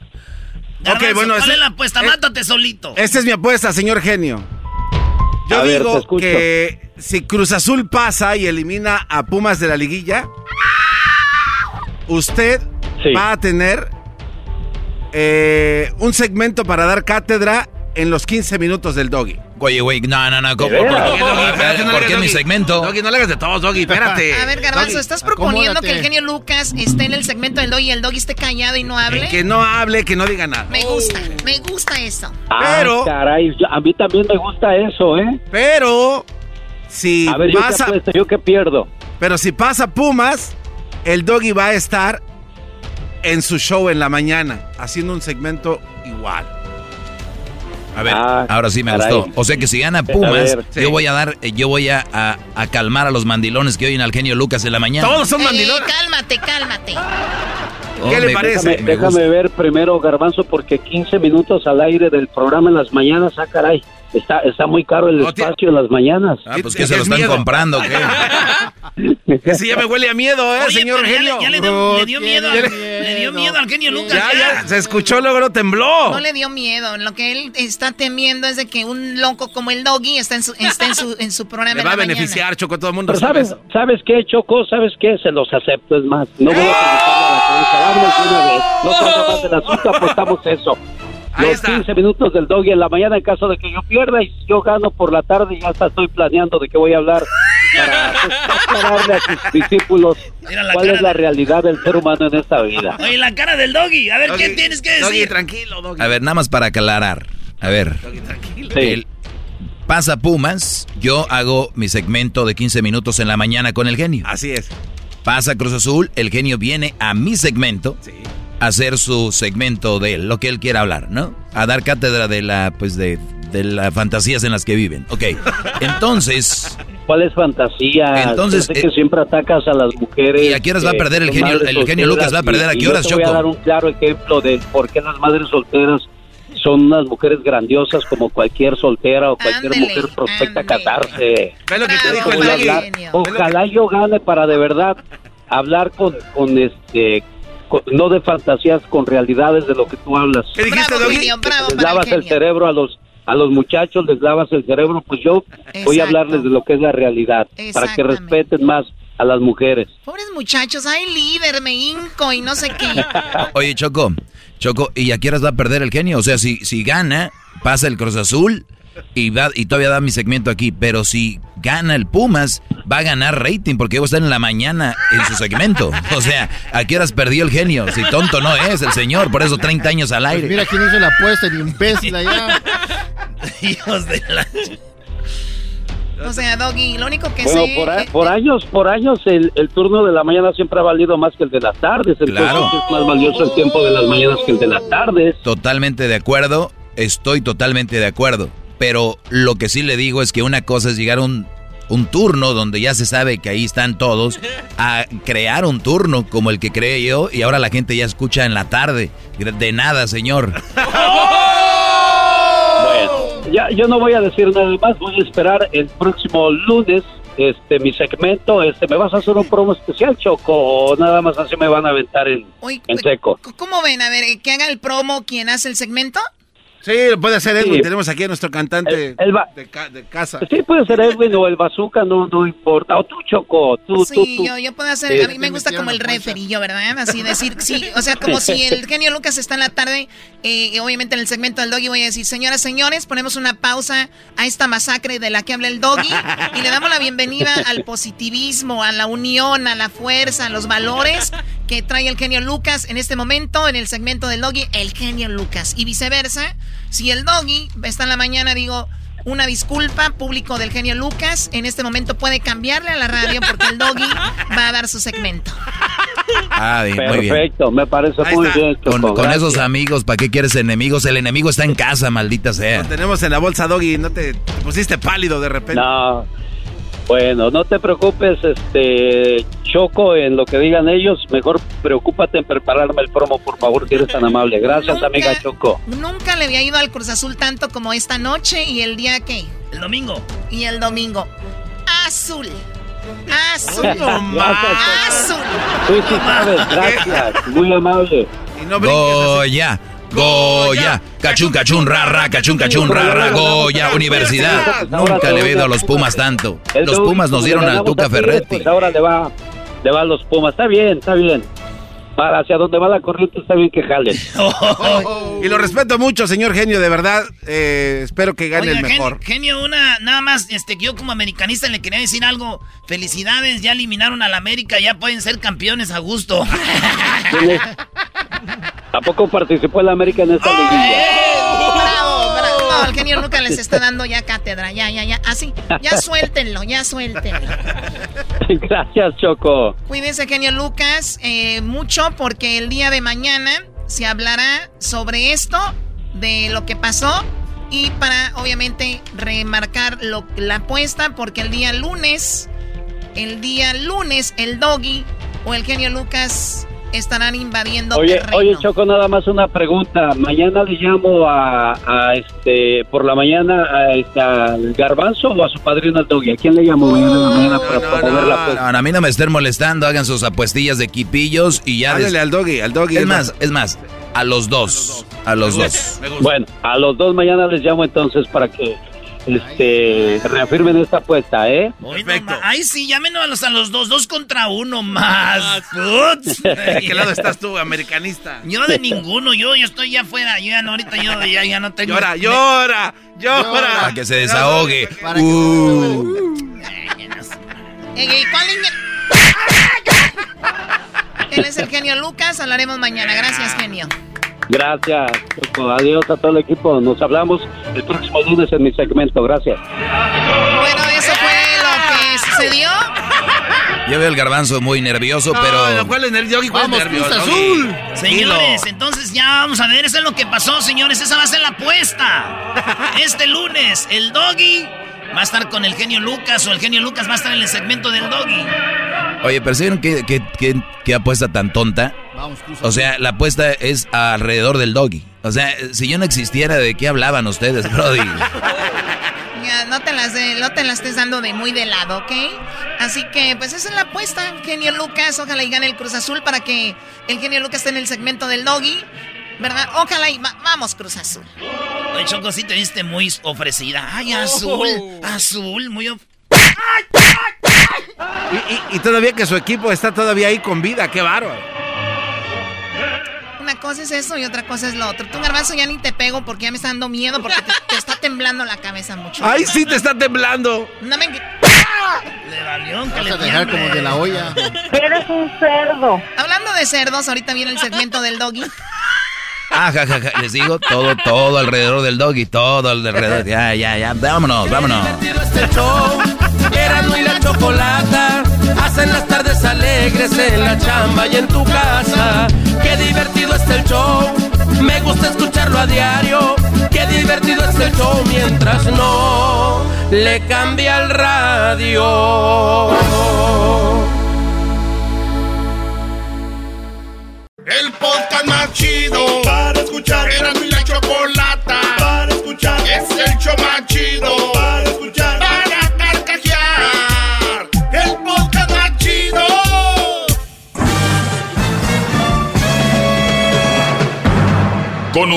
Garbanzo, bueno, ¿cuál ese- es la apuesta? eh, Mátate solito. Esta es mi apuesta, señor genio. Yo A digo que si Cruz Azul pasa y elimina a Pumas de la liguilla, usted va a tener eh, un segmento para dar cátedra en los 15 minutos del doggy. Oye, güey, no, no, no. ¿cómo- ¿De ¿Por qué, no le ¿Por qué hagas mi segmento? Doggy, no le hagas de todos, Doggy, espérate. A ver, Garbanzo, ¿estás proponiendo que el genio Lucas esté en el segmento del doggy y el doggy esté callado y no hable? Que no hable, que no diga nada. Me gusta, me gusta eso. Pero- Ah, caray, yo- a mí también me gusta eso, ¿eh? Pero si A ver, yo pasa, qué apuesto, yo qué pierdo. pero si pasa Pumas, el doggy va a estar en su show en la mañana haciendo un segmento igual. A ver, Ah, ahora sí me caray. gustó. O sea que si gana Pumas, ver, sí. yo voy a dar, eh, yo voy a, a- a calmar a los mandilones que oyen al genio Lucas en la mañana. Eh, cálmate, cálmate. Oh, me- Déjame, me déjame gusta. ver primero, Garbanzo, porque 15 minutos al aire del programa en las mañanas, ah, caray. Está, está muy caro el espacio en las mañanas. Ah, pues que se lo están comprando, ¿o ¿qué? Ese ya me huele a miedo, ¿eh, Oye, señor ya genio? le- ya le dio- le dio miedo al- Ya le dio miedo al genio Lucas, Ya, ya. ya, se escuchó, luego no tembló. No le dio miedo. Lo que él está temiendo es de que un loco como el doggy está en su, está en su, en su programa en va a la mañana. beneficiar, Choco, todo el mundo Pero sabe ¿sabes, eso. ¿sabes qué, Choco? ¿Sabes qué? Se los acepto, es más. No voy a a la prensa. Vámonos de una vez. No se del asunto, apostamos eso. Los 15 minutos del doggy en la mañana en caso de que yo pierda y si yo gano por la tarde ya hasta estoy planeando de qué voy a hablar para aclararle a sus discípulos cuál es la realidad del ser humano en esta vida. Oye, la cara del doggy. A ver, ¿qué tienes que decir? Doggy, tranquilo, Doggy. A ver, nada más para aclarar. A ver. El- pasa Pumas, yo hago mi segmento de 15 minutos en la mañana con el genio. Así es. Pasa Cruz Azul, el genio viene a mi segmento a hacer su segmento de lo que él quiera hablar, ¿no? A dar cátedra de la, pues de, de las fantasías en las que viven. Ok, entonces... ¿Cuál es fantasía? Entonces, sé eh, que siempre atacas a las mujeres. ¿Y a qué horas va a que perder el genio- el genio Lucas va a perder a y- qué y yo horas, te voy a dar un claro ejemplo de por qué las madres solteras son unas mujeres grandiosas como cualquier soltera o cualquier mujer prospecta a casarse. Ve lo que te dijo el a Ojalá yo gane para de verdad hablar con, con este no de fantasías con realidades de lo que tú hablas. ¿Qué dijiste, Bravo, Doggy? bravo les el lavas el cerebro a los a los muchachos, les lavas el cerebro, pues yo voy a hablarles de lo que es la realidad, para que respeten más a las mujeres. Pobres muchachos, ay líder, me hinco y no sé qué. Oye, Choco, Choco, ¿y a qué horas va a perder el genio? O sea, si, si gana, pasa el Cruz Azul y, va, y todavía da mi segmento aquí. Pero si gana el Pumas, va a ganar rating porque va a estar en la mañana en su segmento. O sea, ¿a qué horas perdió el genio? Si tonto no es el señor, por eso 30 años al aire. Pues mira quién hizo la apuesta, el imbécil allá. Hijos de la... O sea, Doggy, lo único que Bueno, sé... por, a- por años, por años el, el turno de la mañana siempre ha valido más que el de las tardes. Entonces Claro. es más valioso el tiempo de las mañanas que el de las tardes. Totalmente de acuerdo, estoy totalmente de acuerdo. Pero lo que sí le digo es que una cosa es llegar a un, un turno donde ya se sabe que ahí están todos, a crear un turno como el que creé yo y ahora la gente ya escucha en la tarde. De nada, señor. Bueno, ya, yo no voy a decir nada más, voy a esperar el próximo lunes este mi segmento. Este, ¿Me vas a hacer un promo especial, Choco? ¿O nada más así me van a aventar en seco? ¿Cómo ven? A ver, eh, que haga el promo quien hace el segmento. Sí, lo puede hacer Edwin. Sí. Tenemos aquí a nuestro cantante El de, ca- de casa. Sí, puede ser Edwin o el Bazooka, no, no importa. O tú, Choco, tú, tú, Sí, tú. yo, yo puedo hacer, Sí. a mí me gusta como el referillo, ¿verdad? Así decir, sí, o sea, como si el genio Lucas está en la tarde, eh, y obviamente en el segmento del doggy voy a decir, señoras, señores, ponemos una pausa a esta masacre de la que habla el doggy y le damos la bienvenida al positivismo, a la unión, a la fuerza, a los valores que trae el genio Lucas en este momento en el segmento del doggy, el genio Lucas y viceversa. Si el doggy está en la mañana, digo, una disculpa, público del genio Lucas. En este momento puede cambiarle a la radio porque el doggy va a dar su segmento. Ah, bien, muy bien. Perfecto, me parece muy bien. Con, con esos amigos, ¿para qué quieres enemigos? El enemigo está en casa, maldita sea. Lo tenemos en la bolsa, Doggy. No te, te pusiste pálido de repente. No. Bueno, no te preocupes, este Choco, en lo que digan ellos, mejor preocúpate en prepararme el promo, por favor, si eres tan amable. Gracias, Nunca- amiga Choco. Nunca le había ido al Cruz Azul tanto como esta noche y el día que. El domingo. Y el domingo. Azul. Azul. Azul. Tú sí sabes, gracias, muy amable. Goya, Goya, cachun, cachun, ra, ra, cachun, cachun, ra, ra, Goya, universidad. Nunca le he ido a los Pumas tanto. Los Pumas nos dieron al Tuca Ferretti. Pues ahora le va, le va a los Pumas. Está bien, está bien. Para hacia donde va la corriente está bien que jalen. Y lo respeto mucho, señor genio, de verdad. eh, espero que gane Oiga, el mejor. genio, una, nada más, este, que yo como americanista le quería decir algo. Felicidades, ya eliminaron al América, ya pueden ser campeones a gusto. ¿A poco participó el América en esta liguilla? No, el genio Lucas les está dando ya cátedra. Ya, ya, ya. Así. Ya suéltenlo, ya suéltenlo. Gracias, Choco. Cuídense, genio Lucas, eh, mucho porque el día de mañana se hablará sobre esto, de lo que pasó y para obviamente remarcar lo, la apuesta porque el día lunes, el día lunes, el doggy o el genio Lucas estarán invadiendo Oye, terreno. oye, Choco, nada más una pregunta. Mañana le llamo a, a este, por la mañana a, este, al Garbanzo o a su padrino al Doggy. ¿A quién le llamo mañana en la mañana para promover la apuesta? No, a mí no me estén molestando, hagan sus apuestillas de quipillos y ya. Háblale al doggy, al doggy. Es más, es más, a los dos. A los dos. Bueno, a los dos mañana les llamo entonces para que este reafirmen esta apuesta, ¿eh? Hoy no ma- Ay, sí, llámenos a los, a los dos, dos contra uno más. Putz. ¿De qué lado estás tú, americanista? Yo de ninguno, yo, yo estoy ya afuera, yo ya no, ahorita yo ya, ya no tengo... Llora, llora, llora. Para que se desahogue. Para Uh. Ey, ey, ¿cuál niña? Él es el genio Lucas, hablaremos mañana. Gracias, genio. Gracias, Choco. Adiós a todo el equipo. Nos hablamos el próximo lunes en mi segmento. Gracias. Bueno, eso fue lo que sucedió. Yo veo el garbanzo muy nervioso, pero. ¿Cuál es el doggy? ¿Cuál es Vamos, nervio, Cruz doggy? Azul. Señores, entonces ya vamos a ver, eso es lo que pasó, señores. Esa va a ser la apuesta. Este lunes, el doggy va a estar con el genio Lucas o el genio Lucas va a estar en el segmento del doggy. Oye, ¿percibieron qué, qué, qué- qué apuesta tan tonta? O sea, la apuesta es alrededor del doggy. O sea, si yo no existiera, ¿de qué hablaban ustedes, Brody? Ya, no te las de- no te las estés dando de muy de lado, ¿ok? Así que, pues esa es la apuesta, genio Lucas. Ojalá y gane el Cruz Azul para que el genio Lucas esté en el segmento del doggy. ¿Verdad? Ojalá y va- vamos, Cruz Azul. Oye, Choco, sí te viste muy ofrecida. Ay, azul, azul, muy... of- Y, y- y todavía que su equipo está todavía ahí con vida, qué bárbaro. Una cosa es eso y otra cosa es lo otro. Tú, Garbanzo, ya ni te pego porque ya me está dando miedo porque te, te está temblando la cabeza mucho. Ay, sí te está temblando. No me... Le valió que le Vas a dejar tiemble. como de la olla. Eres un cerdo. Hablando de cerdos, ahorita viene el segmento del doggy. Ah, ja, ja, ja, Les digo, todo, todo alrededor del doggy, todo alrededor. Ya, ya, ya. Vámonos, vámonos. este show. Erasmo y la chocolata hacen las tardes alegres en la chamba y en tu casa. Qué divertido es el show. Me gusta escucharlo a diario. Qué divertido es el show mientras no le cambia el radio. El podcast más chido para escuchar. Era mi la chocolata para escuchar. Es el show más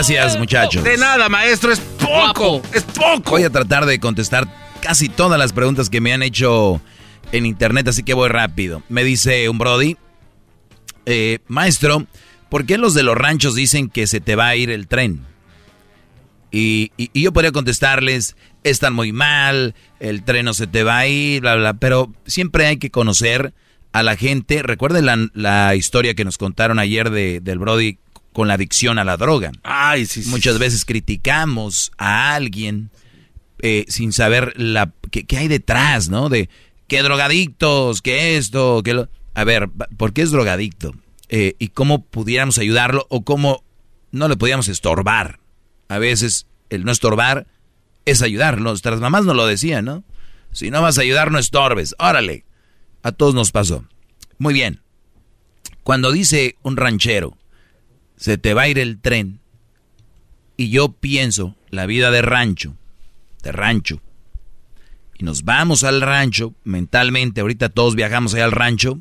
Gracias, muchachos. De nada, maestro, es poco, es poco. Voy a tratar de contestar casi todas las preguntas que me han hecho en internet, así que voy rápido. Me dice un Brody, eh, maestro, ¿por qué los de los ranchos dicen que se te va a ir el tren? Y, y, yo podría contestarles, están muy mal, el tren no se te va a ir, bla, bla, pero siempre hay que conocer a la gente. Recuerden la, la historia que nos contaron ayer de, del Brody con la adicción a la droga. Ay, sí, Muchas veces criticamos a alguien eh, sin saber la qué, hay detrás, ¿no? De qué drogadictos, qué esto, qué lo... A ver, ¿por qué es drogadicto? Eh, y cómo pudiéramos ayudarlo o cómo no le podíamos estorbar. A veces el no estorbar es ayudar. Nuestras mamás nos lo decían, ¿no? Si no vas a ayudar, no estorbes. Órale. A todos nos pasó. Muy bien. Cuando dice un ranchero, se te va a ir el tren. Y yo pienso la vida de rancho, de rancho. Y nos vamos al rancho, mentalmente, ahorita todos viajamos allá al rancho.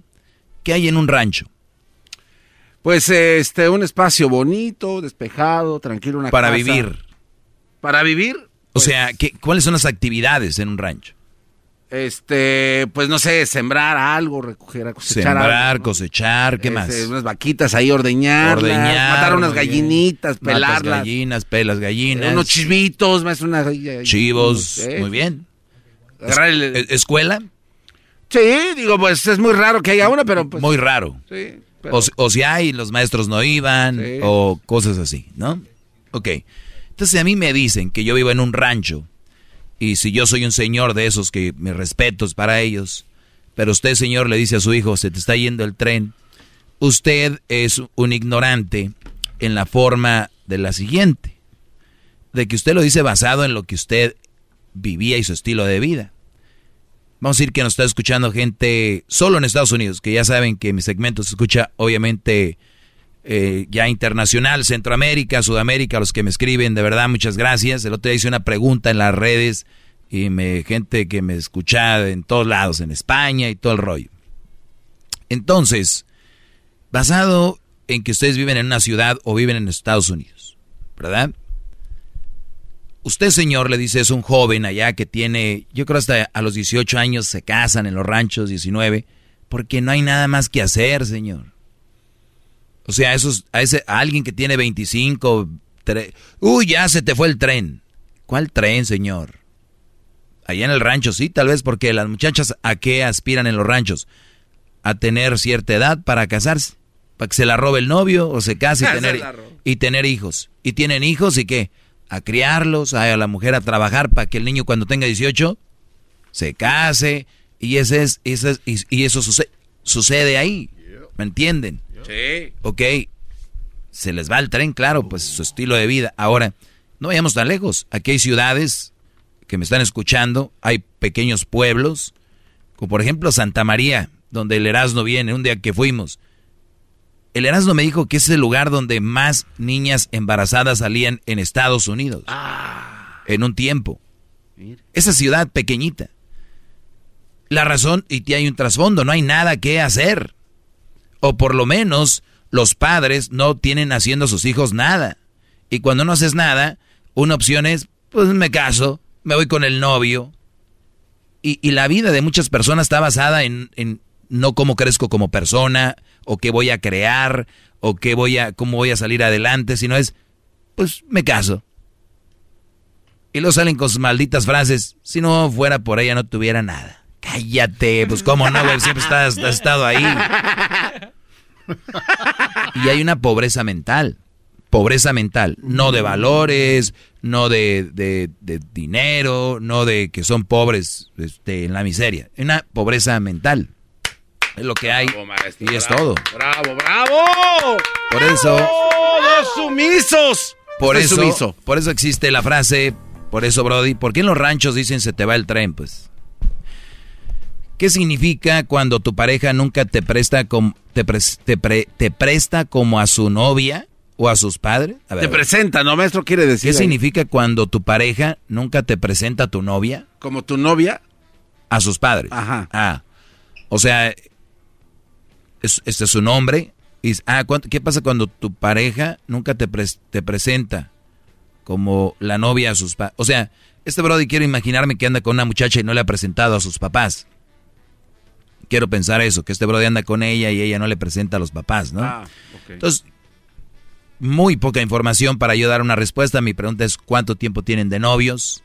¿Qué hay en un rancho? Pues este, un espacio bonito, despejado, tranquilo, una Para vivir. Para vivir. o pues sea, ¿qué, ¿cuáles son las actividades en un rancho? Este, pues no sé, sembrar algo, recoger, cosechar Sembrar, cosechar, ¿qué este, más? Unas vaquitas ahí, ordeñar, Ordeñar, matar unas gallinitas, pelarlas. Matas gallinas, pelas gallinas. Unos chivitos, más una... Chivos, muy bien. ¿E-, ¿Escuela? Sí, digo, pues es muy raro que haya una, pero pues... Muy raro. Sí. O, si hay, los maestros no iban, o cosas así, ¿no? Ok. Entonces a mí me dicen que yo vivo en un rancho y si yo soy un señor de esos que me respeto es para ellos, pero usted, señor, le dice a su hijo, se te está yendo el tren, usted es un ignorante en la forma de la siguiente, de que usted lo dice basado en lo que usted vivía y su estilo de vida. Vamos a decir que nos está escuchando gente solo en Estados Unidos, que ya saben que mi segmento se escucha obviamente eh, ya internacional, Centroamérica, Sudamérica, los que me escriben, de verdad, muchas gracias. El otro día hice una pregunta en las redes y me gente que me escucha en todos lados, en España y todo el rollo. Entonces, basado en que ustedes viven en una ciudad o viven en Estados Unidos, ¿verdad? Usted, señor, le dice, es un joven allá que tiene, yo creo hasta a los 18 años se casan en los ranchos, 19, porque no hay nada más que hacer, señor. O sea, esos, a, ese, alguien que tiene 25, uy, ya se te fue el tren. ¿Cuál tren, señor? Allá en el rancho, sí, tal vez porque las muchachas a qué aspiran en los ranchos? A tener cierta edad para casarse. Para que se la robe el novio o se case y tener, y tener hijos. Y tienen hijos y qué? A criarlos, a la mujer a trabajar para que el niño cuando tenga 18 se case. Y, ese es, ese y, eso sucede, sucede ahí. ¿Me entienden? Sí. Ok, se les va el tren, claro, pues su estilo de vida. Ahora, no vayamos tan lejos. Aquí hay ciudades que me están escuchando, hay pequeños pueblos, como por ejemplo Santa María, donde el Erasmo viene, un día que fuimos. El Erasmo me dijo que es el lugar donde más niñas embarazadas salían en Estados Unidos. Ah. En un tiempo. Esa ciudad pequeñita. La razón, y hay un trasfondo, no hay nada que hacer. O por lo menos los padres no tienen haciendo a sus hijos nada. Y cuando no haces nada, una opción es, pues me caso, me voy con el novio. Y, y la vida de muchas personas está basada en, en, no cómo crezco como persona, o qué voy a crear, o qué voy a, cómo voy a salir adelante, sino es, pues me caso. Y luego salen con sus malditas frases, si no fuera por ella no tuviera nada. Cállate, pues cómo no, güey, siempre estás, has estado ahí. Y hay una pobreza mental. Pobreza mental. No de valores, no de, de, dinero, no de que son pobres este, en la miseria. Una pobreza mental. Es lo que hay. y es todo. ¡Bravo, bravo! Por eso. ¡Todos sumisos! Por eso, por eso existe la frase, por eso, Brody, ¿por qué en los ranchos dicen se te va el tren? Pues ¿Qué significa cuando tu pareja nunca te presta como, te, te, presta como a su novia o a sus padres? te presenta, ¿no, maestro? Quiere decir. ¿Qué significa cuando tu pareja nunca te presenta a tu novia? ¿Como tu novia? A sus padres. Ajá. Ah. O sea, este es su nombre. Y, ah, ¿qué pasa cuando tu pareja nunca te, te presenta como la novia a sus papás. O sea, este Brody quiero imaginarme que anda con una muchacha y no le ha presentado a sus papás. Quiero pensar eso, que este Brody anda con ella y ella no le presenta a los papás, ¿no? Ah, Entonces, muy poca información para yo dar una respuesta. Mi pregunta es, ¿cuánto tiempo tienen de novios?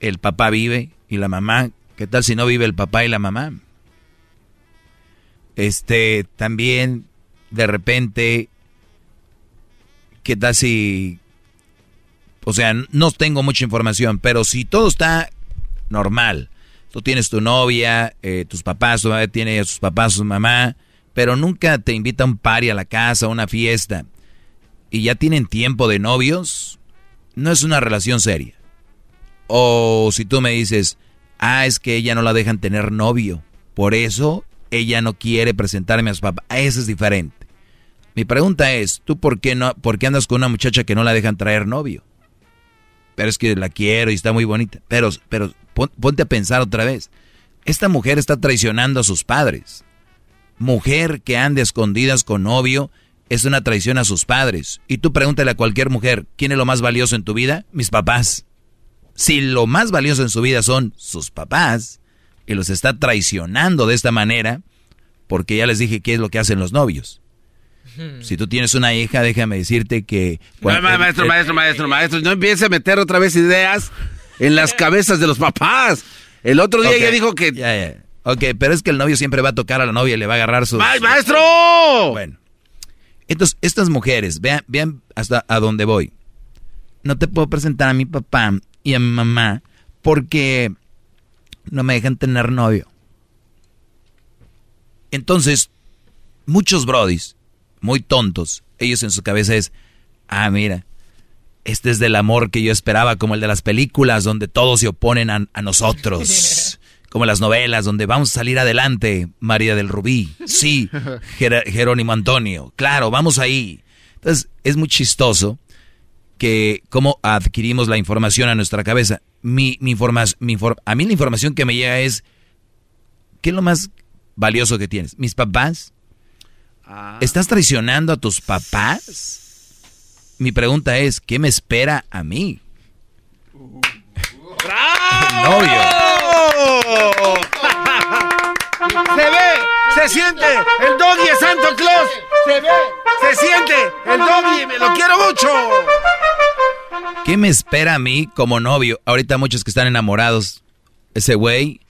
¿El papá vive y la mamá? ¿Qué tal si no vive el papá y la mamá? Este, también, de repente, ¿qué tal si... O sea, no tengo mucha información, pero si todo está normal, tú tienes tu novia, eh, tus papás, tu mamá tiene a sus papás, su mamá, pero nunca te invita a un party a la casa, a una fiesta, y ya tienen tiempo de novios, no es una relación seria. O si tú me dices, ah, es que ella no la dejan tener novio, por eso ella no quiere presentarme a su papá, eso es diferente. Mi pregunta es, ¿tú por qué, no, por qué andas con una muchacha que no la dejan traer novio? Pero es que la quiero y está muy bonita. Pero, pero ponte a pensar otra vez. Esta mujer está traicionando a sus padres. Mujer que ande escondidas con novio es una traición a sus padres. Y tú pregúntale a cualquier mujer, ¿quién es lo más valioso en tu vida? Mis papás. Si lo más valioso en su vida son sus papás y los está traicionando de esta manera, porque ya les dije qué es lo que hacen los novios. Si tú tienes una hija, déjame decirte que... Ma- ma- maestro, maestro, maestro, maestro, no empiece a meter otra vez ideas en las cabezas de los papás. El otro día Ok, ya dijo que... Ya, ya. Ok, pero es que el novio siempre va a tocar a la novia y le va a agarrar su... ¡Ma- maestro! Bueno. Entonces, estas mujeres, vean, vean hasta a dónde voy. No te puedo presentar a mi papá y a mi mamá porque no me dejan tener novio. Entonces, muchos brodis, muy tontos, ellos en su cabeza es, ah, mira, este es del amor que yo esperaba, como el de las películas donde todos se oponen a, a nosotros. Como las novelas donde vamos a salir adelante, María del Rubí. Sí, Jer- Jerónimo Antonio. Claro, vamos ahí. Entonces, es muy chistoso que cómo adquirimos la información a nuestra cabeza. Mi, mi informa- mi infor- a mí la información que me llega es, ¿qué es lo más valioso que tienes? ¿Mis papás? ¿Estás traicionando a tus papás? Mi pregunta es, ¿qué me espera a mí? Novio. Se ve, se siente, el doggy es Santo Claus. Se ve, se siente, el doggy, me lo quiero mucho. ¿Qué me espera a mí como novio? Ahorita muchos que están enamorados. Ese güey,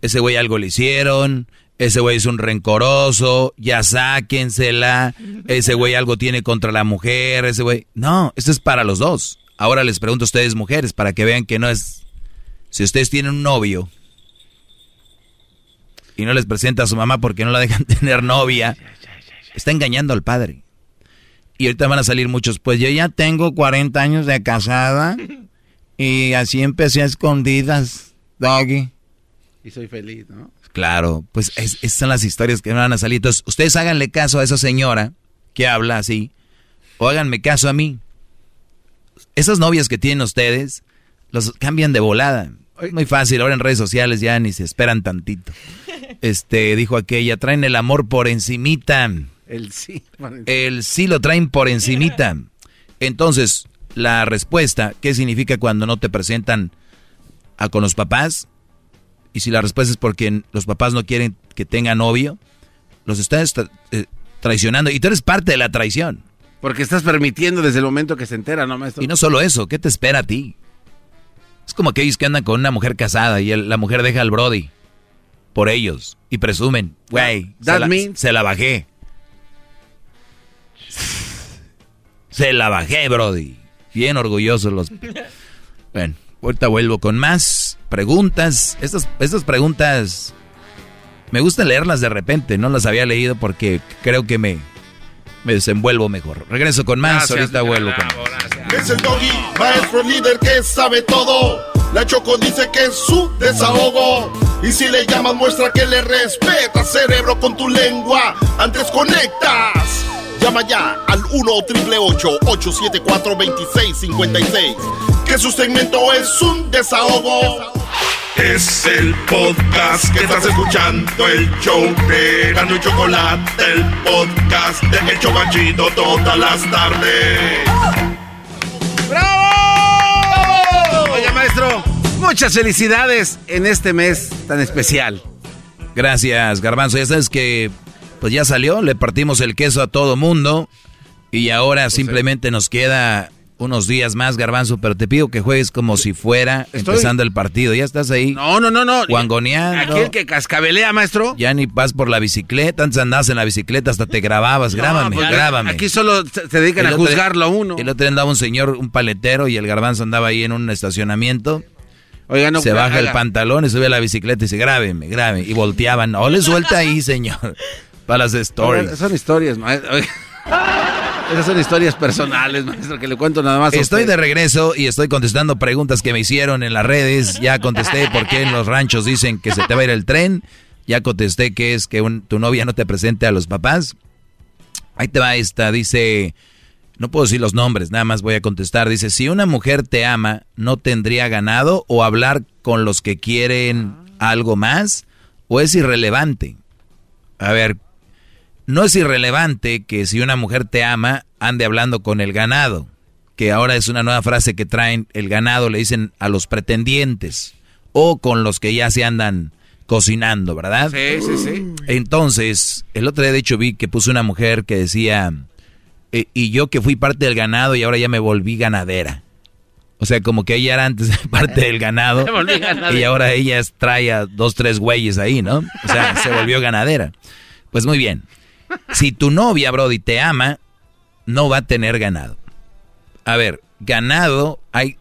ese güey algo le hicieron, ese güey es un rencoroso, ya sáquensela, ese güey algo tiene contra la mujer, ese güey... No, esto es para los dos. Ahora les pregunto a ustedes mujeres para que vean que no es... Si ustedes tienen un novio y no les presenta a su mamá porque no la dejan tener novia, está engañando al padre. Y ahorita van a salir muchos, pues yo ya tengo 40 años de casada y así empecé a escondidas, doggy. Y soy feliz, ¿no? Claro, pues es- esas son las historias que van a salir. Entonces, ustedes háganle caso a esa señora que habla así, o háganme caso a mí. Esas novias que tienen ustedes, los cambian de volada. Es muy fácil, ahora en redes sociales ya ni se esperan tantito. Este, dijo aquella, traen el amor por encimita. El sí. El sí lo traen por encimita. Entonces, la respuesta, ¿qué significa cuando no te presentan a con los papás? Y si la respuesta es porque los papás no quieren que tenga novio, los estás tra- eh, traicionando. Y tú eres parte de la traición. Porque estás permitiendo desde el momento que se entera, ¿no, maestro? Y no solo eso, ¿qué te espera a ti? Es como aquellos que andan con una mujer casada y el- la mujer deja al Brody por ellos y presumen, güey, se la, means- se la bajé. Se la bajé, Brody. Bien orgullosos los... Bueno, ahorita vuelvo con más preguntas. Estas, estas preguntas me gusta leerlas de repente. No las había leído porque creo que me, me desenvuelvo mejor. Regreso con más. Gracias, ahorita vuelvo con más. Es el doggy, maestro líder que sabe todo. La Choco dice que es su desahogo. Y si le llamas, muestra que le respeta, cerebro, con tu lengua. Antes conectas. Llama ya al 1-888-874-2656. Que su segmento es un desahogo. Es el podcast que estás escuchando, el show de Gano y Chocolate, el podcast de El Chocachito todas las tardes. ¡Bravo! Muchas felicidades en este mes tan especial. Gracias, Garbanzo. Ya sabes que pues ya salió, le partimos el queso a todo mundo y ahora simplemente nos queda unos días más, Garbanzo, pero te pido que juegues como si fuera empezando el partido. ¿Ya estás ahí? No, no, no, no. Guangoneando. Aquí el que cascabelea, maestro. Ya ni vas por la bicicleta, antes andabas en la bicicleta, hasta te grababas. grábame, pues, grábame. Aquí solo se dedican a El juzgarlo a uno. El otro día andaba un señor, un paletero, y el garbanzo andaba ahí en un estacionamiento. Oiga, no, se baja el pantalón y sube a la bicicleta y dice, grábeme, grábeme. Y volteaban. No le suelta ahí, señor. Para las Oiga, stories. Son historias, maestro. Oiga. Esas son historias personales, maestro, que le cuento nada más. Estoy de regreso y estoy contestando preguntas que me hicieron en las redes. Ya contesté por qué en los ranchos dicen que se te va a ir el tren. Ya contesté que es que un- tu novia no te presente a los papás. Ahí te va esta, dice, no puedo decir los nombres, nada más voy a contestar. Dice, si una mujer te ama, ¿no tendría ganado o hablar con los que quieren algo más? ¿O es irrelevante? A ver, no es irrelevante que si una mujer te ama, ande hablando con el ganado, que ahora es una nueva frase que traen el ganado, le dicen a los pretendientes, o con los que ya se andan cocinando, ¿verdad? Sí, sí, sí. Entonces, el otro día de hecho vi que puso una mujer que decía, "Eh, y yo que fui parte del ganado y ahora ya me volví ganadera. O sea, como que ella era antes parte del ganado y ahora ella trae a dos, tres güeyes ahí, ¿no? O sea, se volvió ganadera. Pues muy bien. Si tu novia, Brody, te ama, no va a tener ganado. A ver, ganado, hay,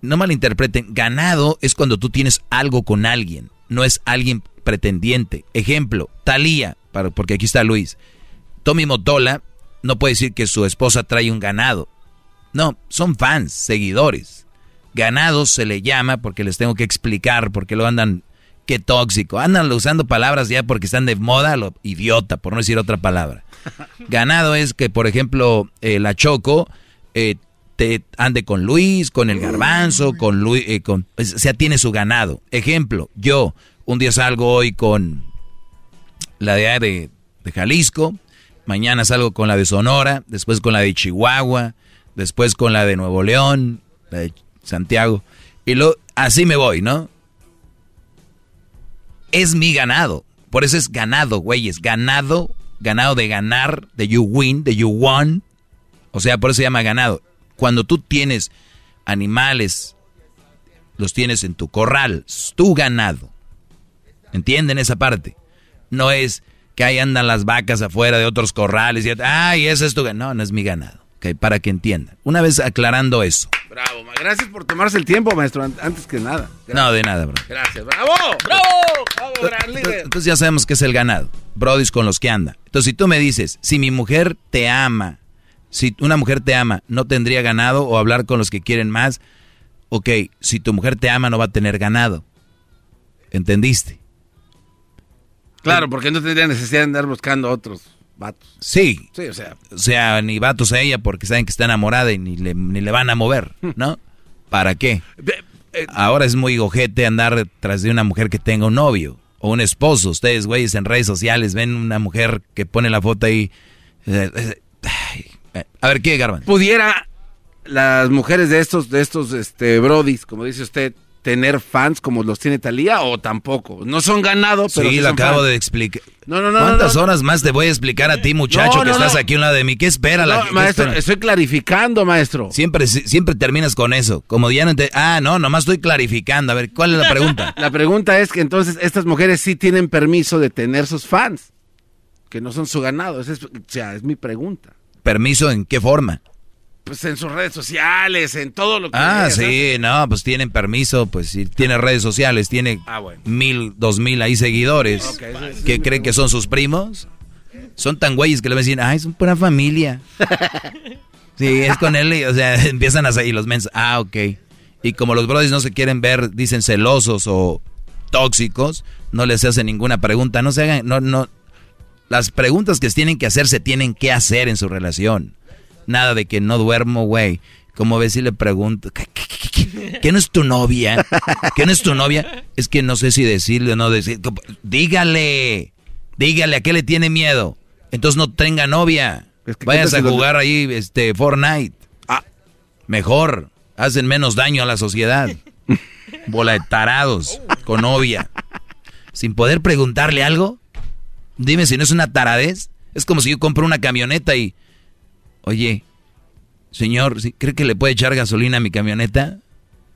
no malinterpreten, ganado es cuando tú tienes algo con alguien, no es alguien pretendiente. Ejemplo, Talía, porque aquí está Luis. Tommy Motola no puede decir que su esposa trae un ganado. No, son fans, seguidores. Ganado se le llama porque les tengo que explicar porque lo andan, qué tóxico. Andan usando palabras ya porque están de moda, lo idiota, por no decir otra palabra. Ganado es que, por ejemplo, eh, la Choco eh, te ande con Luis, con el Garbanzo, con Luis, eh, con, o sea, tiene su ganado. Ejemplo, yo un día salgo hoy con la de, de, de Jalisco, mañana salgo con la de Sonora, después con la de Chihuahua, después con la de Nuevo León, la de Santiago, y lo, así me voy, ¿no? Es mi ganado, por eso es ganado, güeyes, ganado, ganado de ganar, de you win, de you won, o sea, por eso se llama ganado. Cuando tú tienes animales, los tienes en tu corral, es tu ganado. ¿Entienden esa parte? No es que ahí andan las vacas afuera de otros corrales y, ay, ese es tu ganado. No, no es mi ganado. Ok, para que entiendan. Una vez aclarando eso. Bravo, gracias por tomarse el tiempo, maestro, an- antes que nada. No, de nada, bro. Gracias, bravo. Bravo. Bravo, gran líder. Entonces ya sabemos que es el ganado. Brodis con los que anda. Entonces, si tú me dices, si mi mujer te ama, si una mujer te ama, no tendría ganado o hablar con los que quieren más. Ok, si tu mujer te ama, no va a tener ganado. ¿Entendiste? Claro, porque no tendría necesidad de andar buscando otros vatos. Sí. Sí, o sea. O sea, ni vatos a ella porque saben que está enamorada y ni le, ni le van a mover, ¿no? ¿Para qué? eh, Ahora es muy gojete andar tras de una mujer que tenga un novio o un esposo. Ustedes, güeyes, en redes sociales ven una mujer que pone la foto ahí. eh, eh, a ver, ¿qué, Garban? Pudiera las mujeres de estos, de estos, este, brodis, como dice usted, tener fans como los tiene Talía o tampoco. No son ganado, pero Sí, sí lo son acabo fans. de explicar. No, no, no, ¿Cuántas no, no. horas más te voy a explicar a ti, muchacho, que estás aquí a un lado de mí? ¿Qué espera la No, qué maestro, espera? estoy clarificando, maestro. Siempre, siempre terminas con eso. Como ya no te... Ah, no, nomás estoy clarificando. A ver, ¿cuál es la pregunta? La pregunta es que entonces estas mujeres sí tienen permiso de tener sus fans, que no son su ganado. Esa es, o sea, es mi pregunta. ¿Permiso en qué forma? Pues en sus redes sociales, en todo lo que... Ah, sí, no, pues tienen permiso, pues si tiene redes sociales, tiene Ah, bueno. mil, dos mil ahí seguidores. Ok, esa- esa es ¿Qué mi creen que son sus primos? Son tan güeyes que le van a decir, ay, son pura familia. sí, es con él, y, o sea, empiezan a seguir los mens. Ah, ok. Y como los brothers no se quieren ver, dicen celosos o tóxicos, no les hacen ninguna pregunta. No se hagan, no, no. Las preguntas que tienen que hacer se tienen que hacer en su relación. Nada de que no duermo, güey. Como ves si le pregunto, ¿qué, qué, no es tu novia? ¿Qué no es tu novia? Es que no sé si decirle o no decir. Dígale, dígale, ¿a qué le tiene miedo? Entonces no tenga novia. Es que Vayas ¿qué a jugar ahí este Fortnite. Ah. Mejor, hacen menos daño a la sociedad. Bola de tarados, con novia. Sin poder preguntarle algo. Dime si no es una taradez. Es como si yo compro una camioneta y... Oye, señor, ¿cree que le puede echar gasolina a mi camioneta?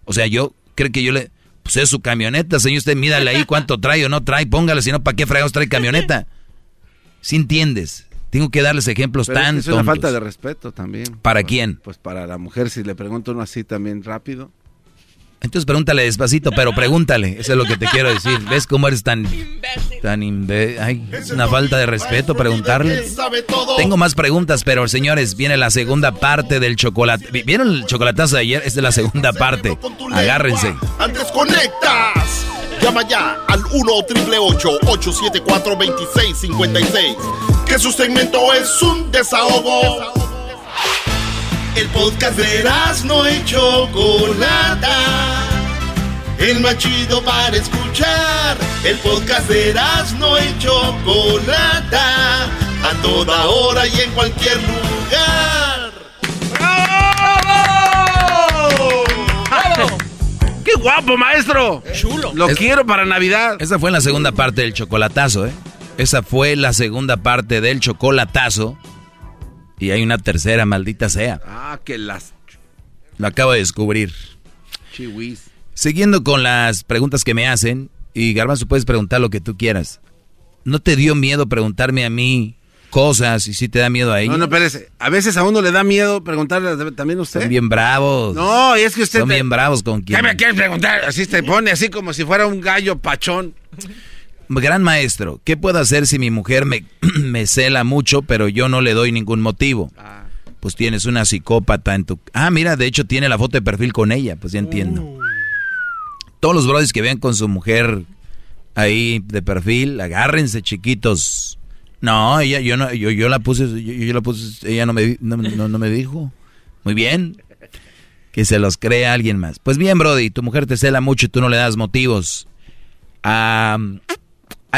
O sea, yo, ¿cree que yo le... Pues es su camioneta, señor, usted mídale ahí cuánto trae o no trae, póngale, si no, ¿para qué fregados trae camioneta? Si entiendes, tengo que darles ejemplos Pero tan es, que es una tontos. falta de respeto también. ¿Para Pues- quién? Pues para la mujer, si le pregunto uno así también rápido. Entonces pregúntale despacito, pero pregúntale, eso es lo que te quiero decir. ¿Ves cómo eres tan... tan imbe- Ay, es una falta de respeto preguntarle. Tengo más preguntas, pero señores, viene la segunda parte del chocolate. ¿Vi- ¿Vieron el chocolatazo de ayer? Esta es la segunda parte. Agárrense. Antes conectas. Llama ya al 1 874 2656 Que su segmento es un desahogo. El podcast de no y Chocolata. El más chido para escuchar. El podcast de no y Chocolata. A toda hora y en cualquier lugar. ¡Qué guapo, maestro! Chulo. Lo quiero para Navidad. Esa fue la segunda parte del chocolatazo, ¿eh? Esa fue la segunda parte del chocolatazo. Y hay una tercera, maldita sea. Ah, que las Lo acabo de descubrir. chihuis. Siguiendo con las preguntas que me hacen, y Garbanzo puedes preguntar lo que tú quieras. ¿No te dio miedo preguntarme a mí cosas y si te da miedo a ella? No, no, espérese. A veces a uno le da miedo preguntarle también a usted. Son bien bravos. No, y es que usted... Son te- bien bravos con ¿Qué quien. me quieres preguntar? Así te pone, así como si fuera un gallo pachón. Gran maestro, ¿qué puedo hacer si mi mujer me, me cela mucho, pero yo no le doy ningún motivo? Pues tienes una psicópata en tu... Ah, mira, de hecho tiene la foto de perfil con ella, pues ya entiendo. Todos los brothers que vean con su mujer ahí de perfil, agárrense chiquitos. No, ella, yo no, yo, yo la puse, yo, yo la puse, ella no me, no, no- no me dijo. Muy bien. Que se los crea alguien más. Pues bien, Brody, tu mujer te cela mucho y tú no le das motivos. Ah,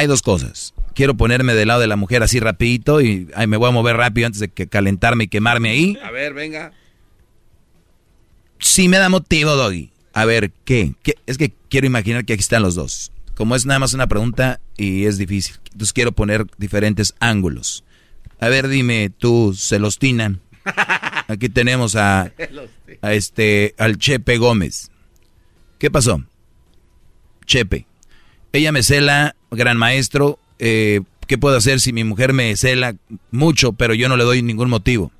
hay dos cosas. Quiero ponerme del lado de la mujer así rapidito y ay, me voy a mover rápido antes de que calentarme y quemarme ahí. A ver, venga. Sí me da motivo, Doggy. A ver, ¿qué? ¿Qué? Es que quiero imaginar que aquí están los dos. Como es nada más una pregunta y es difícil. Entonces quiero poner diferentes ángulos. A ver, dime tú, Celostina. Aquí tenemos a, a este, al Chepe Gómez. ¿Qué pasó? Chepe. Ella me cela, gran maestro. eh, ¿Qué puedo hacer si mi mujer me cela mucho, pero yo no le doy ningún motivo?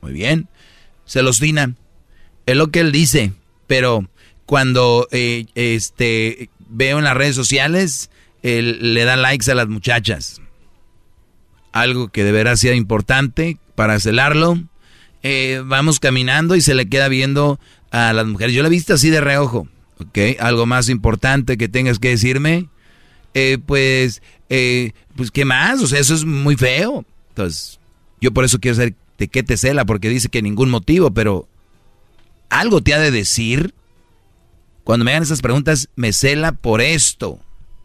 Muy bien. Celostina. Es lo que él dice, pero cuando eh, este veo en las redes sociales, él le da likes a las muchachas. Algo que de veras sea importante para celarlo. Eh, vamos caminando y se le queda viendo a las mujeres. Yo la he visto así de reojo. ¿Ok? Algo más importante que tengas que decirme. Eh, pues, eh, pues, ¿qué más? O sea, eso es muy feo. Entonces, yo por eso quiero saber de qué te cela, porque dice que ningún motivo, pero algo te ha de decir. Cuando me hagan esas preguntas, me cela por esto.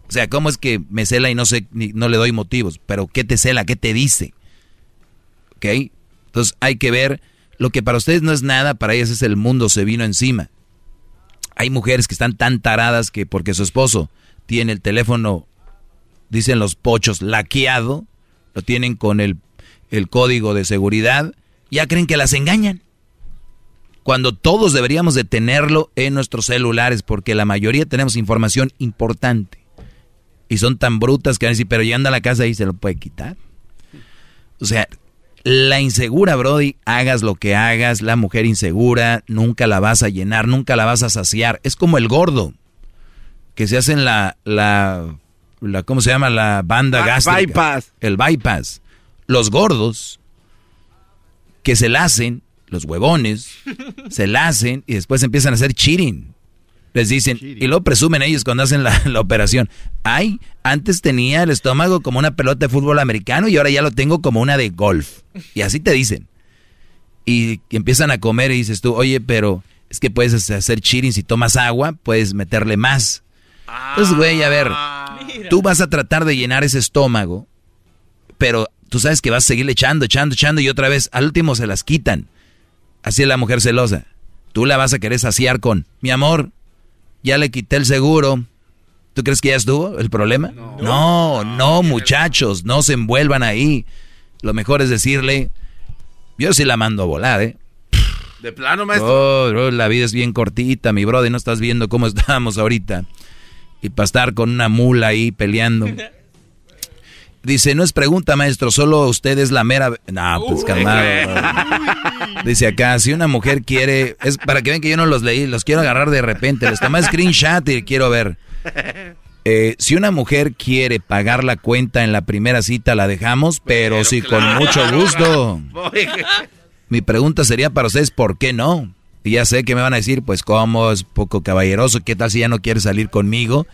O sea, ¿cómo es que me cela y no sé, ni- no le doy motivos? Pero ¿qué te cela? ¿Qué te dice? ¿Ok? Entonces hay que ver lo que para ustedes no es nada, para ellas es el mundo se vino encima. Hay mujeres que están tan taradas que porque su esposo tiene el teléfono, dicen los pochos, laqueado, lo tienen con el, el código de seguridad, ya creen que las engañan cuando todos deberíamos de tenerlo en nuestros celulares, porque la mayoría tenemos información importante. Y son tan brutas que van a decir, pero llegando a la casa ahí se lo puede quitar. O sea, la insegura, Brody, hagas lo que hagas, la mujer insegura, nunca la vas a llenar, nunca la vas a saciar. Es como el gordo, que se hacen la, la, la ¿cómo se llama? La banda Ba- gástrica. bypass. El bypass. Los gordos, que se la hacen, los huevones, se la hacen y después empiezan a hacer cheating. Les dicen, y lo presumen ellos cuando hacen la, la operación. Ay, antes tenía el estómago como una pelota de fútbol americano y ahora ya lo tengo como una de golf. Y así te dicen. Y, y empiezan a comer y dices tú, oye, pero es que puedes hacer cheating si tomas agua, puedes meterle más. Entonces, güey, a ver, tú vas a tratar de llenar ese estómago, pero tú sabes que vas a seguirle echando, echando, echando y otra vez al último se las quitan. Así es la mujer celosa. Tú la vas a querer saciar con, mi amor, ya le quité el seguro. ¿Tú crees que ya estuvo el problema? No, no, muchachos, no se envuelvan ahí. Lo mejor es decirle, yo sí la mando a volar, ¿eh? De plano, maestro. Oh, bro, la vida es bien cortita, mi brother, no estás viendo cómo estamos ahorita. Y para estar con una mula ahí peleando. Dice, no es pregunta, maestro, solo usted es la mera... No, pues calmado. Dice acá, si una mujer quiere... Es para que vean que yo no los leí, los quiero agarrar de repente. Les tomé screenshot y quiero ver. Eh, si una mujer quiere pagar la cuenta en la primera cita, la dejamos, pero, sí, con mucho gusto. Mi pregunta sería para ustedes, ¿por qué no? Y ya sé que me van a decir, pues cómo es poco caballeroso, ¿qué tal si ya no quieres salir conmigo?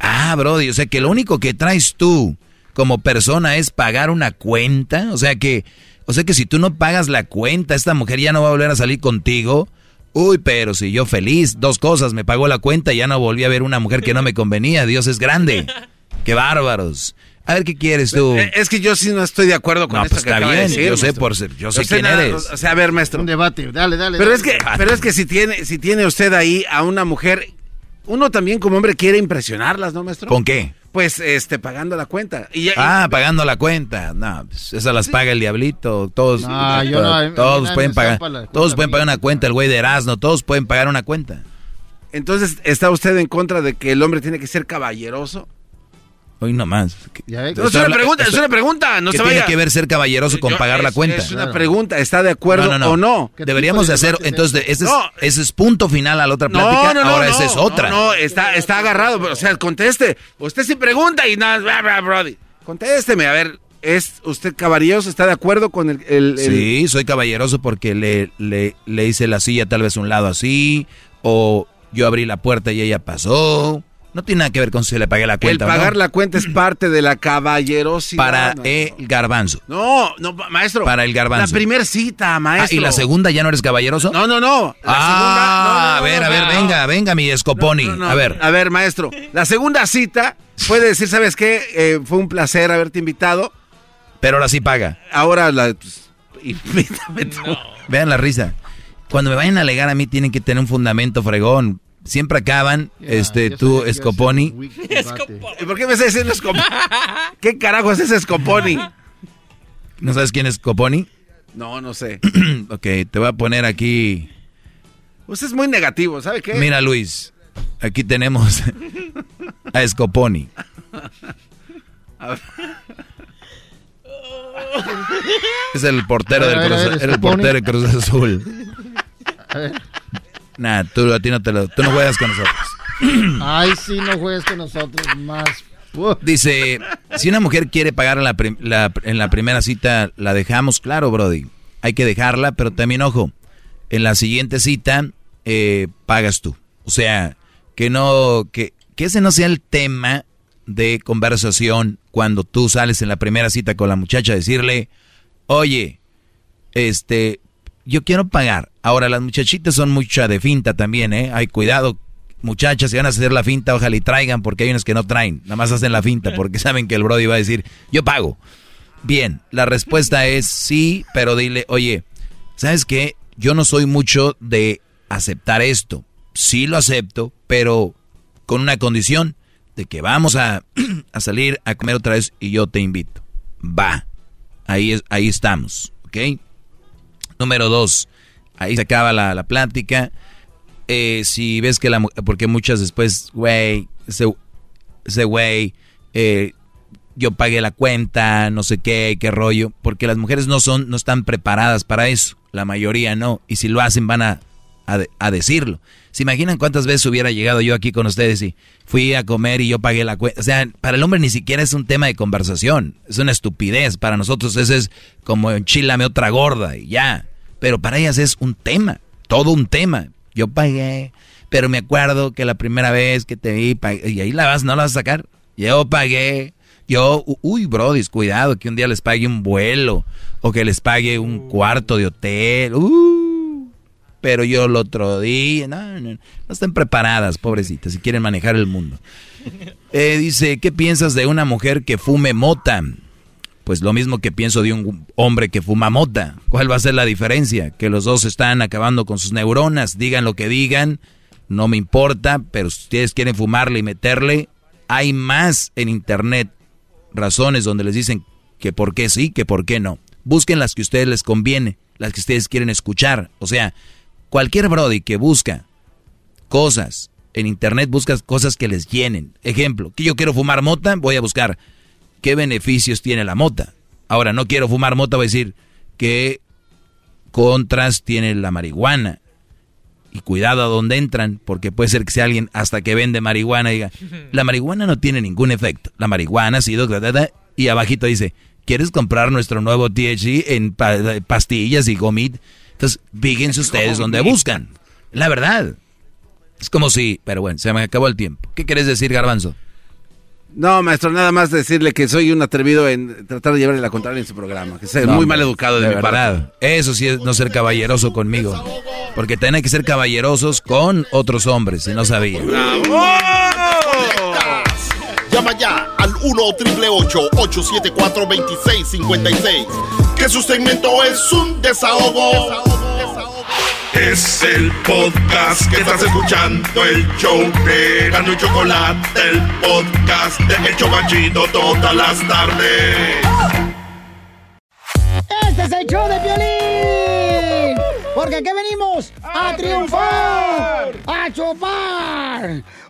Ah, Brody, o sea que lo único que traes tú como persona es pagar una cuenta, o sea que, o sea que si tú no pagas la cuenta, esta mujer ya no va a volver a salir contigo. Uy, pero si yo feliz, dos cosas, me pagó la cuenta y ya no volví a ver una mujer que no me convenía, Dios es grande. Qué bárbaros. A ver qué quieres tú. Eh, Es que yo sí no estoy de acuerdo con No, esto pues que está de bien, decir, yo sé por ser, yo sé sé quién nada, eres. O sea, a ver, maestro. Un debate, dale, dale. Pero dale. es que, pero es que si tiene, si tiene usted ahí a una mujer, uno también como hombre quiere impresionarlas, ¿no, maestro? ¿Con qué? Pues, este, pagando la cuenta. Y Ah, pagando la cuenta. No, pues esas las paga el diablito. Todos, No, yo no, todos mí me pueden pagar. Todos pueden pagar una cuenta. El güey de Erasmo, todos pueden pagar una cuenta. Entonces, ¿está usted en contra de que el hombre tiene que ser caballeroso? Hoy nomás. No, es una pregunta, es una pregunta. No ¿Qué se tiene vaya. que ver ser caballeroso con Yo- pagar la cuenta? Es una pregunta. ¿Está de acuerdo No, no, no. o no? Deberíamos de hacer, entonces, ese, No. es, ese es punto final a la otra plática. No, no, no. Ahora no, esa es otra. No, no, está, está agarrado. O sea, conteste. Usted sí pregunta y nada, bla, bla, brody. Contésteme, a ver. ¿Es usted caballeroso? ¿Está de acuerdo con el...? el- el- Sí, soy caballeroso porque le, le, le hice la silla tal vez a un lado así, o yo abrí la puerta y ella pasó. No tiene nada que ver con si le pagué la El cuenta no. pagar la cuenta es parte de la caballerosidad. Para no. el garbanzo. No, no, ma- maestro. Para el garbanzo. La primer cita, maestro. Ah, ¿Y la segunda ya no eres caballeroso? No, no, no. La ah, segunda- no, no, no, a ver, no, a ver, no. venga, venga, mi escoponi. A ver. A ver, maestro. La segunda cita puede decir, ¿sabes qué? Eh, fue un placer haberte invitado. Pero ahora sí paga. Ahora la... pues, invítame tú. Vean la risa. Cuando me vayan a alegar a mí tienen que tener un fundamento fregón. Siempre acaban, este, tú, Scoponi. ¿Y por qué me estás diciendo Scoponi? ¿Qué carajo es ese Scoponi? ¿No sabes quién es Scoponi? No, no sé. ok, te voy a poner aquí. Usted es muy negativo, ¿sabe qué? Mira, Luis, aquí tenemos a Scoponi. Es el portero ver, del Cruz, el portero Cruz Azul. A ver. Nah, tú a ti no te lo, tú no juegas con nosotros. Ay, sí, no juegues con nosotros más. Dice, si una mujer quiere pagar en la, la- en la primera cita, la dejamos, claro, Brody. Hay que dejarla, pero también, ojo, en la siguiente cita eh, pagas tú. O sea, que no, que, que ese no sea el tema de conversación cuando tú sales en la primera cita con la muchacha, decirle, oye, este, yo quiero pagar. Ahora, las muchachitas son mucha de finta también, ¿eh? Hay cuidado, muchachas, si van a hacer la finta, ojalá y traigan, porque hay unos que no traen, nada más hacen la finta, porque saben que el Brody va a decir, yo pago. Bien, la respuesta es sí, pero dile, oye, ¿sabes qué? Yo no soy mucho de aceptar esto. Sí lo acepto, pero con una condición de que vamos a, a salir a comer otra vez y yo te invito. Va. Ahí, es, ahí estamos, ¿ok? Número dos, ahí se acaba la, la plática. Eh, si ves que la porque muchas después, güey, ese ese güey, eh, yo pagué la cuenta, no sé qué, qué rollo, porque las mujeres no son, no están preparadas para eso, la mayoría no, y si lo hacen van a, a, de- a decirlo. ¿Se imaginan cuántas veces hubiera llegado yo aquí con ustedes y fui a comer y yo pagué la cuenta? O sea, para el hombre ni siquiera es un tema de conversación, es una estupidez, para nosotros eso es como enchilame otra gorda y ya, pero para ellas es un tema, todo un tema. Yo pagué, pero me acuerdo que la primera vez que te vi, pagué, y ahí la vas, no la vas a sacar. Yo pagué, yo, uy, brodis, cuidado, que un día les pague un vuelo, o que les pague un cuarto de hotel, uh, pero yo el otro día, no, no, no están preparadas, pobrecitas, si quieren manejar el mundo. Eh, dice, ¿qué piensas de una mujer que fume mota? Pues lo mismo que pienso de un hombre que fuma mota. ¿Cuál va a ser la diferencia? Que los dos están acabando con sus neuronas, digan lo que digan, no me importa, pero si ustedes quieren fumarle y meterle, hay más en internet razones donde les dicen que por qué sí, que por qué no. Busquen las que a ustedes les conviene, las que ustedes quieren escuchar. O sea, cualquier Brody que busca cosas en internet, busca cosas que les llenen. Ejemplo, que yo quiero fumar mota, voy a buscar qué beneficios tiene la mota. Ahora, no quiero fumar mota, voy a decir qué contras tiene la marihuana. Y cuidado a dónde entran, porque puede ser que sea alguien hasta que vende marihuana y diga, la marihuana no tiene ningún efecto. La marihuana ha sido... Y abajito dice, ¿quieres comprar nuestro nuevo THC en pastillas y gomit? Entonces, fíjense ustedes donde buscan. La verdad. Es como si... Pero bueno, se me acabó el tiempo. ¿Qué quieres decir, Garbanzo? No, maestro, nada más decirle que soy un atrevido en tratar de llevarle la contraria en su programa. Que es muy mal educado de, mi verdad. Eso sí es no ser caballeroso conmigo. Porque tienen que ser caballerosos con otros hombres, si no sabía. Llama ya al 1 874 2656 Que su segmento es un desahogo. Es el podcast que estás escuchando, el show de Gano y Chocolate, el podcast de El Chocachito todas las tardes. Este es el show de violín. Porque aquí venimos a, triunfar, a chupar.